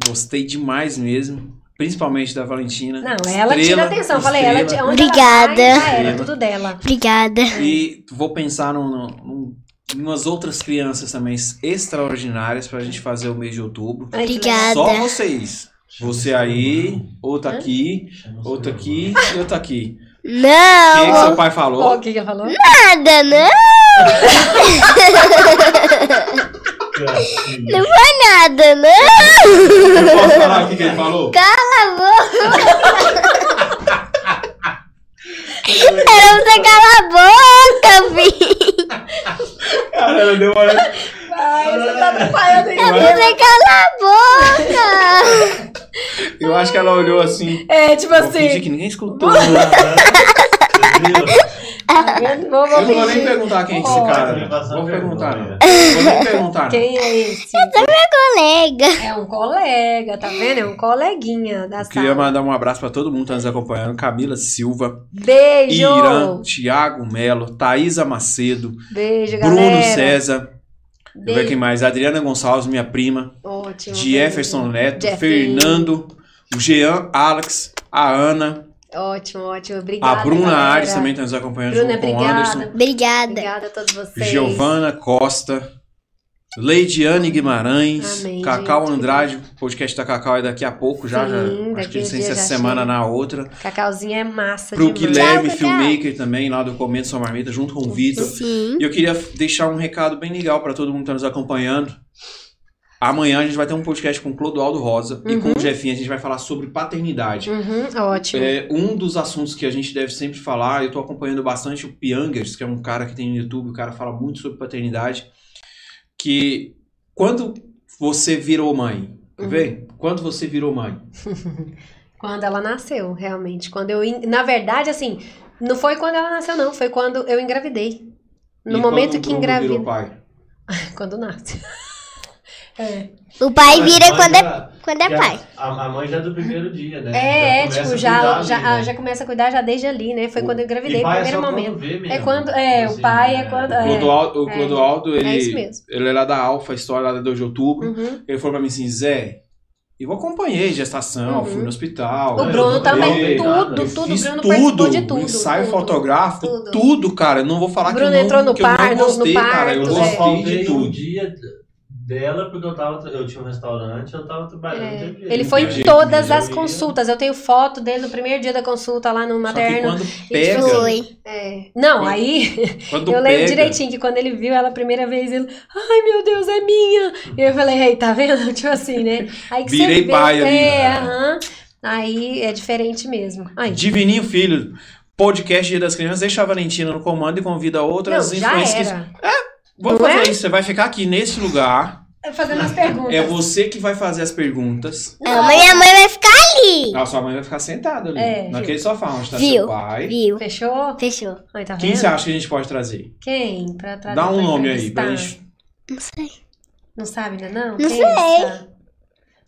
Gostei demais mesmo. Principalmente da Valentina. Não, ela tira Estrela, atenção. Falei, ela estrela. onde Obrigada. Ela vai, já era, Estrela. tudo dela. Obrigada. E vou pensar num, num, em umas outras crianças também extraordinárias pra gente fazer o mês de outubro. Obrigada. Só vocês. Você aí, outro aqui, outro aqui e outro aqui. O que, que Não, seu pai falou? o que que ele falou? nada, não. Não *laughs* foi nada, não. Eu posso falar o que, que ele falou? Cala a boca. *laughs* Era você calar a boca, filho. Cara, ela deu uma... Ai, você tá atrapalhando aí. É você calar a boca. Eu acho que ela olhou assim. É, tipo assim. que ninguém escutou. tá vendo? Vou, vou Eu não vou nem perguntar quem é esse cara. Vou perguntar, não. vergonha. Vou nem perguntar. não. Quem é esse? Colega. É um colega, tá vendo? É um coleguinha da Queria sala. mandar um abraço pra todo mundo que tá nos acompanhando. Camila Silva, Beijo! Irã, Thiago Melo, Thaisa Macedo, Beijo, galera. Bruno César, deixa eu ver Beijo. quem mais, Adriana Gonçalves, minha prima, Ótimo. Jefferson beijo. Neto, Jeff. Fernando, o Jean, Alex, a Ana, Ótimo, ótimo. Obrigada. a Bruna galera. Ares também tá nos acompanhando Bruna, junto com o obrigada. Anderson, Obrigada. Obrigada a todos vocês. Giovana Costa, Leidiane Guimarães, Amém, Cacau gente. Andrade, o podcast da Cacau é daqui a pouco já, Sim, já acho que a não sei dia se essa semana chega. na outra. Cacauzinho é massa Pro demais. Guilherme, Tchau, filmmaker também, lá do Comendo Sua Marmita, junto com o Vitor. Sim. E eu queria deixar um recado bem legal para todo mundo que tá nos acompanhando. Amanhã a gente vai ter um podcast com o Clodoaldo Rosa e com o Jefinho. A gente vai falar sobre paternidade. Uhum, ótimo. É um dos assuntos que a gente deve sempre falar. Eu tô acompanhando bastante o Piangers, que é um cara que tem no YouTube. O cara fala muito sobre paternidade. Que quando você virou mãe, quer Uhum. ver? Quando você virou mãe, *laughs* Quando ela nasceu, realmente. Quando eu. Na verdade, assim, não foi quando ela nasceu, não. Foi quando eu engravidei. No e momento quando o que Bruno engravida. virou pai. *laughs* Quando nasce. É, O pai Mas vira quando é, já- quando é já- pai. A, a mãe já é do primeiro dia, né? é, começa tipo, a já, cuidar já, ali, né? já começa a cuidar já desde ali, né? Foi O- quando eu engravidei, é primeiro só momento. quando vê mesmo, É quando- é, o assim, pai é né? quando- O É, Clodoaldo, o é. Clodoaldo ele, É isso mesmo. ele é lá da Alfa, história lá da 2 de outubro. Uhum. Ele falou pra mim assim, Zé, eu acompanhei gestação, Uhum. fui no hospital. O Bruno também, tudo, tudo. O fiz Bruno tudo, de tudo. ensaio tudo. fotográfico, tudo. tudo. cara. Eu não vou falar Bruno que eu não, entrou no que eu não par- no- no gostei, cara. Eu parto, é. gostei de um tudo. dia dela porque eu tava. Eu tinha um restaurante, eu tava trabalhando. É. Ele foi em todas as consultas. Eu tenho foto dele no primeiro dia da consulta lá no Só que materno. quando pega, Foi. É. Não, Quando- aí quando *laughs* eu pega, lembro direitinho que quando ele viu ela a primeira vez, ele, ai meu Deus, é minha. E eu falei, ei, tá vendo? *laughs* Tipo assim, né? Aí que Virei você vê, pai ali, É, né? aham. Aí é diferente mesmo. Aí, Divininho Filho, podcast Dia das Crianças, deixa a Valentina no comando e convida outras não, já influências. era. Vamos Não fazer é? isso, você vai ficar aqui nesse lugar. Fazendo as perguntas. É você que vai fazer as perguntas. Ah, mas minha mãe vai ficar ali. A sua mãe vai ficar sentada ali, É, naquele sofá onde tá Viu? seu pai. Viu? Fechou? Fechou. Aí, tá Quem você acha que a gente pode trazer? Quem? Pra trazer Dá um pra nome aí, pra gente. Não sei. Não sabe ainda não? Não Quem sei. está?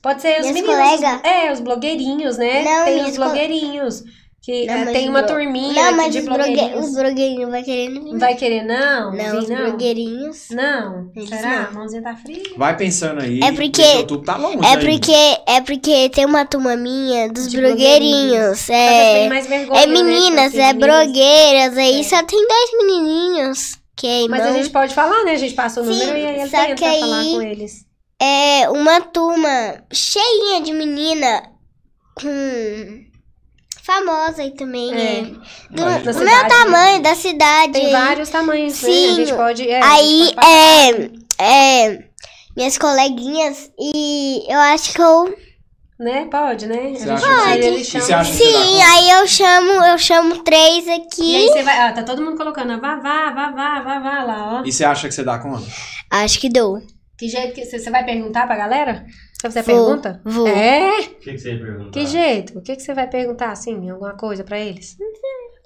Pode ser os Minhas meninos. colegas. É, os blogueirinhos, né? Não, tem os co- blogueirinhos. Que Não, mas tem uma blo- turminha Não, aqui mas de os, blogue... blogueirinhos. os blogueirinhos vai querer vir. Vai querer não? Não, os Vir, não? blogueirinhos. Não? Eles Será? não. A mãozinha tá fria? Vai pensando aí. É porque- o YouTube tá longe É porque, é porque tem uma turma minha dos De blogueirinhos. É, mais vergonha, é né, meninas, porque é blogueiras. Aí É. só tem dois menininhos. Que aí Mas não. a gente pode falar, né? A gente passa o Sim, número e aí ele tenta que aí- falar com eles. É uma turma cheinha de menina com famosa e também É. é. Do, do Da meu cidade, tamanho, da cidade. Tem aí. vários tamanhos, né? A Sim. gente pode. é, Aí, gente pode é, é. Minhas coleguinhas e eu acho que eu. Né? Pode, né? Você acha pode. que- chama- você acha que- Sim, conta? aí eu chamo, eu chamo três E aí aqui. você vai. Ah, tá todo mundo colocando. Vá, vá, vá, vá, vá, vá lá, ó. E você acha que você dá conta? Acho que dou. Que jeito que você você vai perguntar pra galera? Só você Vou, pergunta? vou. É? O que, que você ia perguntar? Que jeito? O que, que você vai perguntar, assim? Alguma coisa pra eles?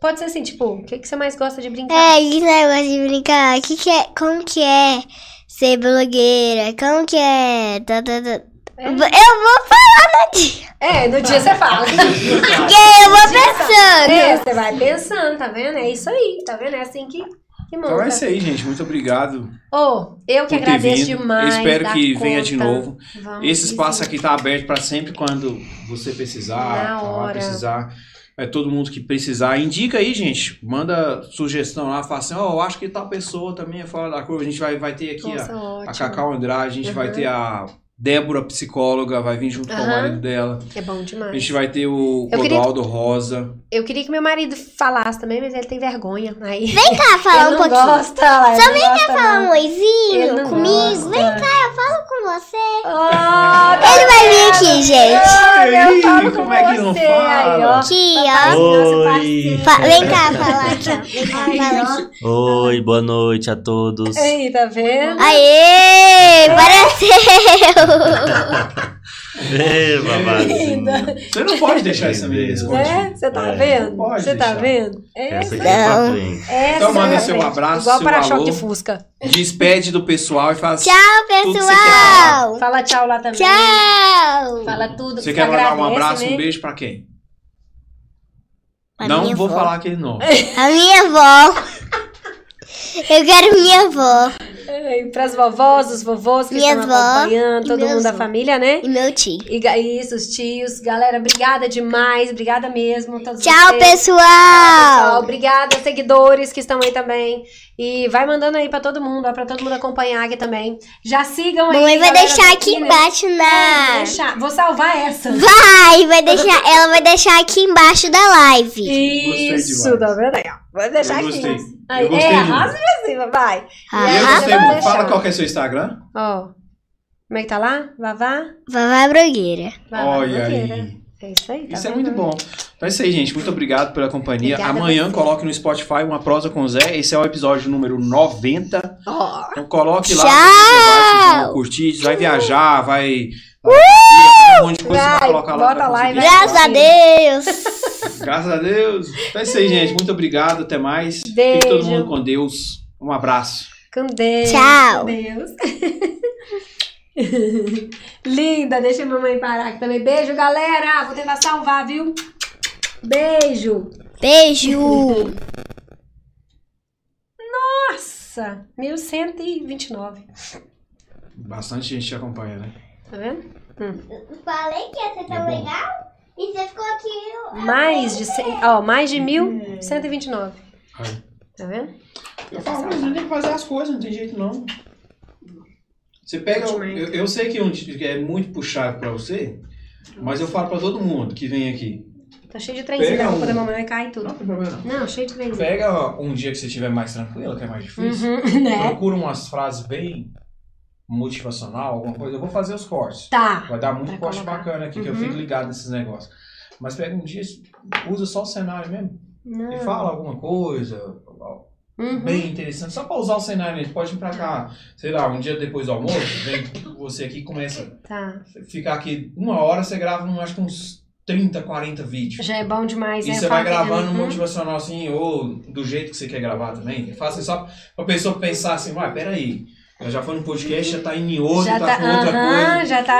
Pode ser assim, tipo, o que, que você mais gosta de brincar? É, que negócio de brincar. Que que é, como que é ser blogueira? Como que é? Tá, tá, tá. É. Eu vou falar no dia. É, no dia você fala. *laughs* Porque eu vou pensando. É, você vai pensando, tá vendo? É isso aí, tá vendo? É assim que, que monta. Então é isso aí, gente. Muito obrigado Ô, eu que por ter agradeço vindo. demais. Eu espero que venha de conta. novo. Vamos Esse espaço aqui tá aberto para sempre quando você precisar, Na falar, hora. precisar. É todo mundo que precisar. Indica aí, gente. Manda sugestão lá. Fala assim, ó, eu acho que tal pessoa também é fora da curva. A gente vai, vai ter aqui Nossa, a, a. Cacau Andrade, a gente vai Uhum. ter a Débora, psicóloga, vai vir junto com o marido dela. É bom A demais. gente vai ter o Eu queria- Rodoaldo Rosa. Eu queria que meu marido falasse também, mas ele tem vergonha. Aí... Vem cá *laughs* falar um pouquinho. gosta, Só não vem cá gosta, falar um oizinho comigo. gosta. Vem cá, eu falo com você. Ah, Ele vai vir aqui, gente. Olha, eu falo com como é que não fala? Aqui, ó. vem cá falar cá, fala aqui. Oi, boa noite a todos. Aí, tá vendo? Aê! Pareceu! *laughs* Ei, babazinho. Você não pode deixar essa menina escondida. Né? Você tá É. vendo? Pode Você tá vendo? É, Essa aqui é pra frente. essa Então manda é seu abraço, Igual seu para-choque alô. de Fusca. Despede do pessoal e fala assim. Tchau, pessoal! Fala tchau lá também. Tchau! Fala tudo. Você quer mandar um abraço, né? um beijo pra quem? A não vou avó. falar aquele nome. *laughs* A minha avó. Eu quero minha avó. E pras vovós, os vovôs que Minha estão acompanhando, todo mundo da família, né? E meu tio. E isso, os tios. Galera, obrigada demais. Obrigada mesmo. Tchau. Pessoal, pessoal! obrigada, seguidores que estão aí também. E vai mandando aí pra todo mundo, ó, pra todo mundo acompanhar aqui também. Já sigam aí. Mamãe vai deixar do aqui embaixo É, vou na. deixar. Vou salvar essa. Vai, vai deixar. Ela vai deixar aqui embaixo da live. Isso, tá vendo aí, ó. Vou deixar Eu aqui. gostei. Aí, Eu gostei é, de arrasa pra cima, vai. E eu Ah. Fala qual que é seu Instagram. Ó. Como é que tá lá? Vavá? Vavá Brogueira. Vavá Olha aí. É isso aí, tá Isso é vendo? muito bom. Então é isso aí, gente. Muito obrigado pela companhia. Obrigada Amanhã coloque no Spotify uma prosa com o Zé. Esse é o episódio número 90. Ó. Então coloque lá. Tchau! Você vai curtir, vai viajar, vai. vai um monte de coisa você vai colocar lá. bota lá e. Graças a Deus. *laughs* Graças a Deus. Então é isso aí, gente. Muito obrigado. Até mais. Fique Beijo. todo mundo com Deus. Um abraço. Com Deus. Tchau. Com Deus. *laughs* Linda, deixa a mamãe parar aqui também. Beijo, galera. Vou tentar salvar, viu? Beijo. Beijo. Nossa, 1129. Bastante gente te acompanha, né? Tá vendo? Falei que ia ser tão bom. legal. E você ficou aqui. Mais de, cem- ó, mais de 1129. Aí. Tá vendo? Eu falo, mas não tem que fazer as coisas, não tem jeito não. Você pega. Eu, eu sei que é muito puxado pra você, mas eu falo pra todo mundo que vem aqui. Tá cheio de trenzinho. Um. da mamãe vai cair tudo. Não tem problema não. Não, cheio de trenzinho. Pega um dia que você estiver mais tranquilo, que é mais difícil. Uhum, *laughs* né? Procura umas frases bem motivacional, alguma coisa. Eu vou fazer os cortes. Tá. Vai dar muito Pra corte colocar. bacana aqui, que eu Uhum. fico ligado nesses negócios. Mas pega um dia, usa só o cenário mesmo. Não. E fala alguma coisa Uhum. bem interessante. Só pra usar o cenário mesmo. Pode vir pra cá, sei lá, um dia depois do almoço, vem você aqui e começa Tá. ficar aqui uma hora, você grava um, acho que uns 30, 40 vídeos. Já é bom demais, E né? você vai gravando um Uhum. motivacional assim, ou do jeito que você quer gravar também. Faça só pra pessoa pensar assim, uai, peraí. Já foi no podcast, já tá indo em outro, Já tá, tá, com outra coisa. já tá